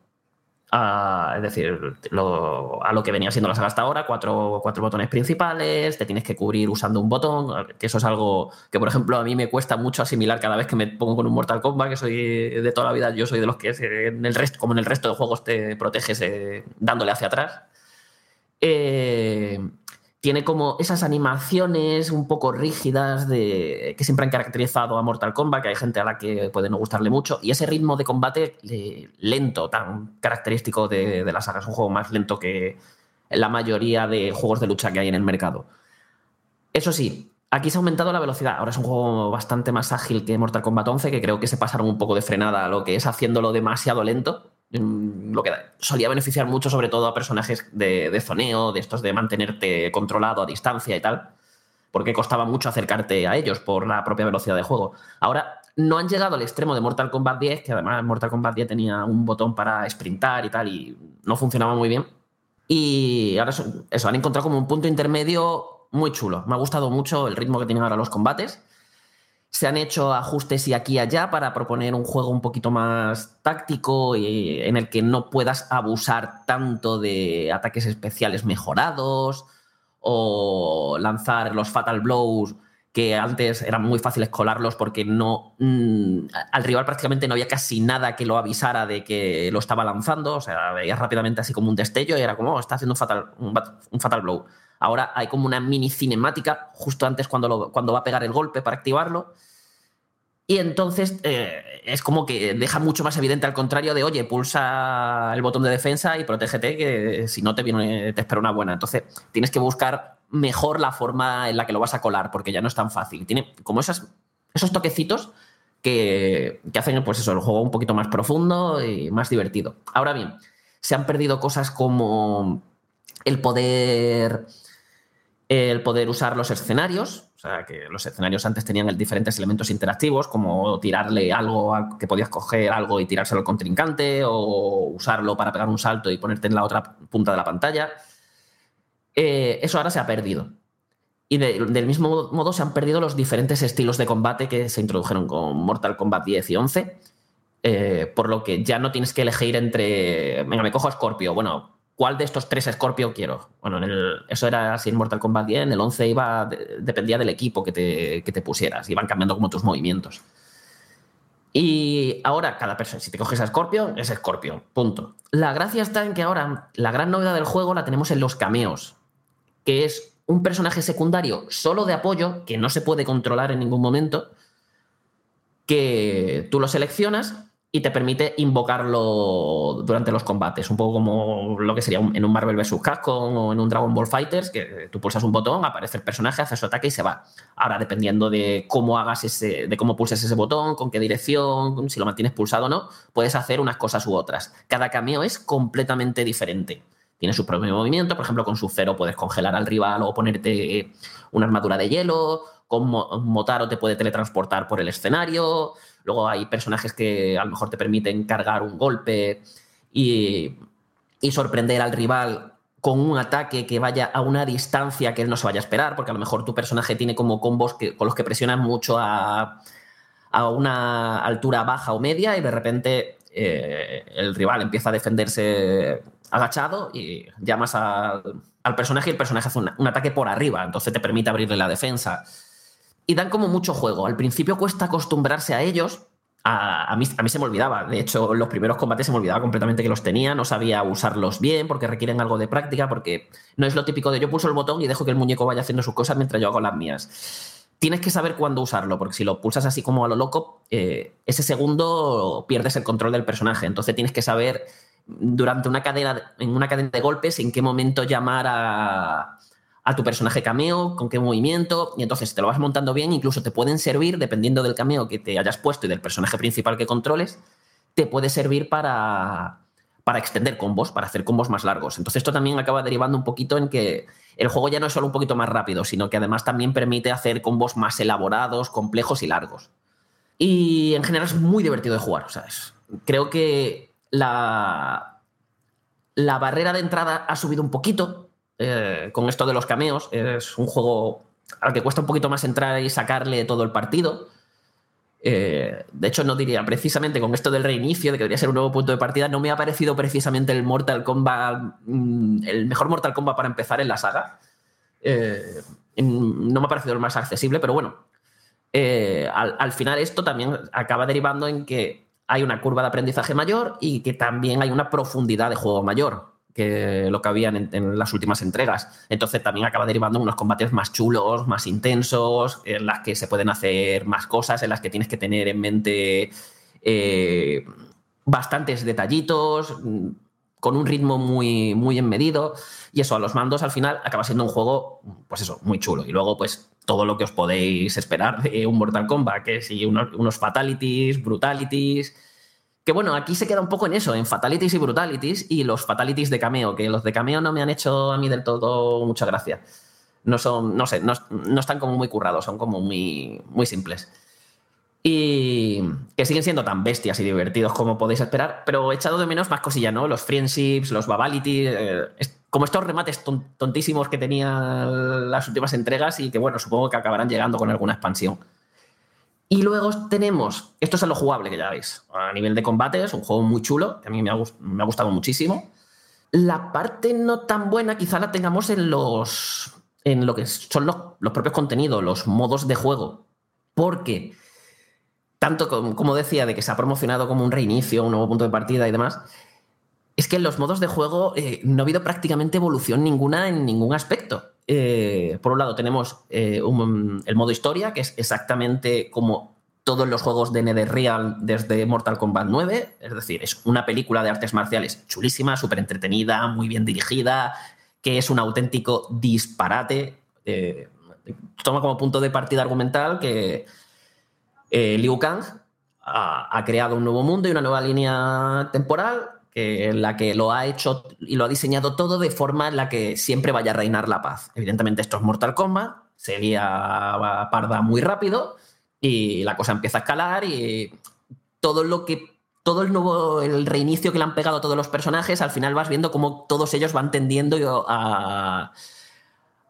N: a, es decir, lo- a lo que venía siendo la saga hasta ahora, cuatro, cuatro botones principales, te tienes que cubrir usando un botón, que eso es algo que, por ejemplo, a mí me cuesta mucho asimilar cada vez que me pongo con un Mortal Kombat, que soy de toda la vida, yo soy de los que eh, en el resto, como en el resto de juegos te proteges eh, dándole hacia atrás. Eh, tiene como esas animaciones un poco rígidas que siempre han caracterizado a Mortal Kombat, que hay gente a la que puede no gustarle mucho, y ese ritmo de combate eh, lento, tan característico de, de la saga. Es un juego más lento que la mayoría de juegos de lucha que hay en el mercado. Eso sí, aquí se ha aumentado la velocidad. Ahora es un juego bastante más ágil que Mortal Kombat 11, que creo que se pasaron un poco de frenada a lo que es haciéndolo demasiado lento. Mm, Lo que solía beneficiar mucho, sobre todo a personajes de, de zoneo, de estos de mantenerte controlado a distancia y tal, porque costaba mucho acercarte a ellos por la propia velocidad de juego. Ahora no han llegado al extremo de Mortal Kombat 10, que además Mortal Kombat 10 tenía un botón para sprintar y tal, y no funcionaba muy bien. Y ahora eso, eso, han encontrado como un punto intermedio muy chulo. Me ha gustado mucho el ritmo que tienen ahora los combates. Se han hecho ajustes y aquí y allá para proponer un juego un poquito más táctico y en el que no puedas abusar tanto de ataques especiales mejorados o lanzar los fatal blows que antes eran muy fáciles colarlos porque no mm, al rival prácticamente no había casi nada que lo avisara de que lo estaba lanzando, o sea, veías rápidamente así como un destello y era como, oh, está haciendo un fatal, un, fatal blow. Ahora hay como una mini cinemática justo antes cuando, lo- cuando va a pegar el golpe para activarlo. Y entonces eh, es como que deja mucho más evidente al contrario de, oye, pulsa el botón de defensa y protégete, que si no te viene, te espera una buena. Entonces tienes que buscar mejor la forma en la que lo vas a colar, porque ya no es tan fácil. Tiene como esas, esos toquecitos que, que hacen pues eso, el juego un poquito más profundo y más divertido. Ahora bien, se han perdido cosas como el poder el poder usar los escenarios, o sea, que los escenarios antes tenían diferentes elementos interactivos, como tirarle algo, que podías coger algo y tirárselo al contrincante, o usarlo para pegar un salto y ponerte en la otra punta de la pantalla. Eh, eso ahora se ha perdido. Y de- del mismo modo se han perdido los diferentes estilos de combate que se introdujeron con Mortal Kombat 10 y 11. eh, por lo que ya no tienes que elegir entre. Venga, me cojo a Scorpio. Bueno, ¿cuál de estos tres Scorpio quiero? Bueno, eso era así en Mortal Kombat 10. En el 11 iba, de- dependía del equipo que te, que te pusieras. Iban cambiando como tus movimientos. Y ahora, cada persona, si te coges a Scorpio, es Scorpio. Punto. La gracia está en que ahora la gran novedad del juego la tenemos en los cameos, que es un personaje secundario solo de apoyo, que no se puede controlar en ningún momento, que tú lo seleccionas y te permite invocarlo durante los combates, un poco como lo que sería en un Marvel vs. Capcom o en un Dragon Ball Fighters, que tú pulsas un botón, aparece el personaje, hace su ataque y se va. Ahora, dependiendo de cómo hagas ese, de cómo pulses ese botón, con qué dirección, si lo mantienes pulsado o no, puedes hacer unas cosas u otras. Cada cameo es completamente diferente. Tiene su propio movimiento, por ejemplo, con su cero puedes congelar al rival o ponerte una armadura de hielo, con Mo- Motaro te puede teletransportar por el escenario, luego hay personajes que a lo mejor te permiten cargar un golpe y, sorprender al rival con un ataque que vaya a una distancia que él no se vaya a esperar, porque a lo mejor tu personaje tiene como combos que, con los que presionas mucho a, a una altura baja o media y de repente eh, el rival empieza a defenderse agachado y llamas al personaje y el personaje hace un, un ataque por arriba, entonces te permite abrirle la defensa. Y dan como mucho juego. Al principio cuesta acostumbrarse a ellos. A, a mí, a mí se me olvidaba. De hecho, los primeros combates se me olvidaba completamente que los tenía. No sabía usarlos bien porque requieren algo de práctica. Porque no es lo típico de yo pulso el botón y dejo que el muñeco vaya haciendo sus cosas mientras yo hago las mías. Tienes que saber cuándo usarlo, porque si lo pulsas así como a lo loco, eh, ese segundo pierdes el control del personaje. Entonces tienes que saber durante una cadena, en una cadena de golpes en qué momento llamar a, a tu personaje cameo, con qué movimiento, y entonces te lo vas montando bien, incluso te pueden servir, dependiendo del cameo que te hayas puesto y del personaje principal que controles, te puede servir para, para extender combos, para hacer combos más largos. Entonces esto también acaba derivando un poquito en que el juego ya no es solo un poquito más rápido, sino que además también permite hacer combos más elaborados, complejos y largos. Y en general es muy divertido de jugar. O sea, es- creo que la, la barrera de entrada ha subido un poquito eh, con esto de los cameos. Es un juego al que cuesta un poquito más entrar y sacarle todo el partido. Eh, de hecho, no diría precisamente con esto del reinicio, de que debería ser un nuevo punto de partida, no me ha parecido precisamente el Mortal Kombat, mm, el mejor Mortal Kombat para empezar en la saga. Eh, no me ha parecido el más accesible, pero bueno, al final esto también acaba derivando en que hay una curva de aprendizaje mayor y que también hay una profundidad de juego mayor que lo que habían en, las últimas entregas. Entonces también acaba derivando unos combates más chulos, más intensos, en las que se pueden hacer más cosas, en las que tienes que tener en mente eh, bastantes detallitos, mm, con un ritmo muy, muy enmedido. Y eso, a los mandos al final acaba siendo un juego, pues eso, muy chulo. Y luego, pues todo lo que os podéis esperar de un Mortal Kombat, que si unos, unos fatalities, brutalities. Que bueno, aquí se queda un poco en eso, en fatalities y brutalities, y los fatalities de cameo, que los de cameo no me han hecho a mí del todo mucha gracia. No son, no sé, no, no están como muy currados, son como muy, muy simples. Y que siguen siendo tan bestias y divertidos como podéis esperar, pero he echado de menos más cosilla, ¿no? Los friendships, los babality, eh, como estos remates ton- tontísimos que tenían las últimas entregas y que, bueno, supongo que acabarán llegando con alguna expansión. Y luego tenemos, esto es a lo jugable que ya veis, a nivel de combate, es un juego muy chulo, que a mí me ha, gust- me ha gustado muchísimo. La parte no tan buena quizá la tengamos en los en lo que son los, los propios contenidos, los modos de juego. Porque tanto como, como decía, de que se ha promocionado como un reinicio, un nuevo punto de partida y demás, es que en los modos de juego eh, no ha habido prácticamente evolución ninguna en ningún aspecto. Eh, por un lado tenemos eh, el modo historia, que es exactamente como todos los juegos de NetherReal desde Mortal Kombat 9, es decir, es una película de artes marciales chulísima, súper entretenida, muy bien dirigida, que es un auténtico disparate. eh, toma como punto de partida argumental que Liu Kang ha creado un nuevo mundo y una nueva línea temporal que, la que lo ha hecho y lo ha diseñado todo de forma en la que siempre vaya a reinar la paz. Evidentemente esto es Mortal Kombat, se lía parda muy rápido y la cosa empieza a escalar y todo lo que todo el nuevo el reinicio que le han pegado a todos los personajes, al final vas viendo cómo todos ellos van tendiendo a,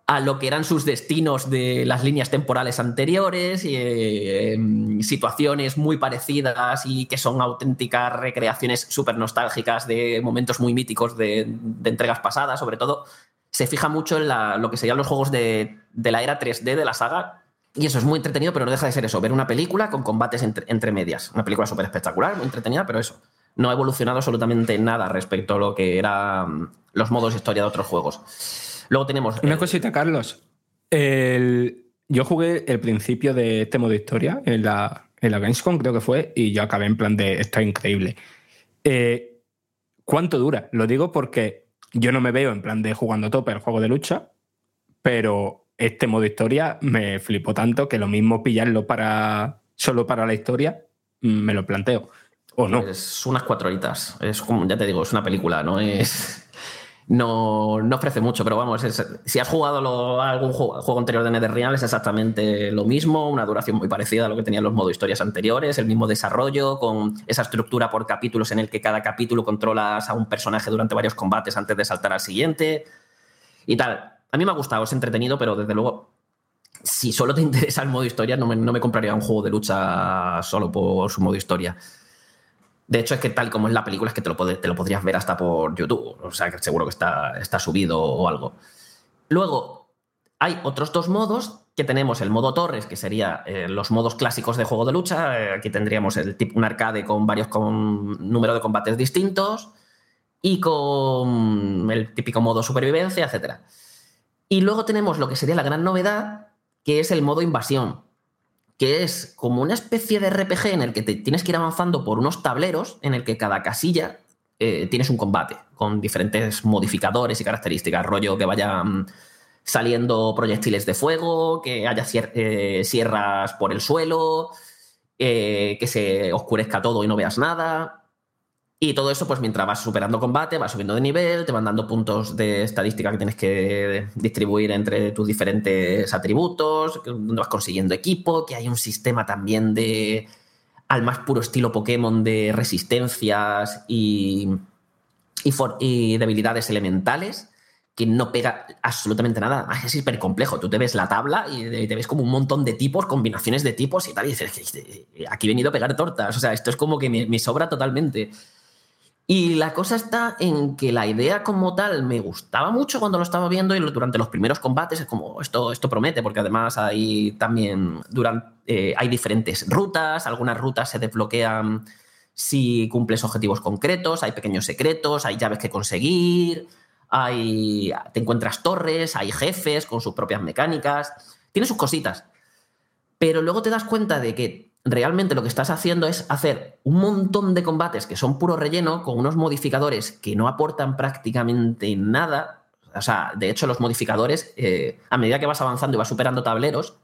N: a lo que eran sus destinos de las líneas temporales anteriores eh, em, situaciones muy parecidas y que son auténticas recreaciones súper nostálgicas de momentos muy míticos de, entregas pasadas, sobre todo se fija mucho en lo que serían los juegos de, de la era 3D de la saga y eso es muy entretenido, pero no deja de ser eso, ver una película con combates entre, entre medias. Una película súper espectacular, muy entretenida, pero eso. No ha evolucionado absolutamente nada respecto a lo que eran los modos de historia de otros juegos. Luego tenemos.
F: Una cosita, Carlos. El- yo jugué el principio de este modo historia en la, en la Gamescom creo que fue, y yo acabé en plan de esto es increíble. Eh, ¿Cuánto dura? Lo digo porque yo no me veo en plan de jugando tope el juego de lucha, pero este modo historia me flipó tanto que lo mismo pillarlo para solo para la historia me lo planteo. ¿O no?
N: Es unas cuatro horitas. Es como, ya te digo, es una película, no es. No, no ofrece mucho, pero vamos, si has jugado lo- algún juego, anterior de NetherRealm es exactamente lo mismo, una duración muy parecida a lo que tenían los modos historias anteriores, el mismo desarrollo, con esa estructura por capítulos en el que cada capítulo controlas a un personaje durante varios combates antes de saltar al siguiente y tal. A mí me ha gustado, es entretenido, pero desde luego, si solo te interesa el modo historia, no me, no me compraría un juego de lucha solo por su modo historia. De hecho, es que tal como es la película, es que te lo, te lo podrías ver hasta por YouTube. O sea, que seguro que está, está subido o algo. Luego, hay otros dos modos que tenemos el modo Torres, que sería eh, los modos clásicos de juego de lucha. Eh, aquí tendríamos el tipo, un arcade con varios con número de combates distintos y con el típico modo supervivencia, etc. Y luego tenemos lo que sería la gran novedad, que es el modo invasión, que es como una especie de RPG en el que te tienes que ir avanzando por unos tableros en el que cada casilla eh, tienes un combate con diferentes modificadores y características, rollo que vayan saliendo proyectiles de fuego, que haya eh, sierras por el suelo, eh, que se oscurezca todo y no veas nada. Y todo eso, pues mientras vas superando combate, vas subiendo de nivel, te van dando puntos de estadística que tienes que distribuir entre tus diferentes atributos, donde vas consiguiendo equipo, que hay un sistema también de, al más puro estilo Pokémon, de resistencias y, y, for- y debilidades elementales, que no pega absolutamente nada. Es hiper complejo. Tú te ves la tabla y te ves como un montón de tipos, combinaciones de tipos y tal, y dices, aquí he venido a pegar tortas. O sea, esto es como que me, me sobra totalmente. Y la cosa está en que la idea como tal me gustaba mucho cuando lo estaba viendo y durante los primeros combates es como esto, esto promete, porque además hay también durante, hay diferentes rutas, algunas rutas se desbloquean si cumples objetivos concretos, hay pequeños secretos, hay llaves que conseguir, hay, te encuentras torres, hay jefes con sus propias mecánicas, tiene sus cositas. Pero luego te das cuenta de que realmente lo que estás haciendo es hacer un montón de combates que son puro relleno con unos modificadores que no aportan prácticamente nada. O sea, de hecho, los modificadores, eh, a medida que vas avanzando y vas superando tableros,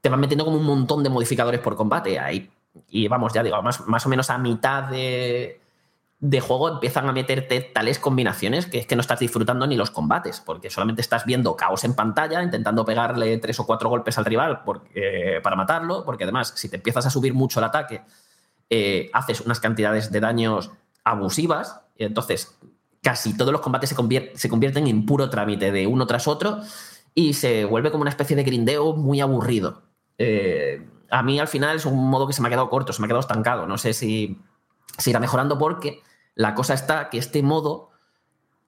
N: te van metiendo como un montón de modificadores por combate. Ahí, y vamos, ya digo, más, más o menos a mitad de, de juego empiezan a meterte tales combinaciones que es que no estás disfrutando ni los combates, porque solamente estás viendo caos en pantalla, intentando pegarle tres o cuatro golpes al rival porque- para matarlo, porque además, si te empiezas a subir mucho el ataque, eh, haces unas cantidades de daños abusivas, y entonces casi todos los combates se, se convierten en puro trámite de uno tras otro y se vuelve como una especie de grindeo muy aburrido. Eh, a mí al final es un modo que se me ha quedado corto, se me ha quedado estancado. No sé si se irá mejorando porque la cosa está que este modo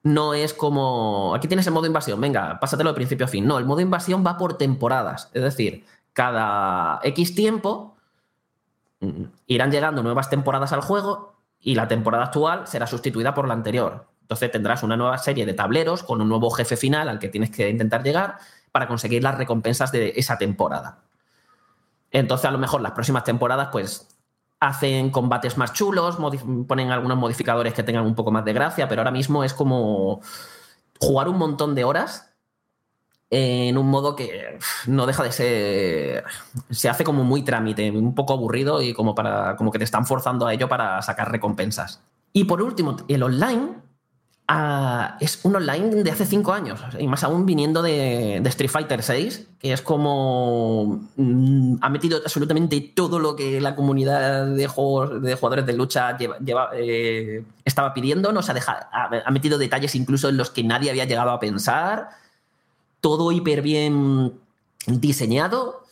N: no es como. Aquí tienes el modo invasión, venga, pásatelo de principio a fin. No, el modo invasión va por temporadas. Es decir, cada X tiempo mm, irán llegando nuevas temporadas al juego y la temporada actual será sustituida por la anterior. Entonces tendrás una nueva serie de tableros con un nuevo jefe final al que tienes que intentar llegar para conseguir las recompensas de esa temporada. Entonces, a lo mejor las próximas temporadas, pues hacen combates más chulos, ponen algunos modificadores que tengan un poco más de gracia, pero ahora mismo es como jugar un montón de horas en un modo que no deja de ser. Se hace como muy trámite, un poco aburrido y como, para, como que te están forzando a ello para sacar recompensas. Y por último, el online es un online de hace cinco años, y más aún viniendo de, de Street Fighter VI, que es como. mm, ha metido absolutamente todo lo que la comunidad de, juegos, de jugadores de lucha lleva, eh, estaba pidiendo, nos ha, dejado, ha metido detalles incluso en los que nadie había llegado a pensar, todo hiper bien diseñado.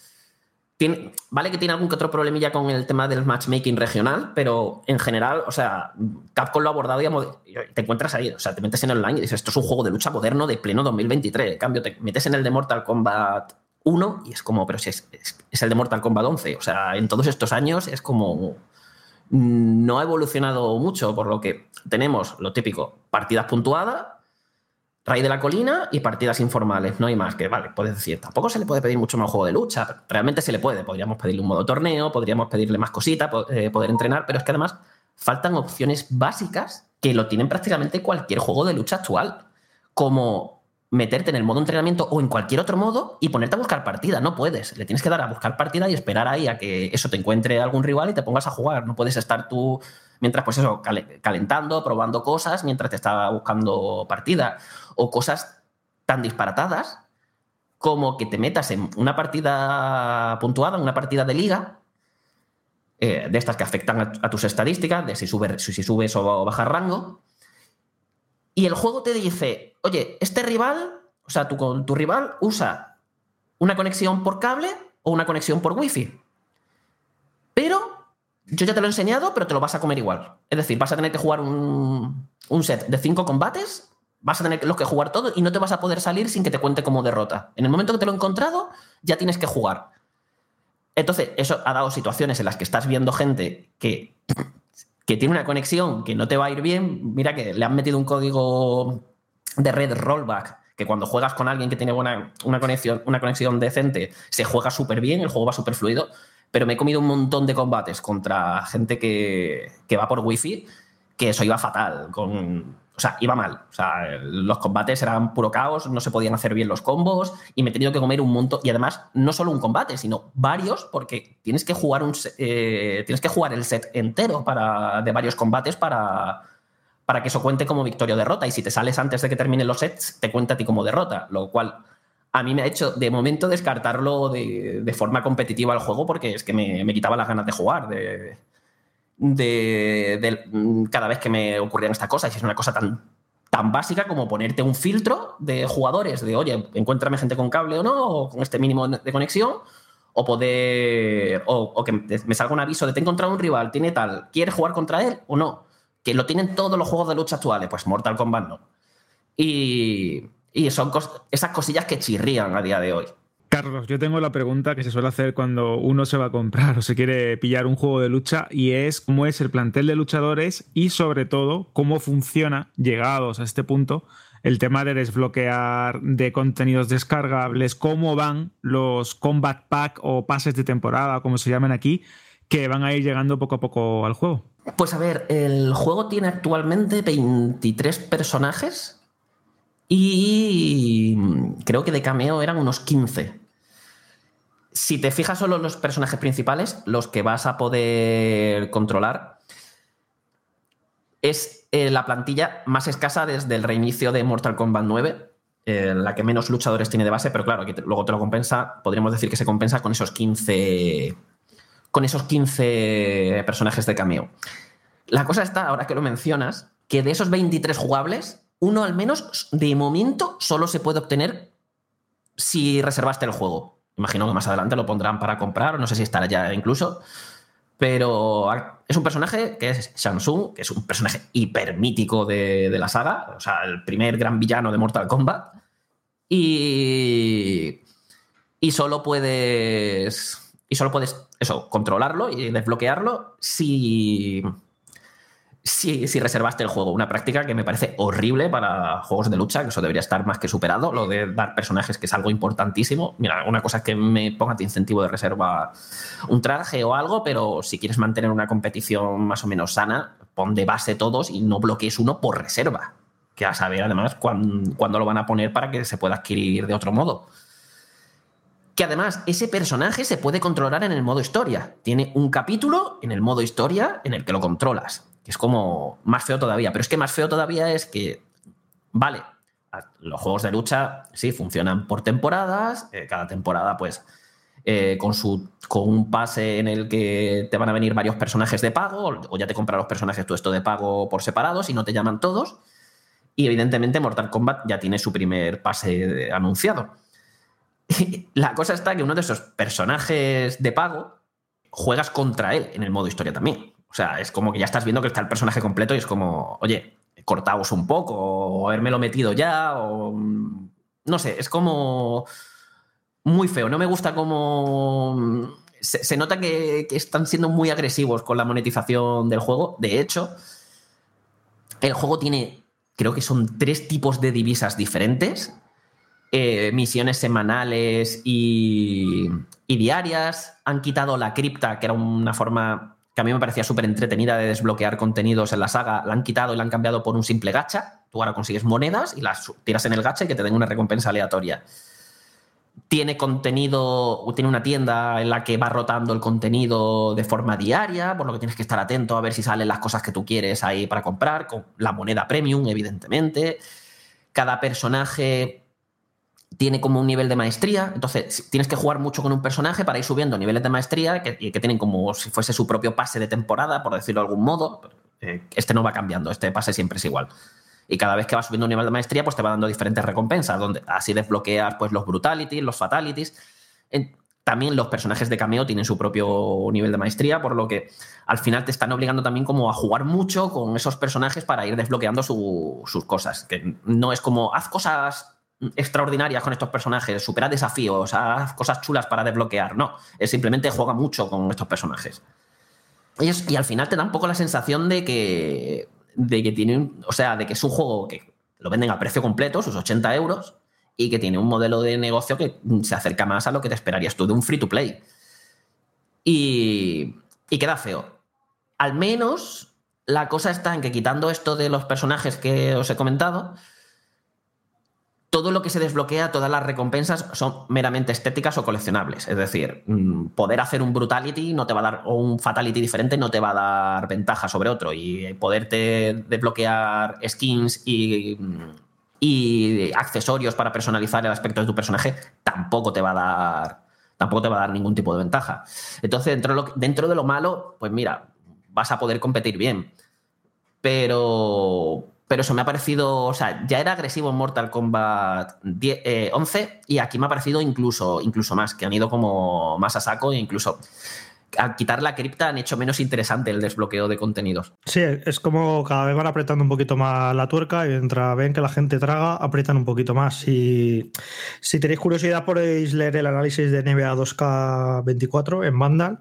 N: Vale que tiene algún que otro problemilla con el tema del matchmaking regional, pero en general, o sea, Capcom lo ha abordado y te encuentras ahí, o sea, te metes en online y dices, esto es un juego de lucha moderno de pleno 2023. En cambio, te metes en el de Mortal Kombat 1 y es como, pero si es, es- es el de Mortal Kombat 11. O sea, en todos estos años es como... mm, No ha evolucionado mucho, por lo que tenemos lo típico, partidas puntuadas, Rey de la colina y partidas informales, no hay más que, vale, puedes decir, tampoco se le puede pedir mucho más juego de lucha, realmente se le puede, podríamos pedirle un modo torneo, podríamos pedirle más cositas, eh, poder entrenar, pero es que además faltan opciones básicas que lo tienen prácticamente cualquier juego de lucha actual, como meterte en el modo entrenamiento o en cualquier otro modo y ponerte a buscar partida, no puedes, le tienes que dar a buscar partida y esperar ahí a que eso te encuentre algún rival y te pongas a jugar, no puedes estar tú mientras pues eso, cale- calentando, probando cosas, mientras te está buscando partida, o cosas tan disparatadas como que te metas en una partida puntuada, en una partida de liga, eh, de estas que afectan a, tus estadísticas, de si, sube- si subes o bajas rango, y el juego te dice, oye, este rival, o sea, tu, tu rival usa una conexión por cable o una conexión por wifi. Pero yo ya te lo he enseñado, pero te lo vas a comer igual. Es decir, vas a tener que jugar un, un set de cinco combates, vas a tener los que jugar todo y no te vas a poder salir sin que te cuente como derrota. En el momento que te lo he encontrado, ya tienes que jugar. Entonces, eso ha dado situaciones en las que estás viendo gente que, que tiene una conexión que no te va a ir bien. Mira que le han metido un código de red rollback que cuando juegas con alguien que tiene buena, una, conexión, una conexión decente, se juega súper bien, el juego va súper fluido, pero me he comido un montón de combates contra gente que, que va por wifi, que eso iba fatal, con, o sea, iba mal. O sea, los combates eran puro caos, no se podían hacer bien los combos y me he tenido que comer un montón. Y además, no solo un combate, sino varios, porque tienes que jugar, un, eh, tienes que jugar el set entero para, de varios combates para, para que eso cuente como victoria o derrota. Y si te sales antes de que terminen los sets, te cuenta a ti como derrota, lo cual a mí me ha hecho de momento descartarlo de, forma competitiva al juego porque es que me, quitaba las ganas de jugar. De, de- cada vez que me ocurrían estas cosas, y es una cosa tan, tan básica como ponerte un filtro de jugadores, de oye, encuéntrame gente con cable o no, o con este mínimo de conexión, o poder, o, o que me salga un aviso de te he encontrado un rival, tiene tal, ¿quieres jugar contra él o no? Que lo tienen todos los juegos de lucha actuales, pues Mortal Kombat no. Y, y son cos- esas cosillas que chirrían a día de hoy.
E: Carlos, yo tengo la pregunta que se suele hacer cuando uno se va a comprar o se quiere pillar un juego de lucha y es cómo es el plantel de luchadores y sobre todo cómo funciona, llegados a este punto, el tema de desbloquear de contenidos descargables, cómo van los combat pack o pases de temporada, como se llaman aquí, que van a ir llegando poco a poco al juego.
N: Pues a ver, el juego tiene actualmente 23 personajes y creo que de cameo eran unos 15. Si te fijas solo en los personajes principales, los que vas a poder controlar, es eh, la plantilla más escasa desde el reinicio de Mortal Kombat 9, eh, la que menos luchadores tiene de base, pero claro, que luego te lo compensa, podríamos decir que se compensa con esos 15 con esos 15 personajes de cameo. La cosa está, ahora que lo mencionas, que de esos 23 jugables, uno al menos de momento solo se puede obtener si reservaste el juego. Imagino que más adelante lo pondrán para comprar, no sé si estará ya incluso. Pero es un personaje que es Shansung, que es un personaje hiper mítico de, de la saga, o sea, el primer gran villano de Mortal Kombat. Y, y solo puedes. Y solo puedes, eso, controlarlo y desbloquearlo si, si, reservaste el juego. Una práctica que me parece horrible para juegos de lucha, que eso debería estar más que superado. Lo de dar personajes, que es algo importantísimo. Mira, una cosa es que me ponga de incentivo de reserva un traje o algo, pero si quieres mantener una competición más o menos sana, pon de base todos y no bloquees uno por reserva. Que a saber, además, cuán- cuándo lo van a poner para que se pueda adquirir de otro modo. Que además ese personaje se puede controlar en el modo historia. Tiene un capítulo en el modo historia en el que lo controlas. Que es como más feo todavía. Pero es que más feo todavía es que, vale, los juegos de lucha sí funcionan por temporadas. eh, cada temporada, pues, eh, con, su, con un pase en el que te van a venir varios personajes de pago, o ya te compras los personajes tú esto de pago por separados y no te llaman todos. Y evidentemente Mortal Kombat ya tiene su primer pase anunciado. La cosa está que uno de esos personajes de pago juegas contra él en el modo historia también. O sea, es como que ya estás viendo que está el personaje completo y es como, oye, cortaos un poco, o habermelo metido ya, o. mm, No sé, es como. Muy feo. No me gusta como. Se, se nota que, que están siendo muy agresivos con la monetización del juego. De hecho, el juego tiene creo que son tres tipos de divisas diferentes, eh, misiones semanales y, y diarias, han quitado la cripta, que era una forma que a mí me parecía súper entretenida de desbloquear contenidos en la saga, la han quitado y la han cambiado por un simple gacha. Tú ahora consigues monedas y las tiras en el gacha y que te den una recompensa aleatoria. Tiene contenido, tiene una tienda en la que va rotando el contenido de forma diaria, por lo que tienes que estar atento a ver si salen las cosas que tú quieres ahí para comprar, con la moneda premium, evidentemente. Cada personaje tiene como un nivel de maestría, entonces tienes que jugar mucho con un personaje para ir subiendo niveles de maestría que, que tienen como si fuese su propio pase de temporada, por decirlo de algún modo. Eh, Este no va cambiando, este pase siempre es igual. Y cada vez que vas subiendo un nivel de maestría, pues te va dando diferentes recompensas, donde así desbloqueas pues, los brutalities, los fatalities. También los personajes de cameo tienen su propio nivel de maestría, por lo que al final te están obligando también como a jugar mucho con esos personajes para ir desbloqueando su- sus cosas. Que no es como haz cosas extraordinarias con estos personajes, supera desafíos, haz cosas chulas para desbloquear. No, es simplemente juega mucho con estos personajes. Y, y al final te da un poco la sensación de que, de que tiene o sea, de que es un juego que lo venden a precio completo, sus 80 euros, y que tiene un modelo de negocio que se acerca más a lo que te esperarías tú de un free to play. Y, y queda feo. Al menos la cosa está en que quitando esto de los personajes que os he comentado, todo lo que se desbloquea, todas las recompensas son meramente estéticas o coleccionables. Es decir, mm, poder hacer un brutality no te va a dar, o un fatality diferente no te va a dar ventaja sobre otro. Y poderte desbloquear skins y, y accesorios para personalizar el aspecto de tu personaje tampoco te va a dar. Tampoco te va a dar ningún tipo de ventaja. Entonces, dentro dentro de lo malo, pues mira, vas a poder competir bien. Pero, pero eso me ha parecido, o sea, ya era agresivo en Mortal Kombat 10, eh, 11 y aquí me ha parecido incluso, incluso más, que han ido como más a saco e incluso al quitar la cripta han hecho menos interesante el desbloqueo de contenidos.
D: Sí, es como cada vez van apretando un poquito más la tuerca y mientras ven que la gente traga, aprietan un poquito más. Si, si tenéis curiosidad, podéis leer el análisis de NBA 2K24 en Vandal,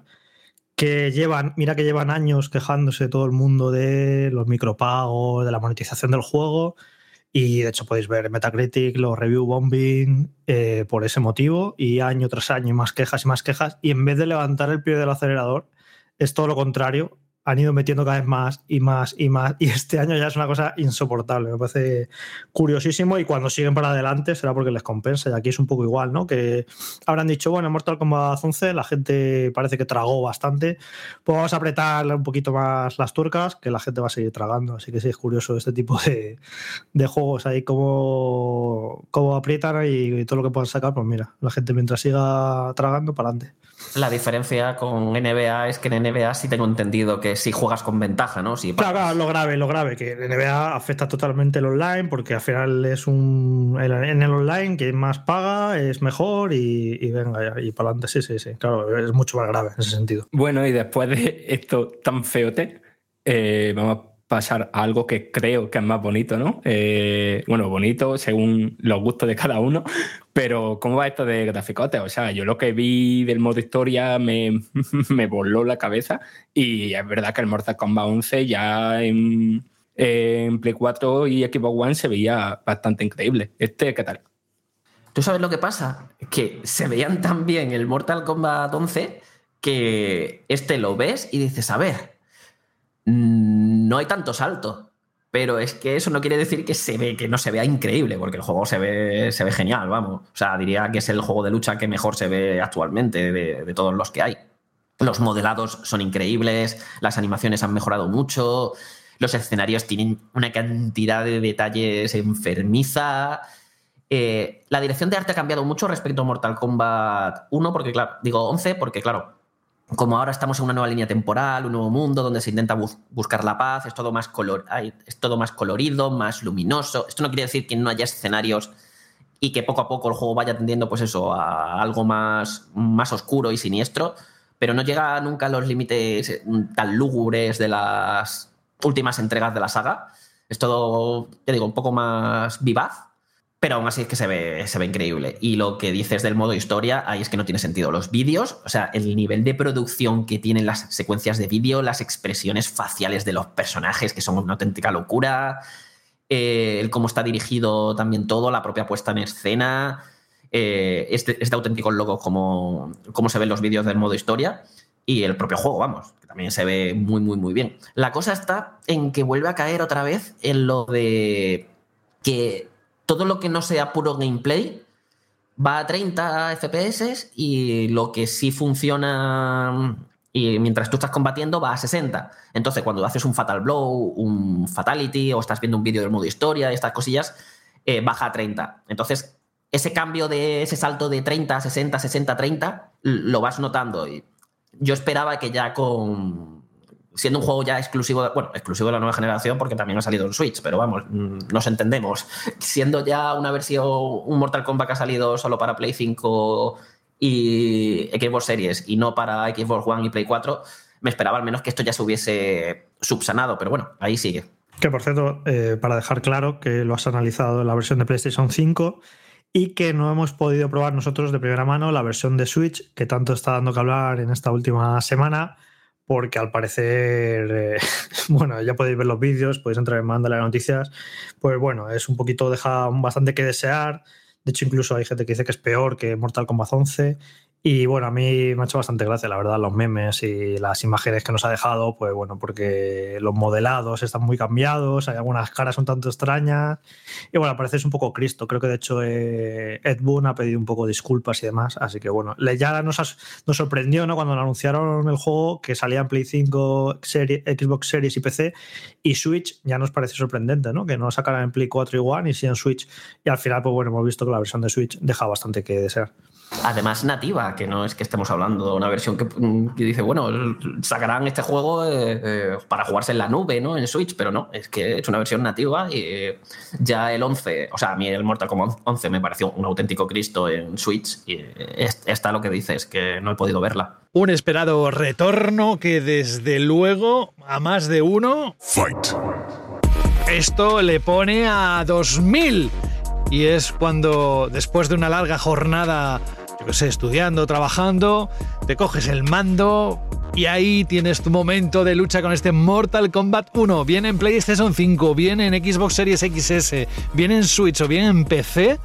D: que llevan, mira que llevan años quejándose todo el mundo de los micropagos, de la monetización del juego. Y de hecho podéis ver Metacritic los review bombing eh, por ese motivo y año tras año más quejas y más quejas. Y en vez de levantar el pie del acelerador, es todo lo contrario. Han ido metiendo cada vez más y más y más. Y este año ya es una cosa insoportable. Me parece curiosísimo. Y cuando siguen para adelante será porque les compensa. Y aquí es un poco igual, ¿no? Que habrán dicho, bueno, en Mortal Kombat 11 la gente parece que tragó bastante. Pues vamos a apretar un poquito más las tuercas, que la gente va a seguir tragando. Así que sí, es curioso este tipo de, de juegos ahí, cómo, cómo aprietan y, y todo lo que puedan sacar. Pues mira, la gente mientras siga tragando, para adelante.
N: La diferencia con NBA es que en NBA sí tengo entendido que sí juegas con ventaja, ¿no? Si
D: Claro, claro, lo grave, lo grave, que en NBA afecta totalmente el online, porque al final es un. En el online, quien más paga es mejor y, y venga, ya, y para adelante, sí, sí, sí. Claro, es mucho más grave en ese sentido.
F: Bueno, y después de esto tan feote, eh, vamos a pasar algo que creo que es más bonito, ¿no? Eh, bueno, bonito según los gustos de cada uno, pero ¿cómo va esto de graficotes? O sea, yo lo que vi del modo historia me, voló la cabeza y es verdad que el Mortal Kombat 11 ya en, Play 4 y Xbox One se veía bastante increíble. Este, ¿qué tal?
N: ¿Tú sabes lo que pasa? Que se veían tan bien el Mortal Kombat 11 que este lo ves y dices, a ver, no hay tanto salto. Pero es que eso no quiere decir que se ve, que no se vea increíble, porque el juego se ve, se ve genial, vamos. O sea, diría que es el juego de lucha que mejor se ve actualmente de, de todos los que hay. Los modelados son increíbles, las animaciones han mejorado mucho, los escenarios tienen una cantidad de detalles enfermiza. Eh, la dirección de arte ha cambiado mucho respecto a Mortal Kombat 1, porque claro, digo 11, porque claro, como ahora estamos en una nueva línea temporal, un nuevo mundo donde se intenta bus- buscar la paz, es todo, más color, es todo más colorido, más luminoso. Esto no quiere decir que no haya escenarios y que poco a poco el juego vaya tendiendo, pues eso, a algo más, más oscuro y siniestro, pero no llega nunca a los límites eh, tan lúgubres de las últimas entregas de la saga. Es todo, ya digo, un poco más vivaz, pero aún así es que se ve, se ve increíble. Y lo que dices del modo historia, ahí es que no tiene sentido. Los vídeos, o sea, el nivel de producción que tienen las secuencias de vídeo, las expresiones faciales de los personajes, que son una auténtica locura. eh, el cómo está dirigido también todo, la propia puesta en escena, eh, este, este auténtico logo, como, cómo se ven los vídeos del modo historia y el propio juego, vamos, que también se ve muy, muy, muy bien. La cosa está en que vuelve a caer otra vez en lo de que todo lo que no sea puro gameplay va a 30 FPS y lo que sí funciona y mientras tú estás combatiendo va a 60. Entonces, cuando haces un Fatal Blow, un Fatality o estás viendo un vídeo del modo historia, estas cosillas, eh, baja a 30. Entonces, ese cambio de ese salto de 30, 60, 60, 30, lo vas notando. Y yo esperaba que ya con. Siendo un juego ya exclusivo, de- bueno, exclusivo de la nueva generación, porque también ha salido en Switch, pero vamos, mm, nos entendemos. Siendo ya una versión, un Mortal Kombat que ha salido solo para Play 5 y Xbox Series y no para Xbox One y Play 4, me esperaba al menos que esto ya se hubiese subsanado, pero bueno, ahí sigue.
D: Que por cierto, eh, para dejar claro que lo has analizado en la versión de PlayStation 5 y que no hemos podido probar nosotros de primera mano la versión de Switch, que tanto está dando que hablar en esta última semana, porque al parecer, eh, bueno, ya podéis ver los vídeos, podéis entrar en Mándale las noticias, pues bueno, es un poquito, deja bastante que desear. De hecho, incluso hay gente que dice que es peor que Mortal Kombat 11. Y bueno, a mí me ha hecho bastante gracia, la verdad, los memes y las imágenes que nos ha dejado, pues bueno, porque los modelados están muy cambiados, hay algunas caras un tanto extrañas. Y bueno, parece es un poco Cristo. Creo que de hecho eh, Ed Boon ha pedido un poco disculpas y demás. Así que bueno, ya nos, nos sorprendió ¿no? cuando anunciaron el juego que salía en Play 5, serie- Xbox Series y PC. Y Switch ya nos parece sorprendente, ¿no? Que no sacaran en Play 4 y One y sí en Switch. Y al final, pues bueno, hemos visto que la versión de Switch deja bastante que desear.
N: Además, nativa, que no es que estemos hablando de una versión que, mm, que dice, bueno, sacarán este juego eh, eh, para jugarse en la nube, ¿no? En Switch, pero no, es que es una versión nativa y eh, ya el 11, o sea, a mí el Mortal Kombat 11 me pareció un auténtico Cristo en Switch y eh, es- está lo que dices, que no he podido verla.
C: Un esperado retorno que desde luego a más de uno. Esto le pone a 2000. Y es cuando después de una larga jornada, yo sé, estudiando, trabajando, te coges el mando y ahí tienes tu momento de lucha con este Mortal Kombat 1. Viene en PlayStation 5, viene en Xbox Series XS, viene en Switch o viene en PC.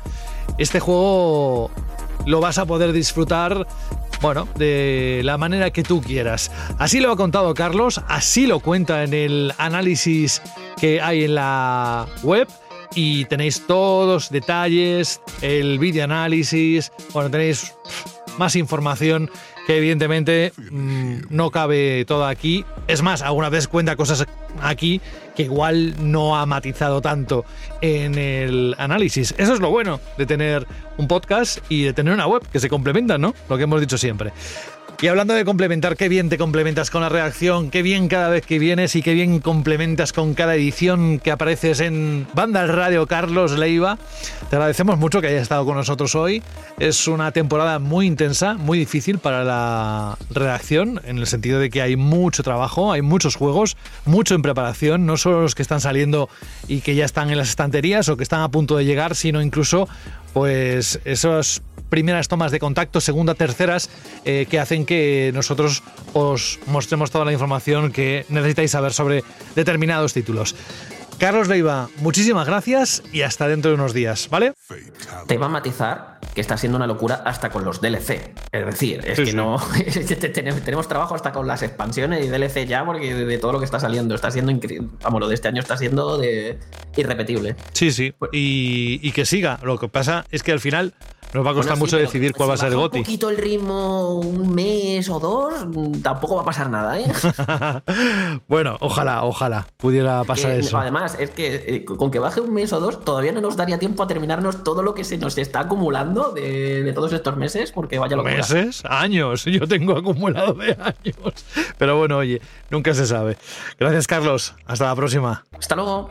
C: Este juego lo vas a poder disfrutar, bueno, de la manera que tú quieras. Así lo ha contado Carlos, así lo cuenta en el análisis que hay en la web. Y tenéis todos detalles, el vídeo análisis, bueno, tenéis más información que evidentemente mm, no cabe todo aquí. Es más, alguna vez cuenta cosas aquí que igual no ha matizado tanto en el análisis. Eso es lo bueno de tener un podcast y de tener una web que se complementan, ¿no? Lo que hemos dicho siempre. Y hablando de complementar, qué bien te complementas con la reacción, qué bien cada vez que vienes y qué bien complementas con cada edición que apareces en Banda Radio Carlos Leiva. Te agradecemos mucho que hayas estado con nosotros hoy. Es una temporada muy intensa, muy difícil para la redacción, en el sentido de que hay mucho trabajo, hay muchos juegos, mucho en preparación, no solo los que están saliendo y que ya están en las estanterías o que están a punto de llegar, sino incluso pues esas primeras tomas de contacto, segunda, terceras, eh, que hacen que nosotros os mostremos toda la información que necesitáis saber sobre determinados títulos. Carlos Leiva, muchísimas gracias y hasta dentro de unos días, ¿vale?
N: Te iba a matizar que está siendo una locura hasta con los DLC. Es decir, es
C: Sí,
N: que
C: sí.
N: no. tenemos, trabajo hasta con las expansiones y DLC ya, porque de, de todo lo que está saliendo está siendo increíble. Vamos, lo de este año está siendo de irrepetible.
C: Sí, sí. Y, y que siga. Lo que pasa es que al final nos va a costar
N: Bueno,
C: mucho decidir cuál
N: si
C: va a ser el GOTI.
N: Un poquito el ritmo, un mes o dos, tampoco va a pasar nada, ¿eh?
C: bueno, ojalá, ojalá pudiera pasar
N: Que,
C: eso.
N: Además, es que eh, con que baje un mes o dos, todavía no nos daría tiempo a terminarnos todo lo que se nos está acumulando de, de todos estos meses, porque vaya locura.
C: meses, años. Yo tengo acumulado de años. Pero bueno, oye, nunca se sabe. Gracias, Carlos. Hasta la próxima.
N: Hasta luego.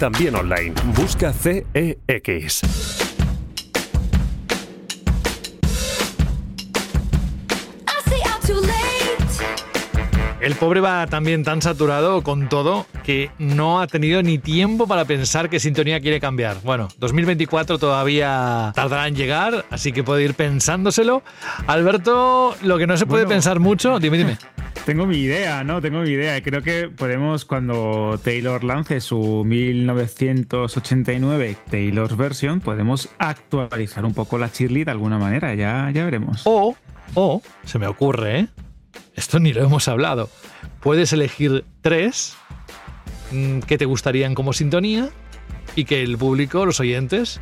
H: también online. Busca CEX.
C: El pobre va también tan saturado con todo que no ha tenido ni tiempo para pensar qué sintonía quiere cambiar. Bueno, 2024 todavía tardará en llegar, así que puede ir pensándoselo. Alberto, lo que no se puede
E: Bueno.
C: pensar mucho, dime, dime.
E: Tengo mi idea, ¿no? Tengo mi idea. Creo que podemos, cuando Taylor lance su 1989 Taylor's Version, podemos actualizar un poco la cheerlead de alguna manera. Ya, ya veremos.
C: O, o, se me ocurre, ¿eh? Esto ni lo hemos hablado. Puedes elegir tres mm, que te gustarían como sintonía y que el público, los oyentes,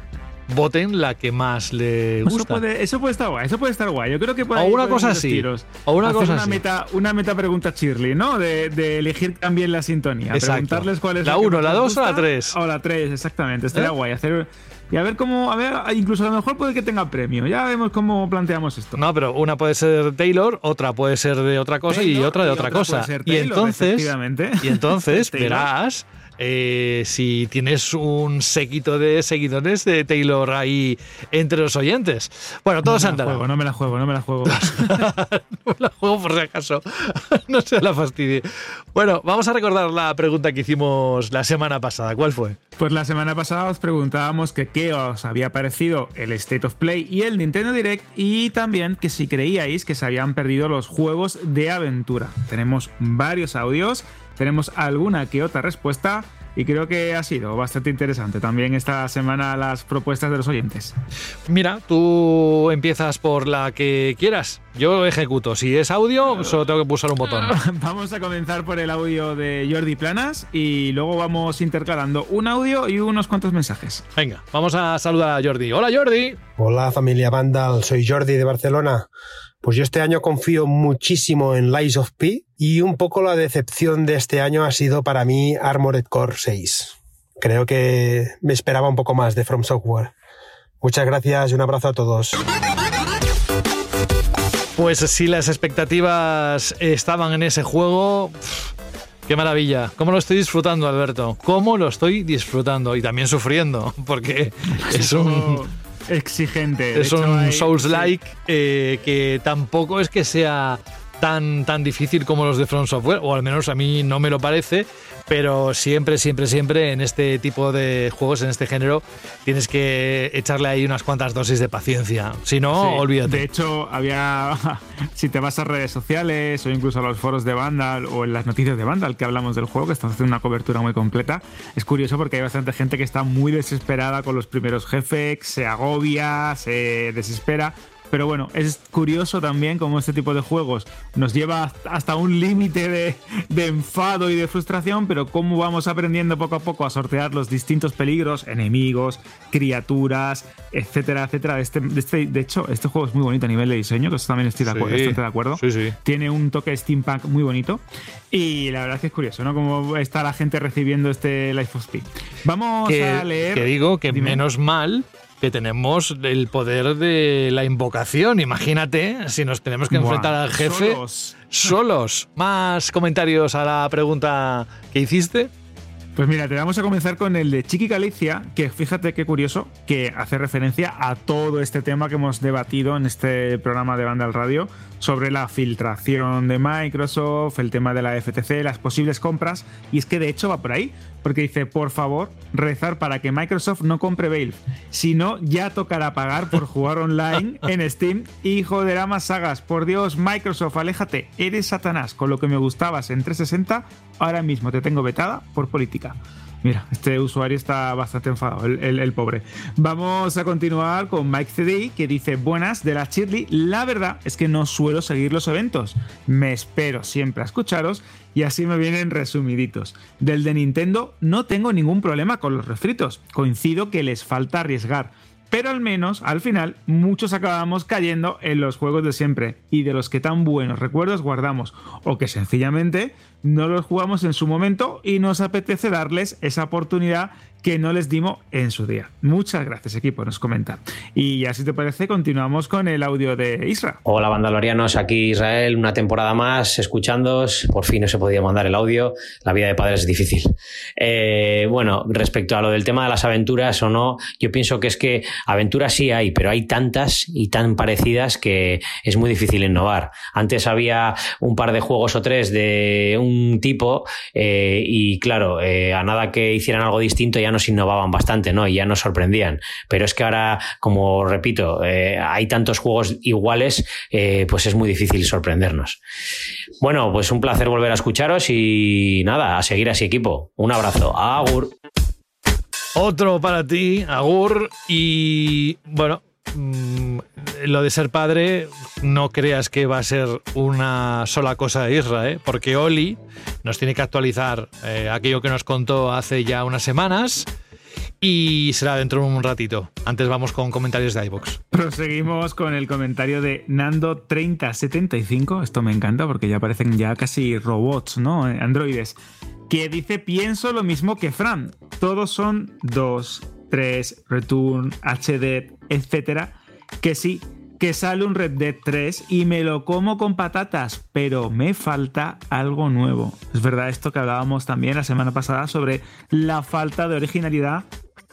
C: voten la que más le
E: Eso
C: gusta.
E: puede, eso puede estar guay, eso puede estar guay. Yo creo que por
C: O una cosa así,
E: tiros.
C: o una
E: Hacer
C: cosa
E: una
C: así.
E: Meta, una meta pregunta Shirley, ¿no? De, de elegir también la sintonía.
C: Exacto.
E: Preguntarles cuál es
C: La
E: que
C: uno,
E: más
C: la
E: les
C: dos o la tres.
E: O la tres, exactamente. Estaría
C: ¿Eh?
E: guay. Hacer, y a ver cómo, a ver, incluso a lo mejor puede que tenga premio. Ya vemos cómo planteamos esto.
C: No, pero una puede ser Taylor, otra puede ser de otra cosa y otra de
E: y
C: otra
E: otra
C: cosa. y entonces, y entonces verás eh, si tienes un séquito de seguidores de Taylor ahí entre los oyentes. Bueno, todos
E: no me la
C: andarán.
E: juego, no me la juego, no me la juego.
C: no la juego por si acaso. no se la fastidie. Bueno, vamos a recordar la pregunta que hicimos la semana pasada. ¿Cuál fue?
E: Pues la semana pasada os preguntábamos que qué os había parecido el State of Play y el Nintendo Direct y también que si creíais que se habían perdido los juegos de aventura. Tenemos varios audios, tenemos alguna que otra respuesta y creo que ha sido bastante interesante también esta semana las propuestas de los oyentes.
C: Mira, tú empiezas por la que quieras. Yo ejecuto. Si es audio, solo tengo que pulsar un botón.
E: Vamos a comenzar por el audio de Jordi Planas y luego vamos intercalando un audio y unos cuantos mensajes.
C: Venga, vamos a saludar a Jordi. Hola Jordi.
O: Hola familia Vandal, soy Jordi de Barcelona. Pues yo este año confío muchísimo en Lies of P y un poco la decepción de este año ha sido para mí Armored Core 6. Creo que me esperaba un poco más de From Software. Muchas gracias y un abrazo a todos.
C: Pues si las expectativas estaban en ese juego, qué maravilla. ¿Cómo lo estoy disfrutando, Alberto? ¿Cómo lo estoy disfrutando? Y también sufriendo, porque es un...
E: exigente.
C: Es
E: hecho,
C: un Souls-like eh, que tampoco es que sea tan, tan difícil como los de From Software, o al menos a mí no me lo parece, pero siempre, siempre, siempre en este tipo de juegos, en este género, tienes que echarle ahí unas cuantas dosis de paciencia. Si no,
E: Sí,
C: olvídate.
E: De hecho, había. Si te vas a redes sociales o incluso a los foros de Vandal o en las noticias de Vandal que hablamos del juego, que están haciendo una cobertura muy completa, es curioso porque hay bastante gente que está muy desesperada con los primeros jefes, se agobia, se desespera. Pero bueno, es curioso también cómo este tipo de juegos nos lleva hasta un límite de, de enfado y de frustración, pero cómo vamos aprendiendo poco a poco a sortear los distintos peligros, enemigos, criaturas, etcétera, etcétera. De, este, de, este- de hecho, este juego es muy bonito a nivel de diseño, que eso también estoy de acuerdo,
C: Sí.
E: bastante de acuerdo.
C: Sí, sí.
E: Tiene un toque steampunk muy bonito y la verdad es que es curioso, ¿no? Cómo está la gente recibiendo este Life of Pi. Vamos
C: que,
E: a leer...
C: que digo que
E: Dime.
C: menos mal que tenemos el poder de la invocación. Imagínate si nos tenemos que
E: Buah,
C: enfrentar al jefe
E: solos.
C: solos. Más comentarios a la pregunta que hiciste.
E: Pues mira, te vamos a comenzar con el de Chiqui Galicia, que fíjate qué curioso, que hace referencia a todo este tema que hemos debatido en este programa de Banda al Radio sobre la filtración de Microsoft, el tema de la FTC, las posibles compras, y es que de hecho va por ahí, porque dice, por favor, rezar para que Microsoft no compre Valve, si no, ya tocará pagar por jugar online en Steam y joderá más sagas. Por Dios, Microsoft, aléjate, eres Satanás, con lo que me gustabas en 360, ahora mismo te tengo vetada por política. Mira, este usuario está bastante enfadado, el, pobre. Vamos a continuar con Mike CD, que dice: Buenas, de la Shirley. La verdad es que no suelo seguir los eventos. Me espero siempre a escucharos y así me vienen resumiditos. Del de Nintendo no tengo ningún problema con los refritos. Coincido que les falta arriesgar. Pero al menos, al final, muchos acabamos cayendo en los juegos de siempre. Y de los que tan buenos recuerdos guardamos, o que sencillamente no los jugamos en su momento y nos apetece darles esa oportunidad que no les dimos en su día. Muchas gracias, equipo, nos comenta. Y ya si te parece, continuamos con el audio de Isra.
P: Hola, bandalorianos, aquí Israel, una temporada más, escuchándoos. Por fin no se podía mandar el audio. La vida de padre es difícil. Eh, bueno, respecto a lo del tema de las aventuras o no, yo pienso que es que aventuras sí hay, pero hay tantas y tan parecidas que es muy difícil innovar. Antes había un par de juegos o tres de un tipo eh, y claro, eh, a nada que hicieran algo distinto ya nos innovaban bastante, ¿no? Y ya nos sorprendían. Pero es que ahora, como repito, eh, hay tantos juegos iguales, eh, pues es muy difícil sorprendernos. Bueno, pues un placer volver a escucharos y nada, a seguir así equipo. Un abrazo. Agur.
C: Otro para ti, Agur. Y bueno, mm, lo de ser padre, no creas que va a ser una sola cosa de Isra, ¿eh? porque Oli nos tiene que actualizar eh, aquello que nos contó hace ya unas semanas. Y será dentro de un ratito. Antes vamos con comentarios de iBox.
E: Proseguimos con el comentario de Nando3075. Esto me encanta porque ya parecen ya casi robots, ¿no? Androides. Que dice: Pienso lo mismo que Fran. Todos son 2, 3, Return, HD, etcétera. Que sí, que sale un Red Dead 3 y me lo como con patatas, pero me falta algo nuevo. Es verdad esto que hablábamos también la semana pasada sobre la falta de originalidad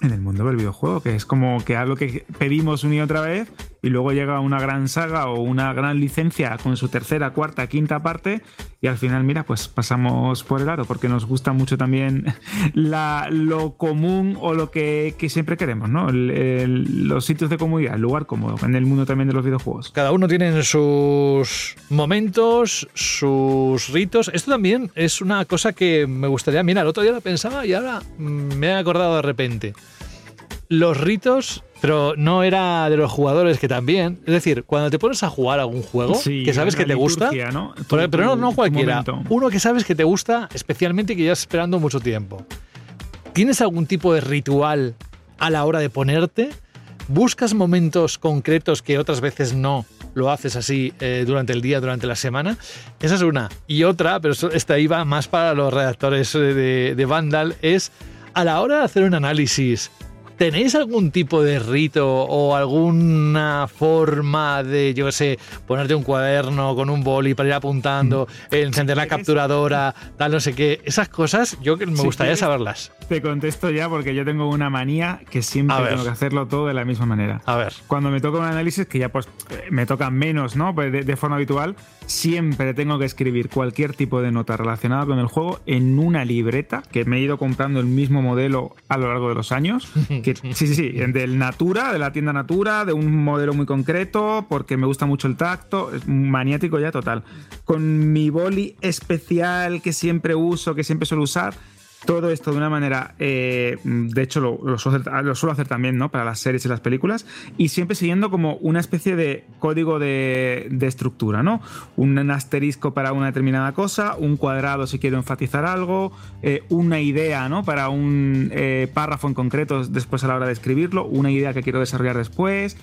E: en el mundo del videojuego, que es como que algo que pedimos una y otra vez y luego llega una gran saga o una gran licencia con su tercera, cuarta, quinta parte y al final, mira, pues pasamos por el aro porque nos gusta mucho también la, lo común o lo que, siempre queremos, ¿no? Los sitios de comodidad, el lugar cómodo en el mundo también de los videojuegos.
C: Cada uno tiene sus momentos, sus ritos. Esto también es una cosa que me gustaría. Mira, el otro día lo pensaba y ahora me he acordado de repente. Los ritos, pero no era de los jugadores que también. Es decir, cuando te pones a jugar algún juego
E: Sí,
C: que sabes que te gusta,
E: ¿no?
C: pero,
E: Tu-
C: pero no, no cualquiera, uno que sabes que te gusta especialmente y que llevas esperando mucho tiempo. ¿Tienes algún tipo de ritual a la hora de ponerte? ¿Buscas momentos concretos que otras veces no lo haces así eh, durante el día, durante la semana? Esa es una. Y otra, pero esta iba más para los redactores eh, de, de Vandal, es a la hora de hacer un análisis. ¿Tenéis algún tipo de rito o alguna forma de, yo qué sé, ponerte un cuaderno con un boli para ir apuntando, encender la capturadora, tal, no sé qué? Esas cosas, yo me
E: Si
C: gustaría
E: quieres,
C: saberlas.
E: Te contesto ya porque yo tengo una manía que siempre tengo que hacerlo todo de la misma manera.
C: A ver.
E: Cuando me toca un análisis, que ya pues me toca menos, ¿no? Pues de, de forma habitual, siempre tengo que escribir cualquier tipo de nota relacionada con el juego en una libreta que me he ido comprando el mismo modelo a lo largo de los años. Que, sí, sí, sí, del Natura, de la tienda Natura, de un modelo muy concreto, porque me gusta mucho el tacto, es maniático ya total. Con mi boli especial que siempre uso, que siempre suelo usar, todo esto de una manera, eh, de hecho lo, suelo hacer también, ¿no? Para las series y las películas, y siempre siguiendo como una especie de código de, de estructura, ¿no? Un asterisco para una determinada cosa, un cuadrado si quiero enfatizar algo, eh, una idea, ¿no? Para un eh, párrafo en concreto después a la hora de escribirlo, una idea que quiero desarrollar después,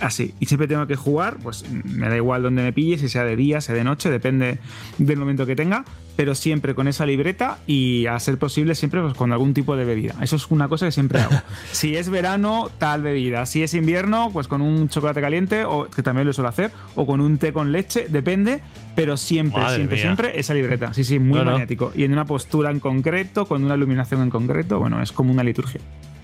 E: así. Y siempre tengo que jugar, pues me da igual donde me pille, si sea de día, sea de noche, depende del momento que tenga, pero siempre con esa libreta y a ser posible siempre pues, con algún tipo de bebida. Eso es una cosa que siempre hago. si es verano, tal bebida. Si es invierno, pues con un chocolate caliente, o que también lo suelo hacer, o con un té con leche, depende, pero siempre,
C: Madre
E: siempre,
C: mía.
E: siempre esa libreta. Sí, sí, muy
C: No, no.
E: maniático. Y en una postura en concreto, con una iluminación en concreto, bueno, es como una liturgia.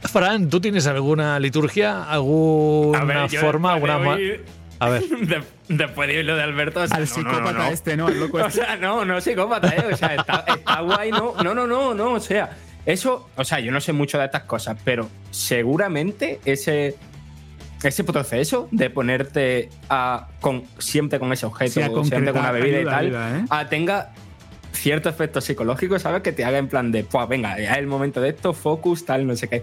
C: Fran, ¿tú tienes alguna liturgia? ¿Alguna
F: ver,
C: forma? Alguna
F: oír-
C: A ver.
F: De- después de lo de Alberto. o sea,
E: Al
F: no, no, no,
E: psicópata
F: no.
E: este, ¿no? Al loco
F: O
E: este.
F: sea, no, no psicópata, ¿eh? O sea, está, está guay, no. No, no, no, no. O sea, eso. O sea, yo no sé mucho de estas cosas, pero seguramente ese. Ese proceso de ponerte a, con, siempre con ese objeto,
E: Sí,
F: siempre con una bebida y tal,
E: ayuda, ¿eh?
F: a tenga cierto efecto psicológico, ¿sabes? Que te haga en plan de, pues venga, ya es el momento de esto, focus, tal, no sé qué.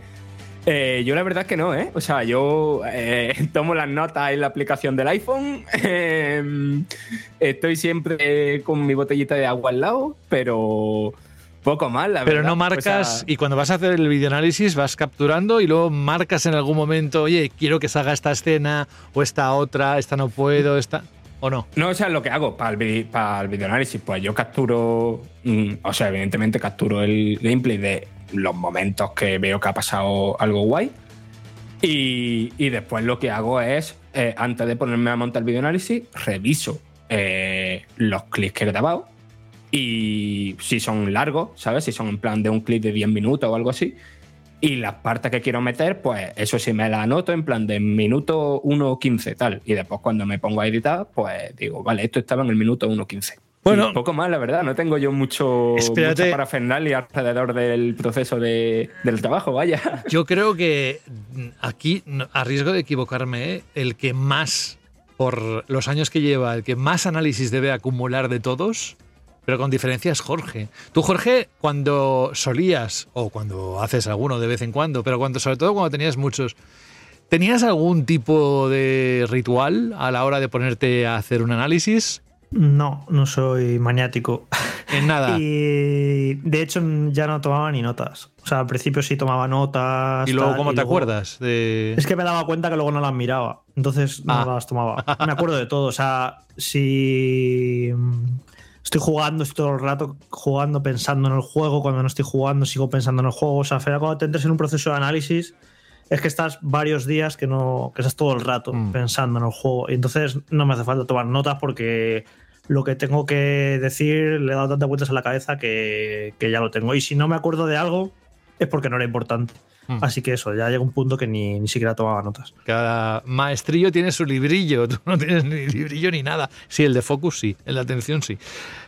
F: Eh, yo la verdad es que no, ¿eh? O sea, yo eh, tomo las notas en la aplicación del iPhone, eh, estoy siempre con mi botellita de agua al lado, pero poco más, la
C: Pero
F: verdad.
C: no
F: O
C: marcas,
F: sea,
C: y cuando vas a hacer el videoanálisis vas capturando y luego marcas en algún momento, oye, quiero que salga esta escena o esta otra, esta no puedo, esta... ¿O no?
F: No, o sea, lo que hago para el, para el videoanálisis, pues yo capturo, mm, o sea, evidentemente capturo el gameplay de los momentos que veo que ha pasado algo guay. Y, después lo que hago es, eh, antes de ponerme a montar el videoanálisis, reviso eh, los clics que he grabado. Y si son largos, ¿sabes? Si son en plan de un clip de 10 minutos o algo así. Y las partes que quiero meter, pues eso sí me las anoto en plan de minuto 1.15 tal. Y después cuando me pongo a editar, pues digo, vale, esto estaba en el minuto 1.15.
C: Bueno.
F: Y poco más, la verdad. No tengo yo mucho,
C: Espérate.
F: mucha parafernalia alrededor del proceso de- del trabajo, vaya.
C: Yo creo que aquí, a riesgo de equivocarme, ¿eh? el que más, por los años que lleva, el que más análisis debe acumular de todos, pero con diferencia es Jorge. Tú, Jorge, cuando solías, o cuando haces alguno de vez en cuando, pero cuando, sobre todo cuando tenías muchos, ¿tenías algún tipo de ritual a la hora de ponerte a hacer un análisis?
D: No, no soy maniático.
C: En nada.
D: Y de hecho ya no tomaba ni notas. O sea, al principio sí tomaba notas.
C: ¿Y luego
D: tal,
C: cómo
D: y
C: te
D: luego-
C: acuerdas? De...
D: Es que me daba cuenta que luego no las miraba. Entonces no
C: Ah.
D: las tomaba. Me acuerdo de todo. O sea, si estoy jugando, estoy todo el rato jugando, pensando en el juego. Cuando no estoy jugando, sigo pensando en el juego. O sea, cuando te entres en un proceso de análisis, es que estás varios días que no. que estás todo el rato
C: Mm.
D: pensando en el juego. Y entonces no me hace falta tomar notas porque lo que tengo que decir le he dado tantas vueltas a la cabeza que, que ya lo tengo. Y si no me acuerdo de algo, es porque no era importante.
C: Mm.
D: Así que eso, ya llega un punto que ni, ni siquiera tomaba notas.
C: Cada maestrillo tiene su librillo, tú no tienes ni librillo ni nada. Sí, el de Focus sí, el de atención sí.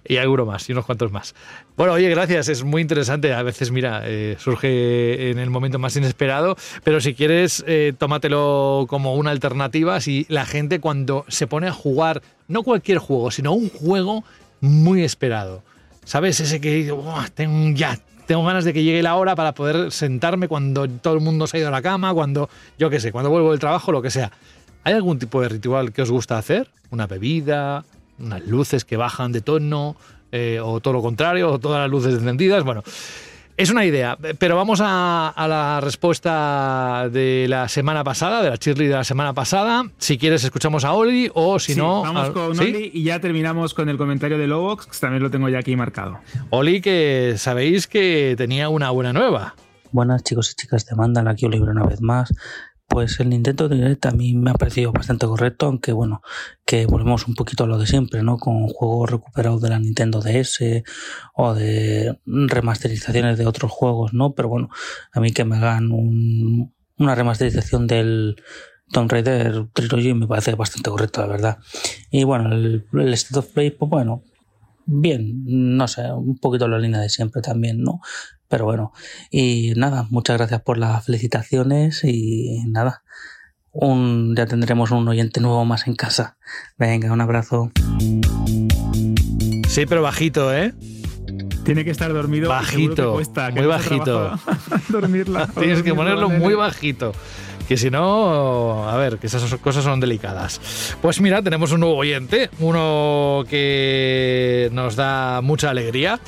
C: Y alguno más, y unos cuantos más. Bueno, oye, gracias, es muy interesante. A veces, mira, eh, surge en el momento más inesperado, pero si quieres, eh, tómatelo como una alternativa. Si la gente cuando se pone a jugar, no cualquier juego, sino un juego muy esperado. ¿Sabes? Ese que digo, "Buah, tengo ya, tengo ganas de que llegue la hora para poder sentarme cuando todo el mundo se ha ido a la cama, cuando, yo qué sé, cuando vuelvo del trabajo, lo que sea. ¿Hay algún tipo de ritual que os gusta hacer? ¿Una bebida? ¿Unas luces que bajan de tono? eh, ¿O todo lo contrario? ¿O todas las luces encendidas? Bueno, es una idea, pero vamos a, a la respuesta de la semana pasada, de la Shirley de la semana pasada. Si quieres, escuchamos a Oli o si
E: Sí,
C: no.
E: vamos con
C: ¿sí?
E: Oli y ya terminamos con el comentario de Lobox, que también lo tengo ya aquí marcado.
C: Oli, que sabéis que tenía una buena nueva.
Q: Buenas chicos y chicas de Mandal, aquí Oliver una vez más. Pues el Nintendo Direct a mí me ha parecido bastante correcto, aunque bueno, que volvemos un poquito a lo de siempre, ¿no? Con juegos recuperados de la Nintendo DS o de remasterizaciones de otros juegos, ¿no? Pero bueno, a mí que me hagan un- una remasterización del Tomb Raider Trilogy me parece bastante correcto, la verdad. Y bueno, el, el State of Play, pues bueno, bien, no sé, un poquito la línea de siempre también, ¿no? Pero bueno, y nada, muchas gracias por las felicitaciones y nada, un, ya tendremos un oyente nuevo más en casa. Venga, un abrazo.
C: Sí, pero bajito, ¿eh?
E: Tiene que estar dormido. que
C: Bajito,
E: cuesta, que
C: muy bajito.
E: dormirla.
C: Tienes que ponerlo muy bajito. Que si no, a ver, que esas cosas son delicadas. Pues mira, tenemos un nuevo oyente, uno que nos da mucha alegría.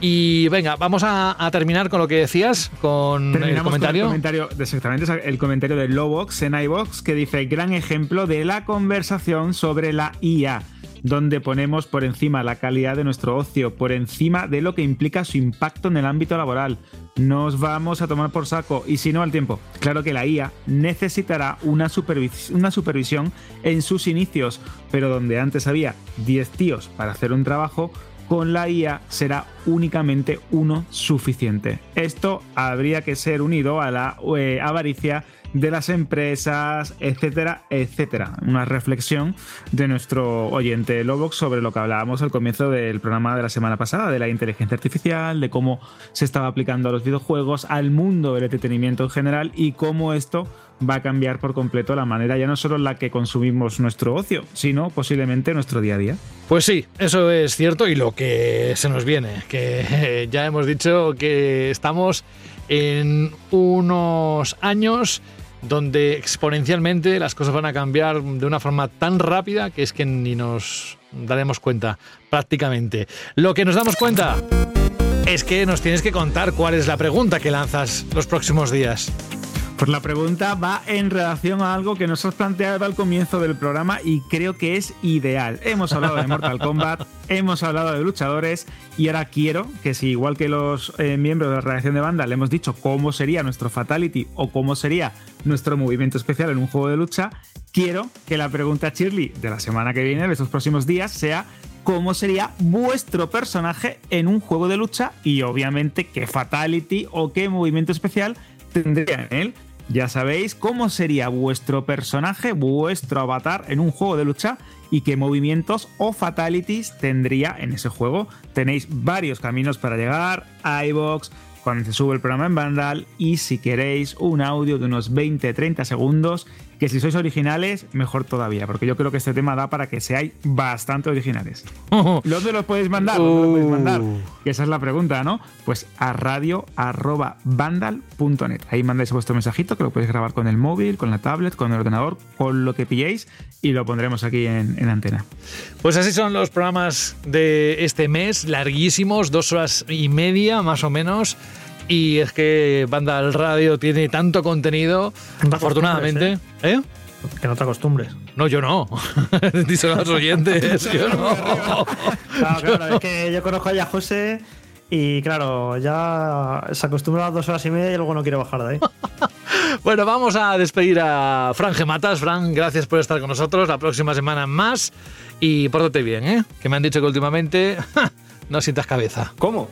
C: Y venga, vamos a, a terminar con lo que decías, con el
E: Terminamos con el comentario, exactamente, el comentario de Lobox en iBox que dice: gran ejemplo de la conversación sobre la IA, donde ponemos por encima la calidad de nuestro ocio, por encima de lo que implica su impacto en el ámbito laboral. Nos vamos a tomar por saco y si no al tiempo. Claro que la IA necesitará una, supervis- una supervisión en sus inicios, pero donde antes había 10 tíos para hacer un trabajo, con la IA será únicamente uno suficiente. Esto habría que ser unido a la eh, avaricia de las empresas, etcétera, etcétera. Una reflexión de nuestro oyente Lobox sobre lo que hablábamos al comienzo del programa de la semana pasada, de la inteligencia artificial, de cómo se estaba aplicando a los videojuegos, al mundo del entretenimiento en general y cómo esto va a cambiar por completo la manera ya no solo en la que consumimos nuestro ocio, sino posiblemente nuestro día a día.
C: Pues sí, eso es cierto y lo que se nos viene, que ya hemos dicho que estamos en unos años donde exponencialmente las cosas van a cambiar de una forma tan rápida que es que ni nos daremos cuenta prácticamente. Lo que nos damos cuenta es que nos tienes que contar cuál es la pregunta que lanzas los próximos días.
E: Pues la pregunta va en relación a algo que nos has planteado al comienzo del programa y creo que es ideal. Hemos hablado de Mortal Kombat, hemos hablado de luchadores y ahora quiero que si igual que los eh, miembros de la redacción de banda le hemos dicho cómo sería nuestro fatality o cómo sería nuestro movimiento especial en un juego de lucha, quiero que la pregunta Shirley de la semana que viene, de estos próximos días, sea cómo sería vuestro personaje en un juego de lucha y obviamente qué fatality o qué movimiento especial tendría en él. Ya sabéis cómo sería vuestro personaje, vuestro avatar en un juego de lucha y qué movimientos o fatalities tendría en ese juego. Tenéis varios caminos para llegar, iBox, cuando se sube el programa en Vandal y si queréis un audio de unos 20-30 segundos, que si sois originales, mejor todavía, porque yo creo que este tema da para que seáis bastante originales. ¿Dónde los podéis mandar? ¿Dónde los podéis mandar? Que esa es la pregunta, ¿no? Pues a radio.vandal.net. Ahí mandáis vuestro mensajito, que lo podéis grabar con el móvil, con la tablet, con el ordenador, con lo que pilléis y lo pondremos aquí en, en antena.
C: Pues así son los programas de este mes, larguísimos, dos horas y media más o menos. Y es que Banda al Radio tiene tanto contenido, afortunadamente. ¿Eh?
D: Que no te acostumbres.
C: No, yo no. A los oyentes. yo no.
D: Claro, claro, es que yo conozco ya a José y claro, ya se acostumbra a las dos horas y media y luego no quiere bajar de ahí.
C: Bueno, vamos a despedir a Fran Gematas. Fran, gracias por estar con nosotros. La próxima semana más. Y pórtate bien, ¿eh? Que me han dicho que últimamente no sientas cabeza.
F: ¿Cómo?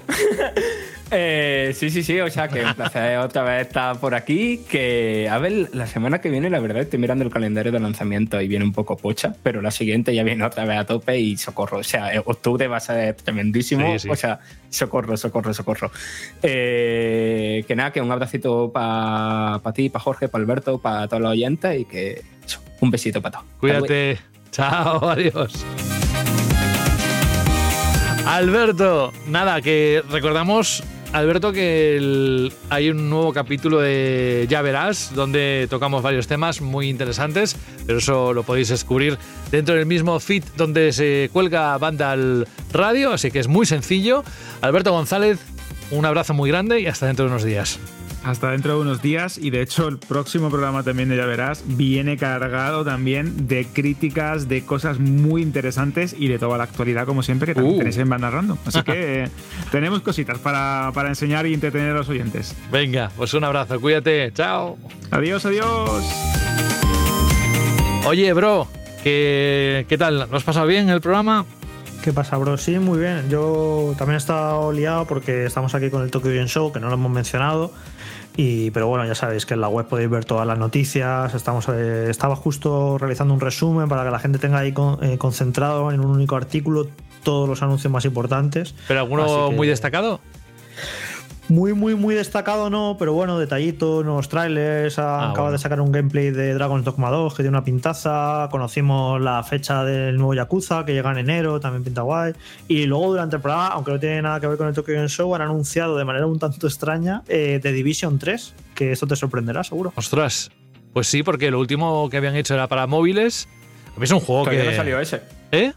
F: Eh, sí, sí, sí, o sea que un placer otra vez estar por aquí. Que, a ver, la semana que viene, la verdad, estoy mirando el calendario de lanzamiento y viene un poco pocha, pero la siguiente ya viene otra vez a tope y socorro. O sea, eh, octubre va a ser tremendísimo.
C: Sí, sí.
F: O sea, socorro, socorro, socorro. Eh, que nada, que un abracito para ti, para Jorge, para Alberto, para todos los oyentes y que eso, un besito para todos.
C: Cuídate. Chao, adiós. Alberto, nada, que recordamos, Alberto, que hay un nuevo capítulo de Ya Verás, donde tocamos varios temas muy interesantes, pero eso lo podéis descubrir dentro del mismo feed donde se cuelga Banda al Radio, así que es muy sencillo. Alberto González, un abrazo muy grande y hasta dentro de unos días.
E: Hasta dentro de unos días y de hecho el próximo programa también de Ya Verás viene cargado también de críticas, de cosas muy interesantes y de toda la actualidad como siempre que también
C: Uh.
E: tenéis en Banda Random. Así que eh, tenemos cositas para, para enseñar y entretener a los oyentes.
C: Venga, pues un abrazo, cuídate, chao.
E: Adiós, adiós.
C: Oye, bro, ¿qué, qué tal? ¿Lo has pasado bien el programa?
D: ¿Qué pasa, bro? Sí, muy bien. Yo también he estado liado porque estamos aquí con el Tokyo Game Show, que no lo hemos mencionado. Y, pero bueno, ya sabéis que en la web podéis ver todas las noticias. Estamos, eh, estaba justo realizando un resumen para que la gente tenga ahí con- eh, concentrado en un único artículo todos los anuncios más importantes.
C: ¿Pero alguno
D: que-
C: muy destacado?
D: Muy, muy, muy destacado no, pero bueno, detallitos, nuevos trailers.
C: Ah,
D: acabado
C: bueno.
D: de sacar un gameplay de Dragon's Dogma 2 que tiene una pintaza. Conocimos la fecha del nuevo Yakuza que llega en enero, también pinta guay. Y luego durante el programa, aunque no tiene nada que ver con el Tokyo Game Show, han anunciado de manera un tanto extraña eh, The Division 3, que esto te sorprenderá seguro.
C: Ostras, pues sí, porque lo último que habían hecho era para móviles. A mí es un juego
F: Todavía
C: que.
F: no salió ese.
C: ¿Eh?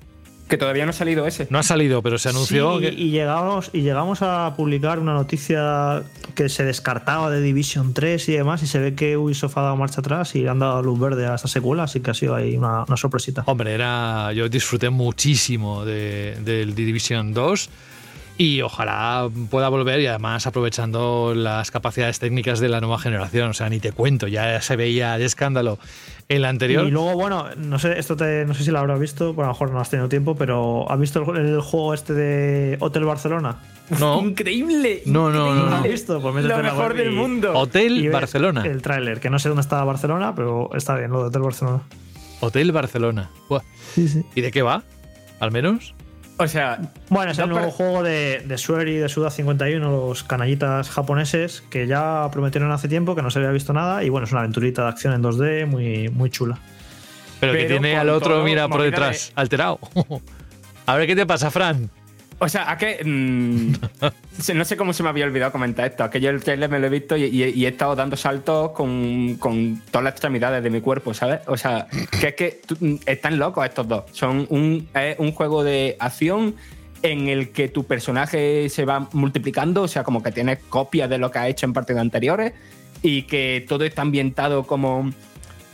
F: Que todavía no ha salido ese.
C: No ha salido, pero se anunció
D: Sí,
C: que.
D: y, llegamos, y llegamos a publicar una noticia que se descartaba de Division 3 y demás, y se ve que Ubisoft ha dado marcha atrás y le han dado luz verde a esta secuela, así que ha sido ahí una, una sorpresita.
C: Hombre, era. Yo disfruté muchísimo de- del The Division 2. Y ojalá pueda volver y además aprovechando las capacidades técnicas de la nueva generación. O sea, ni te cuento, ya se veía de escándalo en la anterior.
D: Y luego, bueno, no sé, esto te, no sé si lo habrás visto, bueno, a lo mejor no has tenido tiempo, pero ¿has visto el, el juego este de Hotel Barcelona?
C: No.
F: Increíble.
C: No, no, no,
D: ¿No
C: no.
D: lo has visto? Pues
F: Lo mejor del
D: y-
F: mundo.
C: Hotel Barcelona.
D: El tráiler, que no sé dónde está Barcelona, pero está bien lo de Hotel Barcelona.
C: Hotel Barcelona. Buah. ¿Y de qué va? ¿Al menos?
F: O sea,
D: Bueno, es el nuevo juego de, de Sueri y de Suda 51, los canallitas japoneses, que ya prometieron hace tiempo que no se había visto nada. Y bueno, es una aventurita de acción en 2D muy, muy chula.
C: Pero, que tiene al otro, mira, por detrás,
F: de-
C: alterado. A ver qué te pasa, Fran.
F: O sea, a que. mm, no sé cómo se me había olvidado comentar esto. Aquello el trailer me lo he visto y, he estado dando saltos con, con todas las extremidades de mi cuerpo, ¿sabes? O sea, que es que mm, están locos estos dos. Son un, un juego de acción en el que tu personaje se va multiplicando, o sea, como que tienes copias de lo que ha hecho en partidas anteriores y que todo está ambientado como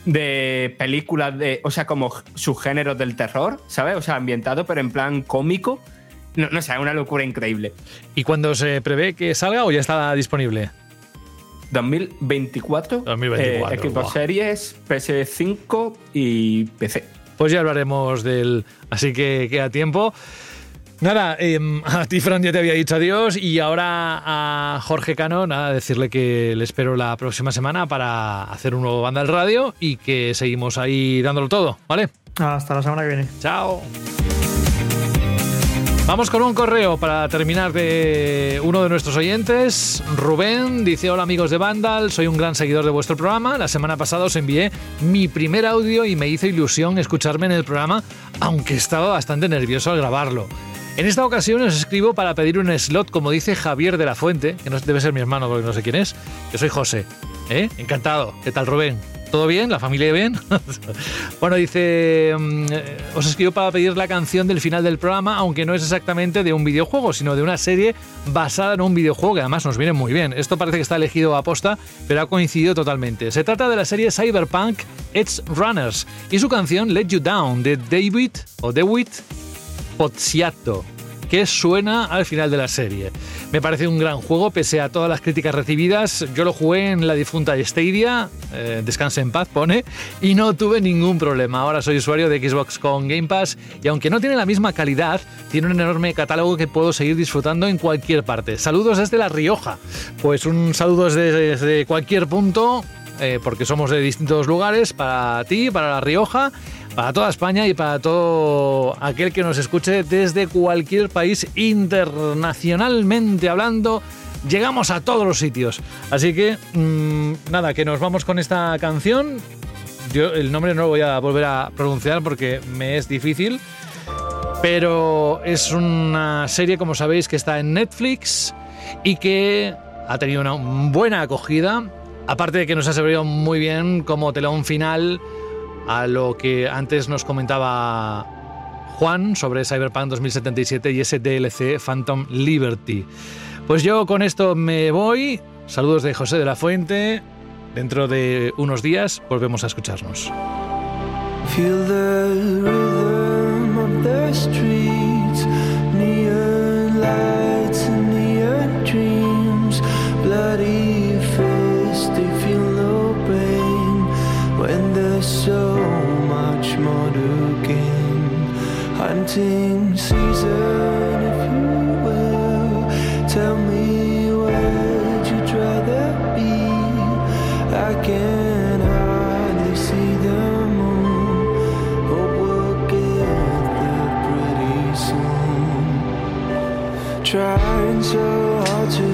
F: de películas de, o sea, como subgéneros del terror, ¿sabes? O sea, ambientado, pero en plan cómico. No, no sé, es una locura increíble.
C: ¿Y cuándo se prevé que salga o ya está disponible?
F: 2024.
C: 2024,
F: eh, Xbox. Series, PS5 y PC.
C: Pues ya hablaremos del. Así que queda tiempo. Nada, em, a ti, Fran, ya te había dicho adiós. Y ahora a Jorge Cano, nada, decirle que le espero la próxima semana para hacer un nuevo banda al radio y que seguimos ahí dándolo todo, ¿vale?
D: Hasta la semana que viene.
C: Chao. Vamos con un correo para terminar de uno de nuestros oyentes. Rubén dice, hola amigos de Vandal, soy un gran seguidor de vuestro programa. La semana pasada os envié mi primer audio y me hizo ilusión escucharme en el programa, aunque estaba bastante nervioso al grabarlo. En esta ocasión os escribo para pedir un slot, como dice Javier de la Fuente, que no debe ser mi hermano porque no sé quién es. Yo soy José. ¿Eh? Encantado. ¿Qué tal, Rubén? ¿Todo bien? ¿La familia bien? bueno, dice, mm, eh, os escribo para pedir la canción del final del programa, aunque no es exactamente de un videojuego, sino de una serie basada en un videojuego que además nos viene muy bien. Esto parece que está elegido a posta, pero ha coincidido totalmente. Se trata de la serie Cyberpunk Edge Runners y su canción Let You Down de David o Dewitt Pozziato, que suena al final de la serie. Me parece un gran juego, pese a todas las críticas recibidas. Yo lo jugué en la difunta Stadia, eh, descanse en paz, pone, y no tuve ningún problema. Ahora soy usuario de Xbox con Game Pass, y aunque no tiene la misma calidad, tiene un enorme catálogo que puedo seguir disfrutando en cualquier parte. Saludos desde La Rioja. Pues un saludo desde, cualquier punto, eh, porque somos de distintos lugares, para ti, para La Rioja para toda España y para todo aquel que nos escuche desde cualquier país internacionalmente hablando. Llegamos a todos los sitios. Así que, mm, nada, que nos vamos con esta canción. Yo el nombre no lo voy a volver a pronunciar porque me es difícil. Pero es una serie, como sabéis, que está en Netflix y que ha tenido una buena acogida. Aparte de que nos ha servido muy bien como telón final a lo que antes nos comentaba Juan sobre Cyberpunk 2077 y ese DLC Phantom Liberty. Pues yo con esto me voy. Saludos de José de la Fuente. Dentro de unos días volvemos a escucharnos.
R: Hunting season, if you will, tell me where'd you rather be? I can hardly see the moon. Hope we'll get there pretty soon. Trying so hard to